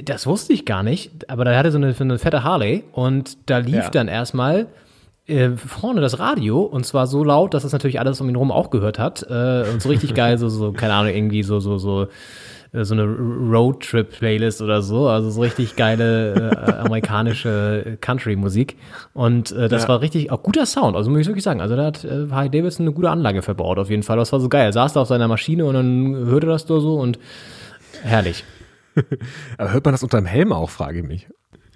das wusste ich gar nicht, aber da hatte so eine, so eine fette Harley und da lief Ja. dann erstmal äh, vorne das Radio und zwar so laut, dass es natürlich alles um ihn rum auch gehört hat äh, und so richtig geil, so, so keine Ahnung, irgendwie so, so, so äh, so eine Roadtrip-Playlist oder so, also so richtig geile äh, amerikanische Country-Musik. Und äh, das Ja. war richtig, auch guter Sound, also muss ich wirklich sagen. Also da hat äh, Harley Davidson eine gute Anlage verbaut auf jeden Fall. Das war so geil. Er saß da auf seiner Maschine und dann hörte das da so und herrlich. (laughs) Aber hört man das unterm Helm auch, frage ich mich.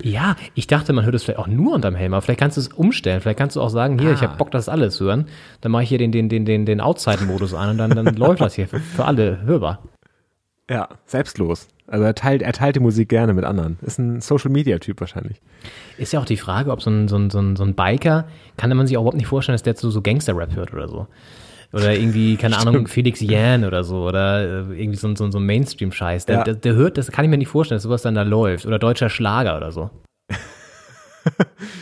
Ja, ich dachte, man hört es vielleicht auch nur unterm Helm, aber vielleicht kannst du es umstellen. Vielleicht kannst du auch sagen, hier, ich Ah. habe Bock, das alles hören. Dann mache ich hier den, den, den, den, den Outside-Modus an und dann, dann (laughs) läuft das hier für, für alle hörbar. Ja, selbstlos. Also er teilt, er teilt die Musik gerne mit anderen. Ist ein Social-Media-Typ wahrscheinlich. Ist ja auch die Frage, ob so ein, so ein, so ein, so ein Biker, kann man sich auch überhaupt nicht vorstellen, dass der so, so Gangster-Rap hört oder so. Oder irgendwie, keine Ahnung, Felix Yan oder so. Oder äh, irgendwie so, ein- so, ein- so ein Mainstream-Scheiß. Der, Ja. der, der hört, das kann ich mir nicht vorstellen, dass sowas dann da läuft. Oder deutscher Schlager oder so. (laughs)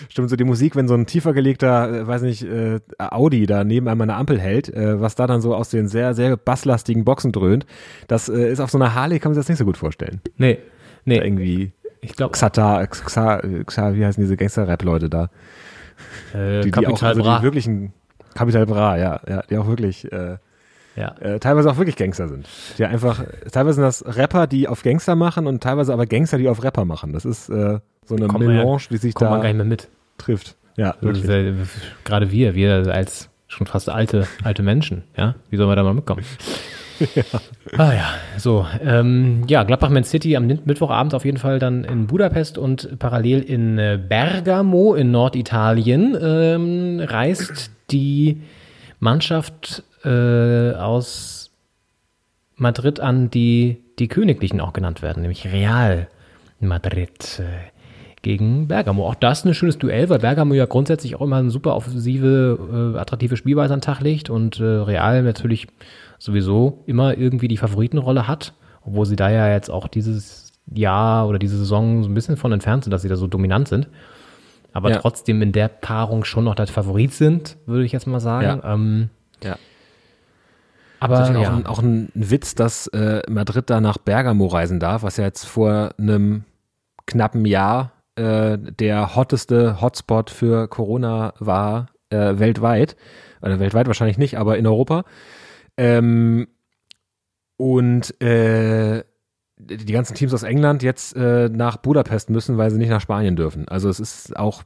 Stimmt, so die Musik, wenn so ein tiefer gelegter, äh, weiß nicht, äh, Audi da neben einem der Ampel hält, äh, was da dann so aus den sehr, sehr basslastigen Boxen dröhnt, das äh, ist auf so einer Harley, kann man sich das nicht so gut vorstellen. Nee, nee. Da irgendwie Ich glaube, Xata, Xa, Xa, wie heißen diese Gangster-Rap-Leute da? äh, Die, die auch, Capital also die wirklichen, Capital Bra, ja, ja, die auch wirklich, äh, Ja. äh, teilweise auch wirklich Gangster sind. Die einfach, teilweise sind das Rapper, die auf Gangster machen und teilweise aber Gangster, die auf Rapper machen. Das ist äh, so eine Kommt man ja- Melange, die sich da man gar nicht mehr mit. trifft. Ja, wirklich. äh, Gerade wir, wir als schon fast alte, alte Menschen, ja? Wie sollen wir da mal mitkommen? (laughs) Ah ja, so. Ähm, ja, Gladbach Man City am Mittwochabend auf jeden Fall dann in Budapest und parallel in äh, Bergamo in Norditalien ähm, reist die Mannschaft äh, aus Madrid an, die die Königlichen auch genannt werden, nämlich Real Madrid äh, gegen Bergamo. Auch das ein schönes Duell, weil Bergamo ja grundsätzlich auch immer eine super offensive, äh, attraktive Spielweise an den Tag legt und äh, Real natürlich sowieso immer irgendwie die Favoritenrolle hat, obwohl sie da ja jetzt auch dieses Jahr oder diese Saison so ein bisschen von entfernt sind, dass sie da so dominant sind. Aber Ja. trotzdem in der Paarung schon noch der Favorit sind, würde ich jetzt mal sagen. Ja. Ähm, Ja. aber Das natürlich ja. auch, ein, auch ein Witz, dass äh, Madrid da nach Bergamo reisen darf, was ja jetzt vor einem knappen Jahr äh, der hotteste Hotspot für Corona war äh, weltweit. Oder weltweit wahrscheinlich nicht, aber in Europa. Ähm, und äh, die ganzen Teams aus England jetzt äh, nach Budapest müssen, weil sie nicht nach Spanien dürfen. Also es ist auch,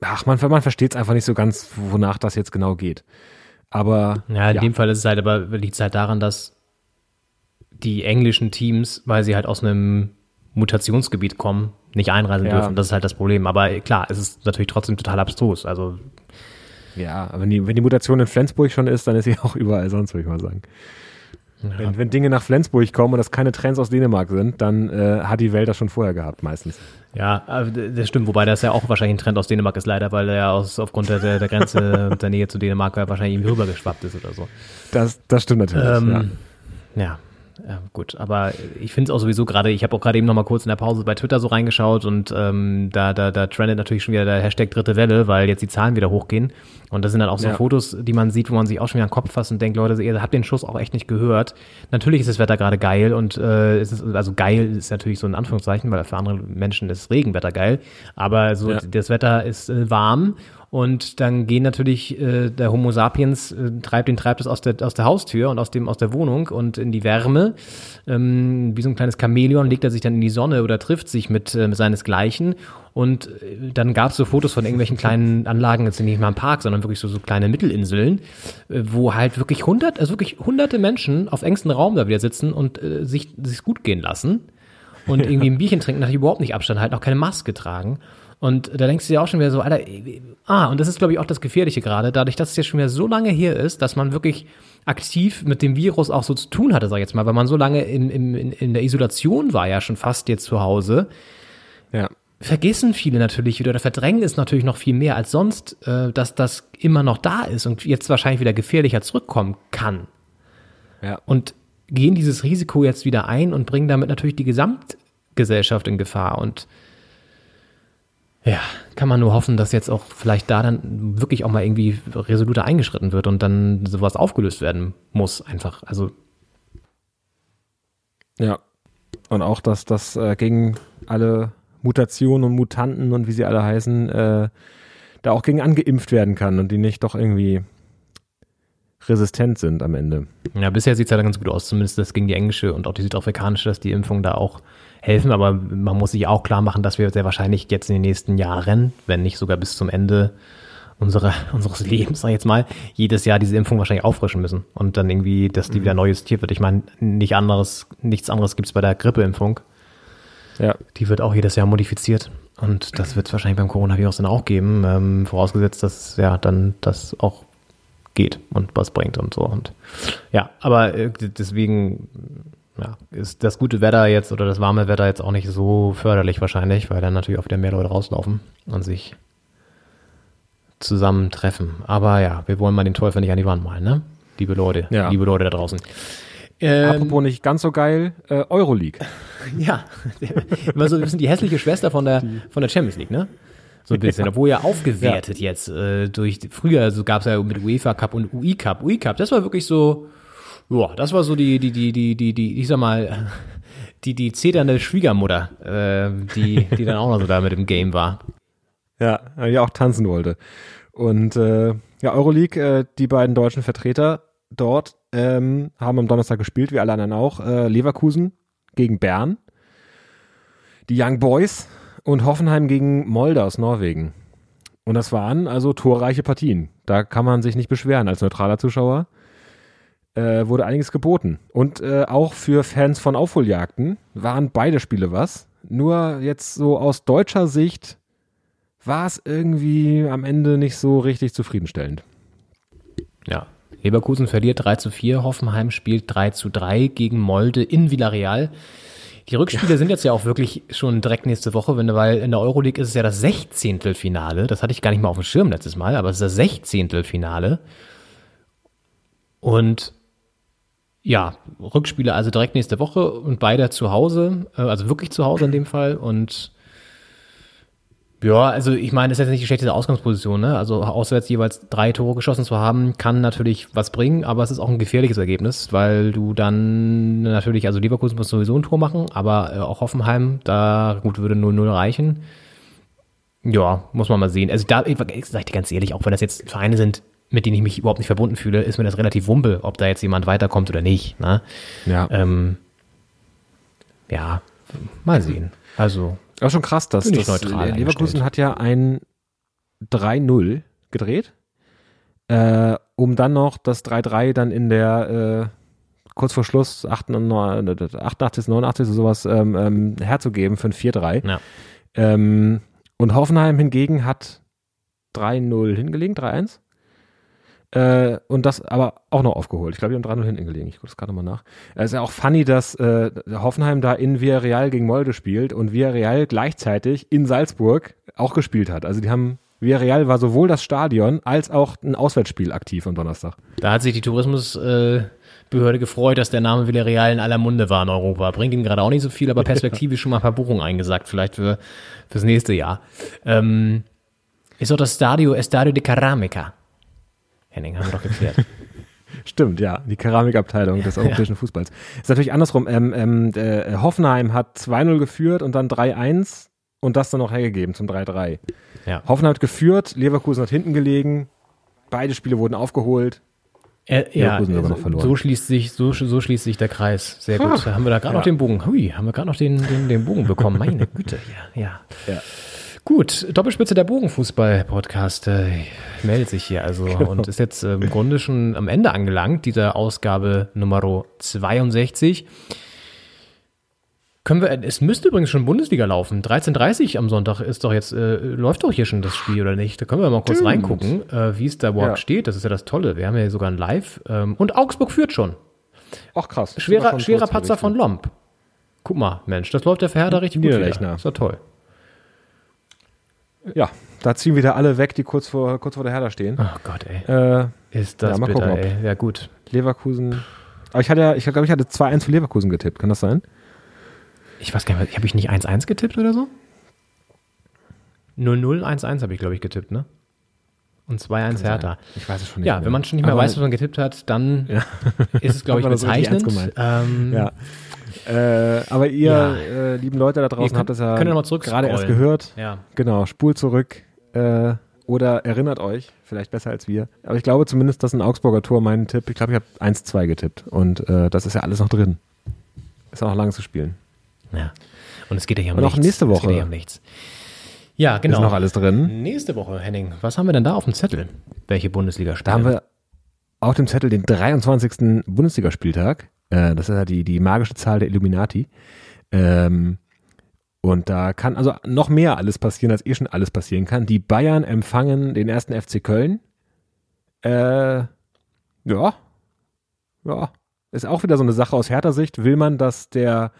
ach, man, man versteht es einfach nicht so ganz, wonach das jetzt genau geht. Aber Ja, in dem Fall ist es halt aber liegt es halt daran, dass die englischen Teams, weil sie halt aus einem Mutationsgebiet kommen, nicht einreisen Ja. dürfen. Das ist halt das Problem. Aber klar, es ist natürlich trotzdem total abstrus. Also Ja, wenn die, wenn die Mutation in Flensburg schon ist, dann ist sie (laughs) auch überall sonst, würde ich mal sagen. Wenn, wenn Dinge nach Flensburg kommen und das keine Trends aus Dänemark sind, dann äh, hat die Welt das schon vorher gehabt, meistens. ja, d- das stimmt. Wobei das ja auch wahrscheinlich ein Trend aus Dänemark ist, leider, weil er ja aus, aufgrund der, der Grenze (laughs) der Nähe zu Dänemark ja wahrscheinlich irgendwie rübergeschwappt ist oder so. Das, das stimmt natürlich. Ähm, ja. ja, gut. Aber ich finde es auch sowieso gerade, ich habe auch gerade eben noch mal kurz in der Pause bei Twitter so reingeschaut und ähm, da, da, da trendet natürlich schon wieder der Hashtag dritte Welle, weil jetzt die Zahlen wieder hochgehen. Und das sind dann auch so Ja. Fotos, die man sieht, wo man sich auch schon wieder an den Kopf fasst und denkt, Leute, ihr habt den Schuss auch echt nicht gehört. Natürlich ist das Wetter gerade geil und äh, es ist, also geil ist natürlich so ein Anführungszeichen, weil für andere Menschen ist Regenwetter geil. Aber so Ja. das Wetter ist äh, warm und dann gehen natürlich, äh, der Homo sapiens äh, treibt den treibt es aus der, aus der Haustür und aus dem, aus der Wohnung und in die Wärme. Ähm, wie so ein kleines Chamäleon legt er sich dann in die Sonne oder trifft sich mit, äh, mit seinesgleichen. Und äh, dann gab es so Fotos von irgendwelchen kleinen Anlagen, jetzt nicht mal im Park, sondern wirklich so, so kleine Mittelinseln, äh, wo halt wirklich hundert, also wirklich hunderte Menschen auf engstem Raum da wieder sitzen und äh, sich, sich gut gehen lassen und (laughs) irgendwie ein Bierchen trinken, natürlich überhaupt nicht Abstand halten, auch keine Maske tragen. Und da denkst du dir auch schon wieder so, Alter, ah, und das ist, glaube ich, auch das Gefährliche gerade, dadurch, dass es jetzt schon wieder so lange hier ist, dass man wirklich aktiv mit dem Virus auch so zu tun hatte, sag ich jetzt mal, weil man so lange in, in, in- in der Isolation war, ja schon fast jetzt zu Hause, Ja. vergessen viele natürlich wieder oder verdrängen es natürlich noch viel mehr als sonst, äh, dass das immer noch da ist und jetzt wahrscheinlich wieder gefährlicher zurückkommen kann. Ja. Und gehen dieses Risiko jetzt wieder ein und bringen damit natürlich die Gesamtgesellschaft in Gefahr. Und ja, kann man nur hoffen, dass jetzt auch vielleicht da dann wirklich auch mal irgendwie resoluter eingeschritten wird und dann sowas aufgelöst werden muss, einfach. Also, Ja. Und auch, dass das äh, gegen alle Mutationen und Mutanten und wie sie alle heißen, äh, da auch gegen angeimpft werden kann und die nicht doch irgendwie resistent sind am Ende. ja, bisher sieht es ja dann ganz gut aus, zumindest das gegen die englische und auch die südafrikanische, dass die Impfungen da auch helfen. Aber man muss sich auch klar machen, dass wir sehr wahrscheinlich jetzt in den nächsten Jahren, wenn nicht sogar bis zum Ende unserer, (laughs) unseres Lebens, sag ich jetzt mal, jedes Jahr diese Impfung wahrscheinlich auffrischen müssen. Und dann irgendwie, dass die wieder neu justiert wird. Ich meine, nicht anderes, nichts anderes gibt's bei der Grippeimpfung. Ja. Die wird auch jedes Jahr modifiziert. Und das wird es wahrscheinlich beim Coronavirus dann auch geben, ähm, vorausgesetzt, dass ja dann das auch geht und was bringt und so. Und ja, aber äh, deswegen, ja, ist das gute Wetter jetzt oder das warme Wetter jetzt auch nicht so förderlich wahrscheinlich, weil dann natürlich auch wieder mehr Leute rauslaufen und sich zusammentreffen. Aber ja, wir wollen mal den Teufel nicht an die Wand malen, ne? Liebe Leute, Ja. liebe Leute da draußen. Ähm, Apropos nicht ganz so geil, äh, Euroleague. (laughs) Ja, immer so ein bisschen die hässliche Schwester von der, von der Champions League, ne? So ein bisschen, obwohl ja aufgewertet jetzt äh, durch, früher so gab's ja mit UEFA Cup und UI Cup. UI Cup, das war wirklich so, ja, das war so die, die, die, die, die, die, ich sag mal, (laughs) die, die zeternde Schwiegermutter, äh, die, die dann auch noch so da mit im Game war. Ja, ja auch tanzen wollte. Und äh, ja, Euroleague, äh, die beiden deutschen Vertreter dort ähm, haben am Donnerstag gespielt, wie alle anderen auch. Äh, Leverkusen gegen Bern, die Young Boys und Hoffenheim gegen Molde aus Norwegen. Und das waren also torreiche Partien. Da kann man sich nicht beschweren als neutraler Zuschauer. Äh, wurde einiges geboten. Und äh, auch für Fans von Aufholjagden waren beide Spiele was. Nur jetzt so aus deutscher Sicht war es irgendwie am Ende nicht so richtig zufriedenstellend. Ja. Leverkusen verliert 3 zu 4, Hoffenheim spielt 3 zu 3 gegen Molde in Villarreal. Die Rückspiele (laughs) sind jetzt ja auch wirklich schon direkt nächste Woche, wenn, weil in der Euroleague ist es ja das 16. Finale. Das hatte ich gar nicht mal auf dem Schirm letztes Mal, aber es ist das 16. Finale. Und ja, Rückspiele also direkt nächste Woche und beide zu Hause, äh, also wirklich zu Hause in dem Fall. Und ja, also ich meine, das ist jetzt nicht die schlechteste Ausgangsposition, ne? Also auswärts jeweils drei Tore geschossen zu haben, kann natürlich was bringen, aber es ist auch ein gefährliches Ergebnis, weil du dann natürlich, also Leverkusen muss sowieso ein Tor machen, aber äh, auch Hoffenheim, da gut würde 0-0 reichen. Ja, muss man mal sehen. Also da, ich, ich sag dir ganz ehrlich, auch wenn das jetzt Vereine sind, mit denen ich mich überhaupt nicht verbunden fühle, ist mir das relativ wumpe, ob da jetzt jemand weiterkommt oder nicht. Ne? Ja. Ähm, ja, mal sehen. Also Aber schon krass, dass das neutral Leverkusen hat ja ein 3-0 gedreht, äh, um dann noch das 3-3 dann in der äh, kurz vor Schluss 88, 88 89 sowas ähm, ähm, herzugeben für ein 4-3. Ja. Ähm, und Hoffenheim hingegen hat 3-0 hingelegt, 3-1. Äh, und das aber auch noch aufgeholt. Ich glaube, die haben 3-0 hinten gelegen. Ich gucke das gerade nochmal nach. Es ist ja auch funny, dass äh, Hoffenheim da in Villarreal gegen Molde spielt und Villarreal gleichzeitig in Salzburg auch gespielt hat. Also die haben, Villarreal war sowohl das Stadion als auch ein Auswärtsspiel aktiv am Donnerstag. Da hat sich die Tourismusbehörde äh, gefreut, dass der Name Villarreal in aller Munde war in Europa. Bringt ihm gerade auch nicht so viel, aber perspektivisch (laughs) schon mal ein paar Buchungen eingesagt, vielleicht für fürs nächste Jahr. Ähm, ist auch das Stadio Estadio de Ceramica. Henning, haben wir doch geklärt. (laughs) Stimmt, ja, die Keramikabteilung des (laughs) europäischen Fußballs. Ist natürlich andersrum. Ähm, ähm, äh, Hoffenheim hat 2-0 geführt und dann 3-1 und das dann noch hergegeben zum 3-3. Ja. Hoffenheim hat geführt, Leverkusen hat hinten gelegen, beide Spiele wurden aufgeholt. Äh, ja, Leverkusen aber noch verloren. so schließt sich so, so schließt sich der Kreis. Sehr gut. Ah. haben wir da gerade Ja. noch den Bogen. Hui, haben wir gerade noch den, den, den Bogen bekommen. Meine (laughs) Güte, ja, ja. Ja. Gut, Doppelspitze der Bogenfußball-Podcast äh, meldet sich hier also Genau. und ist jetzt äh, im Grunde schon am Ende angelangt, dieser Ausgabe Nummer 62. Können wir, es müsste übrigens schon Bundesliga laufen. 13.30 am Sonntag ist doch jetzt, äh, läuft doch hier schon das Spiel, oder nicht? Da können wir mal kurz Stimmt. reingucken, äh, wie es da überhaupt Ja. steht. Das ist ja das Tolle. Wir haben ja sogar ein Live. Ähm, und Augsburg führt schon. Ach krass. Schwerer, schwerer Patzer von. Lomb. Guck mal, Mensch, das läuft der für Hertha richtig gut wieder. Ist doch toll. Ja, da ziehen wieder alle weg, die kurz vor, kurz vor der Hertha stehen. Oh Gott, ey. Äh, Ist das ja, mal bitter, gucken, ey. Ja, gut. Leverkusen. Aber ich hatte ja, ich glaube, ich hatte 2-1 für Leverkusen getippt. Kann das sein? Ich weiß gar nicht, habe ich nicht 1-1 getippt oder so? 0-0, 1-1 habe ich, glaube ich, getippt, ne? Und 2-1 Hertha. Ich weiß es schon nicht Ja, mehr. wenn man schon nicht mehr Aber- weiß, was man getippt hat, dann Ja. ist es, glaube (laughs) ich, bezeichnend. Ähm, Ja. Äh, aber ihr, Ja. äh, lieben Leute da draußen, könnt- habt das ja gerade erst gehört. Ja. Genau, spult zurück äh, oder erinnert euch, vielleicht besser als wir. Aber ich glaube zumindest, dass ein Augsburger Tor mein Tipp, ich glaube, ich habe 1-2 getippt und äh, das ist ja alles noch drin. Ist auch noch lange zu spielen. Ja. Und es geht ja hier um Und auch nichts. nächste Es Woche geht ja um nichts. Ja, genau. Ist noch alles drin. Nächste Woche, Henning, was haben wir denn da auf dem Zettel? Welche Bundesliga Da haben spielen? wir auf dem Zettel den 23. Bundesligaspieltag. Äh, das ist ja die, die magische Zahl der Illuminati. Ähm, und da kann also noch mehr alles passieren, als eh schon alles passieren kann. Die Bayern empfangen den ersten FC Köln. Äh, ja. Ja. Ist auch wieder so eine Sache aus härter Sicht. Will man, dass der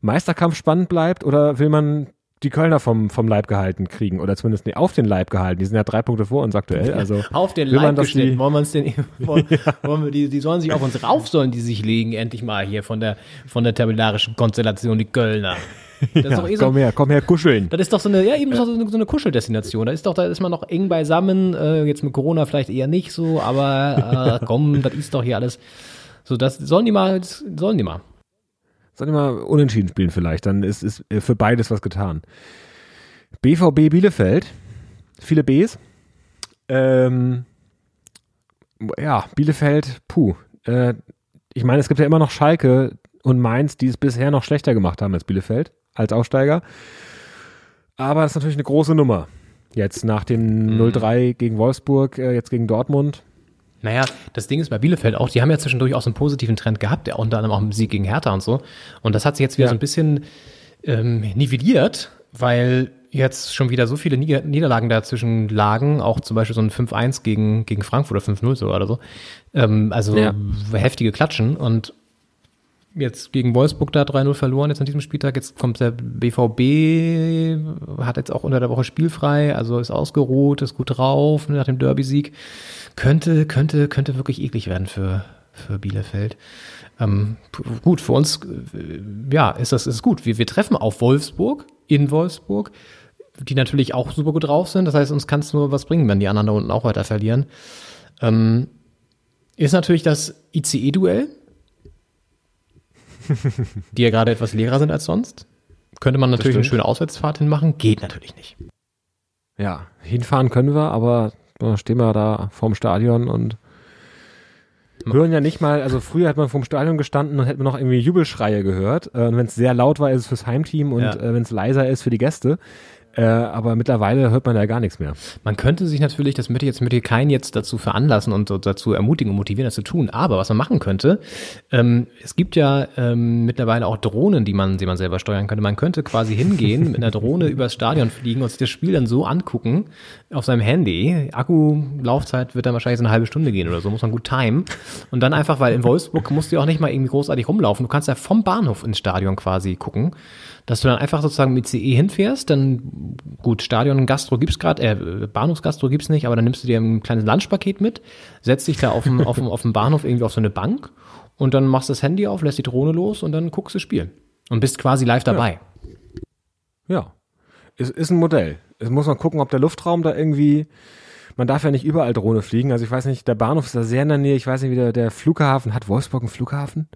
Meisterkampf spannend bleibt oder will man die Kölner vom, vom Leib gehalten kriegen oder zumindest nee, auf den Leib gehalten. Die sind ja drei Punkte vor uns aktuell. Also auf den Leib die- Wollen wir uns denn, (laughs) wollen, wollen wir die, die sollen sich auf uns rauf, sollen die sich legen, endlich mal hier von der, von der tabellarischen Konstellation, die Kölner. (laughs) Das ist Ja, doch eh so, komm her, komm her, kuscheln. das ist doch so eine, ja, eben so eine, so eine Kuscheldestination. Da ist doch, da ist man noch eng beisammen, äh, jetzt mit Corona vielleicht eher nicht so, aber äh, komm, das ist doch hier alles. So, das sollen die mal, sollen die mal. Sollen wir mal unentschieden spielen vielleicht, dann ist, ist äh, für beides was getan. BVB Bielefeld, viele Bs. Ähm, ja, Bielefeld, puh. Äh, ich meine, es gibt ja immer noch Schalke und Mainz, die es bisher noch schlechter gemacht haben als Bielefeld, als Aufsteiger. Aber das ist natürlich eine große Nummer. Jetzt nach dem 0-3 gegen Wolfsburg, äh, jetzt gegen Dortmund. Naja, das Ding ist bei Bielefeld auch, die haben ja zwischendurch auch so einen positiven Trend gehabt, der unter anderem auch im Sieg gegen Hertha und so. Und das hat sich jetzt wieder Ja. so ein bisschen ähm, nivelliert, weil jetzt schon wieder so viele Nieder Niederlagen dazwischen lagen, auch zum Beispiel so ein 5-1 gegen, gegen Frankfurt oder 5-0 sogar oder so. Ähm, also Ja. heftige Klatschen und jetzt gegen Wolfsburg da 3-0 verloren jetzt an diesem Spieltag. Jetzt kommt der BVB, hat jetzt auch unter der Woche spielfrei, also ist ausgeruht, ist gut drauf nach dem Derby-Sieg. Könnte, könnte, könnte wirklich eklig werden für, für Bielefeld. Ähm, gut, für uns, äh, ja, ist das ist gut. Wir, wir treffen auf Wolfsburg, in Wolfsburg, die natürlich auch super gut drauf sind. Das heißt, uns kann es nur was bringen, wenn die anderen da unten auch weiter verlieren. Ähm, ist natürlich das ICE-Duell, (laughs) die ja gerade etwas leerer sind als sonst. Könnte man natürlich eine schöne Auswärtsfahrt hinmachen, geht natürlich nicht. Ja, hinfahren können wir, aber stehen wir da vorm Stadion und hören ja nicht mal, also früher hat man vorm Stadion gestanden und hätte man noch irgendwie Jubelschreie gehört. Äh, und wenn es sehr laut war, ist es fürs Heimteam und Ja. äh, wenn es leiser ist für die Gäste. Äh, aber mittlerweile hört man da gar nichts mehr. Man könnte sich natürlich, das möchte ich jetzt dir keinen jetzt dazu veranlassen und dazu ermutigen und motivieren, das zu tun. Aber was man machen könnte, ähm, es gibt ja ähm, mittlerweile auch Drohnen, die man, die man selber steuern könnte. Man könnte quasi hingehen, mit einer Drohne (laughs) übers Stadion fliegen und sich das Spiel dann so angucken auf seinem Handy. Akkulaufzeit wird dann wahrscheinlich so eine halbe Stunde gehen oder so, muss man gut timen. Und dann einfach, weil in Wolfsburg musst du ja auch nicht mal irgendwie großartig rumlaufen. Du kannst ja vom Bahnhof ins Stadion quasi gucken dass du dann einfach sozusagen mit CE hinfährst, dann gut, Stadion Gastro gibt's gerade, äh, Bahnhofsgastro gibt's nicht, aber dann nimmst du dir ein kleines Lunchpaket mit, setzt dich da auf dem, auf dem, auf dem Bahnhof irgendwie auf so eine Bank und dann machst das Handy auf, lässt die Drohne los und dann guckst du Spiel und bist quasi live dabei. Ja, es ist ein Modell. Es muss man gucken, ob der Luftraum da irgendwie, man darf ja nicht überall Drohne fliegen. Also ich weiß nicht, der Bahnhof ist da sehr in der Nähe. Ich weiß nicht, wie der, der Flughafen, hat Wolfsburg einen Flughafen?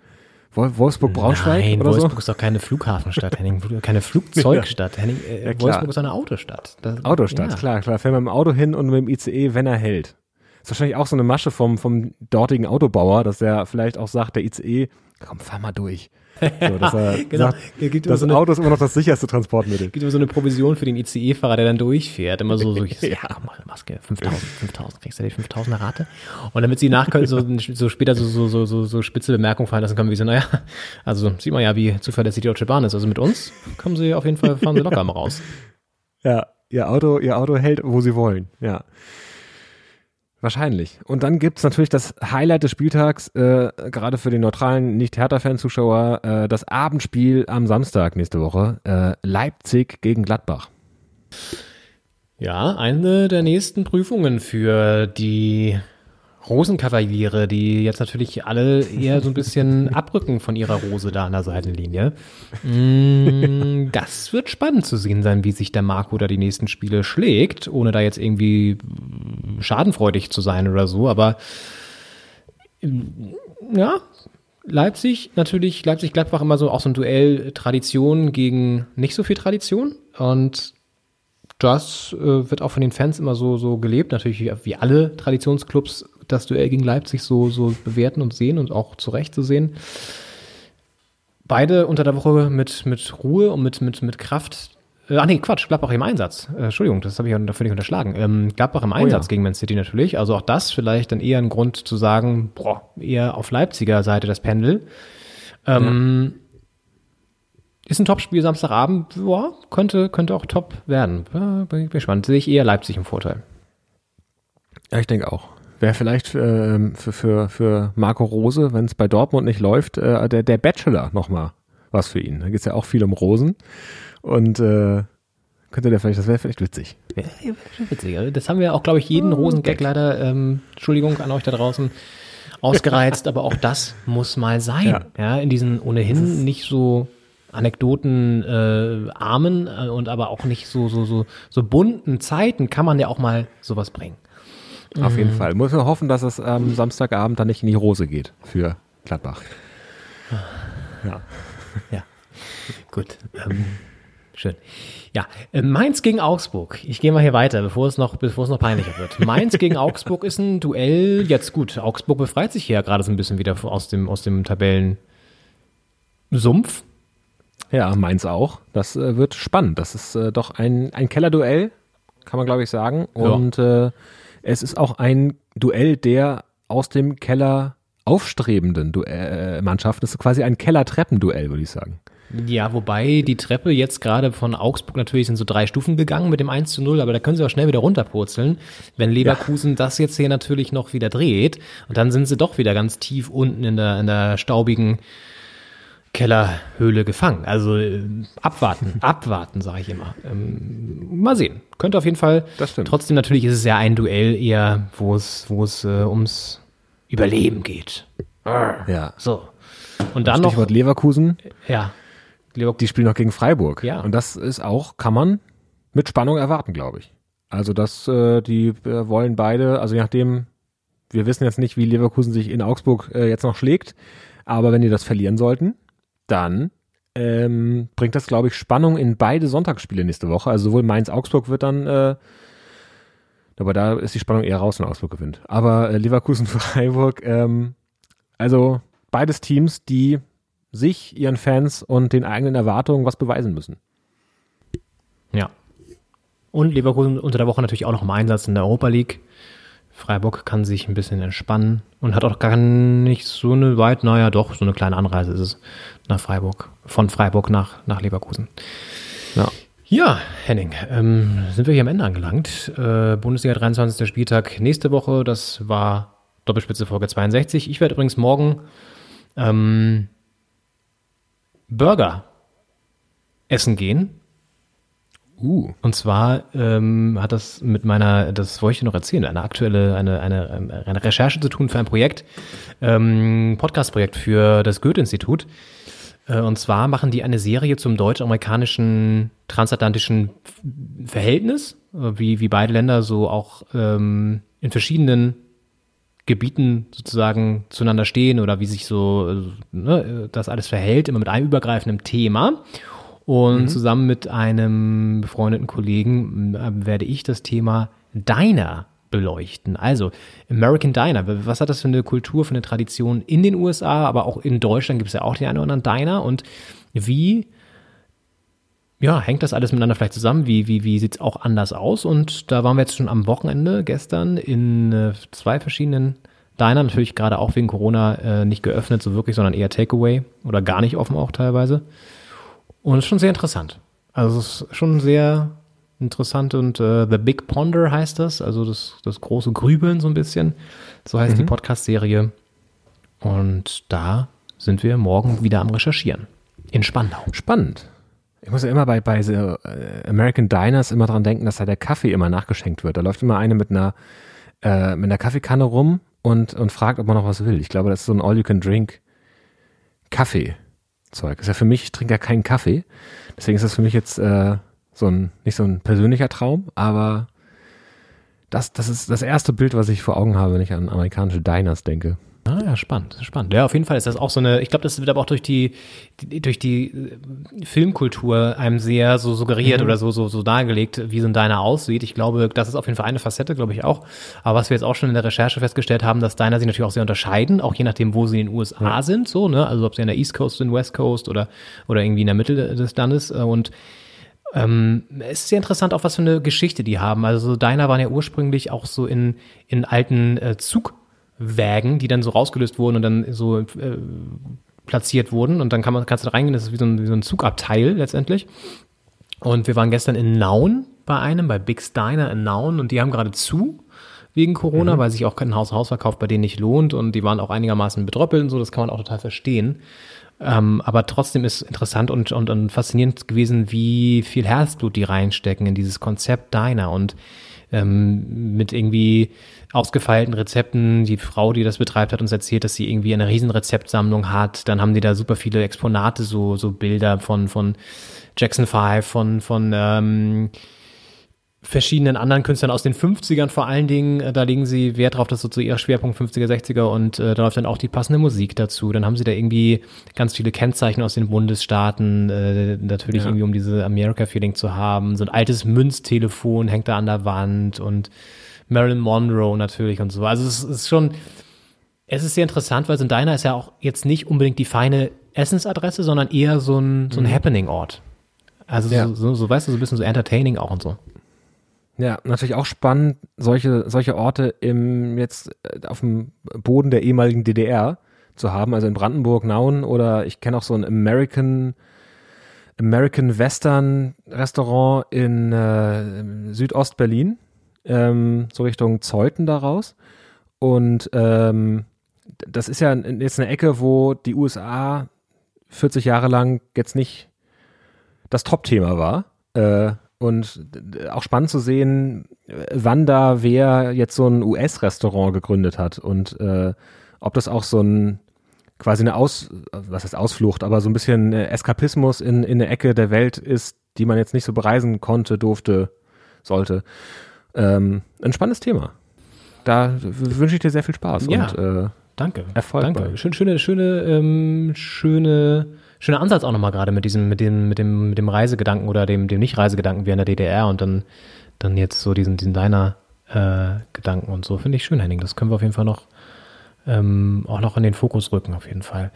Wol- Wolfsburg-Braunschweig Nein, Wolfsburg so? ist doch keine Flughafenstadt, Henning, keine Flugzeugstadt. (laughs) Henning, äh, Ja. Wolfsburg ist eine Autostadt. Das, Autostadt, ja. klar, klar. Fährt man mit dem Auto hin und mit dem ICE, wenn er hält. Ist wahrscheinlich auch so eine Masche vom, vom dortigen Autobauer, dass er vielleicht auch sagt, der ICE, komm, fahr mal durch. So, dass (laughs) er Genau. sagt, das so eine- Auto ist immer noch das sicherste Transportmittel. gibt immer so eine Provision für den ICE-Fahrer, der dann durchfährt. Immer so, so ich (laughs) Ja. mach Maske, 5000, 5000, kriegst du die 5000er Rate? Und damit sie nachkommen, so, so später so, so, so, so, so spitze Bemerkungen fallen lassen können, wie so, naja, also sieht man ja, wie zuverlässig die Deutsche Bahn ist. Also mit uns kommen sie auf jeden Fall, fahren sie locker mal raus. Ja, ihr Auto, ihr Auto hält, wo sie wollen. Ja. Wahrscheinlich. Und dann gibt's natürlich das Highlight des Spieltags, äh, gerade für den neutralen Nicht-Hertha-Fan-Zuschauer, äh, das Abendspiel am Samstag nächste Woche. Äh, Leipzig gegen Gladbach. Ja, eine der nächsten Prüfungen für die Rosenkavaliere, die jetzt natürlich alle eher so ein bisschen (laughs) abrücken von ihrer Rose da an der Seitenlinie. (laughs) Mm, Das wird spannend zu sehen sein, wie sich der Marco da die nächsten Spiele schlägt, ohne da jetzt irgendwie schadenfreudig zu sein oder so, aber ja, Leipzig, natürlich, Leipzig-Gladbach immer so auch so ein Duell Tradition gegen nicht so viel Tradition. Und das äh, wird auch von den Fans immer so, so gelebt, natürlich wie, wie alle Traditionsclubs das Duell gegen Leipzig so, so bewerten und sehen und auch zu Recht zu sehen. Beide unter der Woche mit, mit Ruhe und mit, mit, mit Kraft. Äh, ach nee, Quatsch, Gladbach im Einsatz. Äh, Entschuldigung, das habe ich ja völlig unterschlagen. Ähm, Gladbach im Einsatz ja. gegen Man City natürlich. Also auch das vielleicht dann eher ein Grund zu sagen, boah, eher auf Leipziger Seite das Pendel. Ähm, Ist ein Topspiel Samstagabend, boah, könnte, könnte auch top werden. Ja, bin ich gespannt. Sehe ich eher Leipzig im Vorteil. Ja, ich denke auch. Wäre vielleicht ähm, für, für, für Marco Rose, wenn es bei Dortmund nicht läuft, äh, der, der Bachelor nochmal was für ihn. Da geht es ja auch viel um Rosen. Und äh, könnte der vielleicht, das wäre vielleicht witzig. Ja, witzig. Also Das haben wir auch, glaube ich, jeden Rosengag leider, ähm, Entschuldigung an euch da draußen, ausgereizt, aber auch das muss mal sein. Ja, Ja. in diesen ohnehin nicht so Anekdoten äh, armen äh, und aber auch nicht so, so, so, so bunten Zeiten kann man ja auch mal sowas bringen. Auf jeden Mhm. Fall. Muss man hoffen, dass es am Samstagabend dann nicht in die Hose geht für Gladbach. Ja. Ja, gut. Ähm, schön. Ja, äh, Mainz gegen Augsburg. Ich gehe mal hier weiter, bevor es noch, bevor es noch peinlicher wird. Mainz gegen Augsburg ist ein Duell. Jetzt gut. Augsburg befreit sich hier ja gerade so ein bisschen wieder aus dem, aus dem Tabellensumpf. Ja, meins auch. Das äh, wird spannend. Das ist äh, doch ein, ein Kellerduell, kann man glaube ich sagen. Ja. Und äh, es ist auch ein Duell der aus dem Keller aufstrebenden du äh, Mannschaften. Das ist quasi ein Keller-Treppenduell, würde ich sagen. Ja, wobei die Treppe jetzt gerade von Augsburg natürlich sind so drei Stufen gegangen mit dem 1 zu 0, aber da können sie auch schnell wieder runterpurzeln, wenn Leverkusen das jetzt hier natürlich noch wieder dreht. Und dann sind sie doch wieder ganz tief unten in der, in der staubigen Kellerhöhle gefangen. Also äh, abwarten, (laughs) abwarten, sage ich immer. Ähm, mal sehen. Könnte auf jeden Fall. Das stimmt. Trotzdem natürlich ist es ja ein Duell eher, wo es, wo es äh, ums Überleben geht. Ja. So. Und dann noch. Stichwort Leverkusen. Ja. Leverkusen. Die spielen noch gegen Freiburg. Ja. Und das ist auch, kann man mit Spannung erwarten, glaube ich. Also das, äh, die äh, wollen beide, also je nachdem, wir wissen jetzt nicht, wie Leverkusen sich in Augsburg äh, jetzt noch schlägt, aber wenn die das verlieren sollten, dann ähm, bringt das, glaube ich, Spannung in beide Sonntagsspiele nächste Woche. Also sowohl Mainz-Augsburg wird dann, äh, aber da ist die Spannung eher raus, wenn Augsburg gewinnt. Aber äh, Leverkusen-Freiburg, (laughs) ähm, also beides Teams, die sich, ihren Fans und den eigenen Erwartungen was beweisen müssen. Ja. Und Leverkusen unter der Woche natürlich auch noch im Einsatz in der Europa League. Freiburg kann sich ein bisschen entspannen und hat auch gar nicht so eine weit, naja, doch, so eine kleine Anreise ist es nach Freiburg, von Freiburg nach, nach Leverkusen. Ja. Ja, Henning, ähm, sind wir hier am Ende angelangt. Äh, Bundesliga 23. Spieltag nächste Woche, das war Doppelspitze Folge 62. Ich werde übrigens morgen ähm, Burger essen gehen. Uh. Und zwar ähm, hat das mit meiner, das wollte ich noch erzählen, eine aktuelle, eine, eine, eine Recherche zu tun für ein Projekt, ähm, Podcast-Projekt für das Goethe-Institut. Äh, und zwar machen die eine Serie zum deutsch-amerikanischen transatlantischen Verhältnis, äh, wie, wie beide Länder so auch ähm, in verschiedenen Gebieten sozusagen zueinander stehen oder wie sich so äh, ne, das alles verhält, immer mit einem übergreifenden Thema. Und Mhm. zusammen mit einem befreundeten Kollegen äh, werde ich das Thema Diner beleuchten. Also American Diner, was hat das für eine Kultur, für eine Tradition in den USA, aber auch in Deutschland gibt es ja auch den einen oder anderen Diner und wie ja, hängt das alles miteinander vielleicht zusammen? Wie, wie, wie sieht's auch anders aus? Und da waren wir jetzt schon am Wochenende gestern in äh, zwei verschiedenen Diner, natürlich gerade auch wegen Corona äh, nicht geöffnet, so wirklich, sondern eher Takeaway oder gar nicht offen auch teilweise. Und es ist schon sehr interessant. Also es ist schon sehr interessant und äh, The Big Ponder heißt das, also das, das große Grübeln so ein bisschen. So heißt die Mhm. Podcast-Serie. Und da sind wir morgen wieder am Recherchieren. In Spandau. Spannend. Ich muss ja immer bei, bei so, äh, American Diners immer dran denken, dass da der Kaffee immer nachgeschenkt wird. Da läuft immer eine mit einer, äh, mit einer Kaffeekanne rum und, und fragt, ob man noch was will. Ich glaube, das ist so ein All-You-Can-Drink Kaffee-Zeug. Ist ja für mich, ich trinke ja keinen Kaffee. Deswegen ist das für mich jetzt äh, so ein, nicht so ein persönlicher Traum, aber das, das ist das erste Bild, was ich vor Augen habe, wenn ich an amerikanische Diners denke. Ah ja, spannend, spannend. Ja, auf jeden Fall ist das auch so eine, ich glaube, das wird aber auch durch die, die durch die äh, Filmkultur einem sehr so suggeriert Mhm. oder so, so, so dargelegt, wie so ein Diner aussieht. Ich glaube, das ist auf jeden Fall eine Facette, glaube ich auch. Aber was wir jetzt auch schon in der Recherche festgestellt haben, dass Diner sich natürlich auch sehr unterscheiden, auch je nachdem, wo sie in den USA sind, so, ne, also ob sie in der East Coast sind, West Coast oder, oder irgendwie in der Mitte des Landes und ähm, es ist sehr interessant, auch was für eine Geschichte die haben. Also so Diner waren ja ursprünglich auch so in, in alten äh, Zugwägen, die dann so rausgelöst wurden und dann so äh, platziert wurden. Und dann kann man, kannst du da reingehen, das ist wie so ein, wie so ein Zugabteil letztendlich. Und wir waren gestern in Nauen bei einem, bei Big's Diner in Nauen und die haben gerade zu. wegen Corona, Mhm. weil sich auch kein Haus-Hausverkauf bei denen nicht lohnt und die waren auch einigermaßen betröppelt und so, das kann man auch total verstehen. Ähm, aber trotzdem ist interessant und, und, und faszinierend gewesen, wie viel Herzblut die reinstecken in dieses Konzept Diner und ähm, mit irgendwie ausgefeilten Rezepten. Die Frau, die das betreibt, hat uns erzählt, dass sie irgendwie eine riesen Rezeptsammlung hat. Dann haben die da super viele Exponate, so, so Bilder von, von Jackson 5, von, von ähm, verschiedenen anderen Künstlern aus den 50ern vor allen Dingen. Äh, Da legen sie Wert drauf, dass so zu ihr Schwerpunkt 50er, 60er und äh, da läuft dann auch die passende Musik dazu. Dann haben sie da irgendwie ganz viele Kennzeichen aus den Bundesstaaten, äh, natürlich Ja. irgendwie um diese America-Feeling zu haben. So ein altes Münztelefon hängt da an der Wand und Marilyn Monroe natürlich und so. Also es ist schon, es ist sehr interessant, weil so ein Diner ist ja auch jetzt nicht unbedingt die feine Essensadresse, sondern eher so ein, so ein Mhm. Happening-Ort. Also Ja. so, so, so, weißt du, so ein bisschen so entertaining auch und so. Ja, natürlich auch spannend, solche, solche Orte im, jetzt äh, auf dem Boden der ehemaligen DDR zu haben, also in Brandenburg, Nauen oder ich kenne auch so ein American, American Western Restaurant in äh, Südost-Berlin, ähm, so Richtung Zeuthen daraus. Und ähm, das ist ja jetzt eine Ecke, wo die USA 40 Jahre lang jetzt nicht das Top-Thema war. Äh, und auch spannend zu sehen, wann da wer jetzt so ein US-Restaurant gegründet hat und äh, ob das auch so ein quasi eine Aus, was heißt Ausflucht, aber so ein bisschen Eskapismus in, in eine Ecke der Welt ist, die man jetzt nicht so bereisen konnte, durfte, sollte. Ähm, ein spannendes Thema. Da wünsche ich dir sehr viel Spaß Ja, und äh, danke. Erfolg. Danke. bei. Schön, schöne, schöne, ähm, schöne, schöner Ansatz auch nochmal gerade mit diesem, mit dem, mit dem, mit dem Reisegedanken oder dem, dem Nicht-Reisegedanken wie in der DDR und dann, dann jetzt so diesen, diesen deiner äh, Gedanken und so. Finde ich schön, Henning. Das können wir auf jeden Fall noch ähm, auch noch in den Fokus rücken, auf jeden Fall.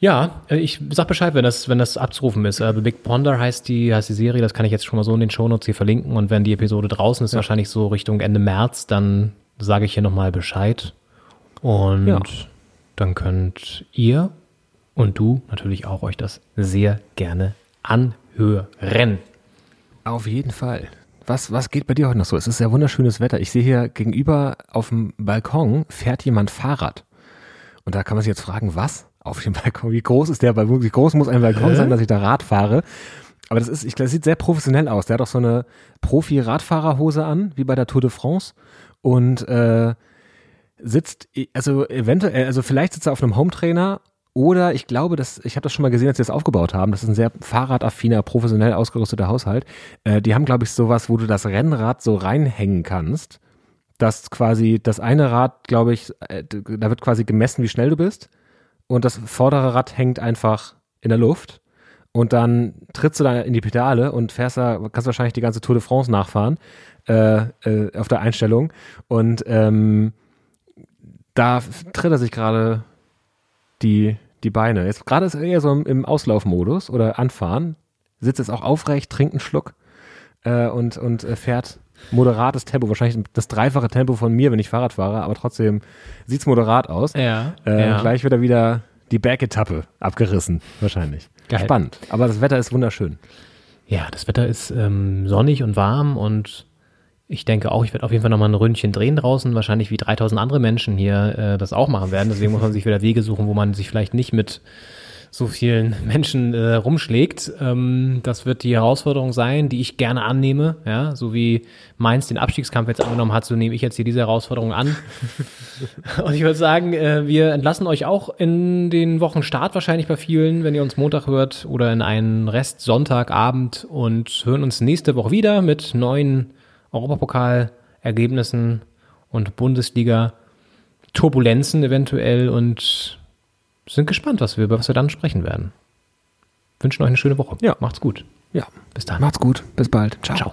Ja, äh, ich sag Bescheid, wenn das, wenn das abzurufen ist. Äh, The Big Ponder heißt die, heißt die Serie, das kann ich jetzt schon mal so in den Shownotes hier verlinken. Und wenn die Episode draußen ist, wahrscheinlich so Richtung Ende März, dann sage ich hier nochmal Bescheid. Und Ja. dann könnt ihr und du natürlich auch euch das sehr gerne anhören. Auf jeden Fall. Was, was geht bei dir heute noch so? Es ist sehr wunderschönes Wetter. Ich sehe hier gegenüber auf dem Balkon fährt jemand Fahrrad. Und da kann man sich jetzt fragen, was? Auf dem Balkon? Wie groß ist der Balkon? Wie groß muss ein Balkon sein, dass ich da Rad fahre? Aber das ist, ich glaube, das sieht sehr professionell aus. Der hat auch so eine Profi-Radfahrerhose an, wie bei der Tour de France. Und äh, sitzt, also eventuell, also vielleicht sitzt er auf einem Hometrainer oder ich glaube, dass, ich habe das schon mal gesehen, als sie das aufgebaut haben. Das ist ein sehr fahrradaffiner, professionell ausgerüsteter Haushalt. Äh, die haben, glaube ich, sowas, wo du das Rennrad so reinhängen kannst. Das quasi, das eine Rad, glaube ich, äh, da wird quasi gemessen, wie schnell du bist. Und das vordere Rad hängt einfach in der Luft. Und dann trittst du da in die Pedale und fährst da, kannst wahrscheinlich die ganze Tour de France nachfahren äh, äh, auf der Einstellung. Und ähm, da tritt er sich gerade die, die Beine. Jetzt gerade ist er eher so im, im Auslaufmodus oder anfahren, sitzt jetzt auch aufrecht, trinkt einen Schluck äh, und, und äh, fährt moderates Tempo, wahrscheinlich das dreifache Tempo von mir, wenn ich Fahrrad fahre, aber trotzdem sieht's moderat aus. Ja, Äh, ja. Gleich wird er wieder die Bergetappe abgerissen, wahrscheinlich. Geil. Spannend. Aber das Wetter ist wunderschön. Ja, das Wetter ist ähm, sonnig und warm und ich denke auch, ich werde auf jeden Fall nochmal ein Ründchen drehen draußen, wahrscheinlich wie 3000 andere Menschen hier äh, das auch machen werden. Deswegen muss man sich wieder Wege suchen, wo man sich vielleicht nicht mit so vielen (laughs) Menschen äh, rumschlägt. Ähm, das wird die Herausforderung sein, die ich gerne annehme. Ja, so wie Mainz den Abstiegskampf jetzt angenommen hat, so nehme ich jetzt hier diese Herausforderung an. (laughs) Und ich würde sagen, äh, wir entlassen euch auch in den Wochenstart wahrscheinlich bei vielen, wenn ihr uns Montag hört oder in einen Rest Sonntagabend und hören uns nächste Woche wieder mit neuen Europapokal-Ergebnissen und Bundesliga-Turbulenzen eventuell und sind gespannt, was wir, über was wir dann sprechen werden. Wünschen euch eine schöne Woche. Ja. Macht's gut. Ja. Bis dann. Macht's gut. Bis bald. Ciao. Ciao.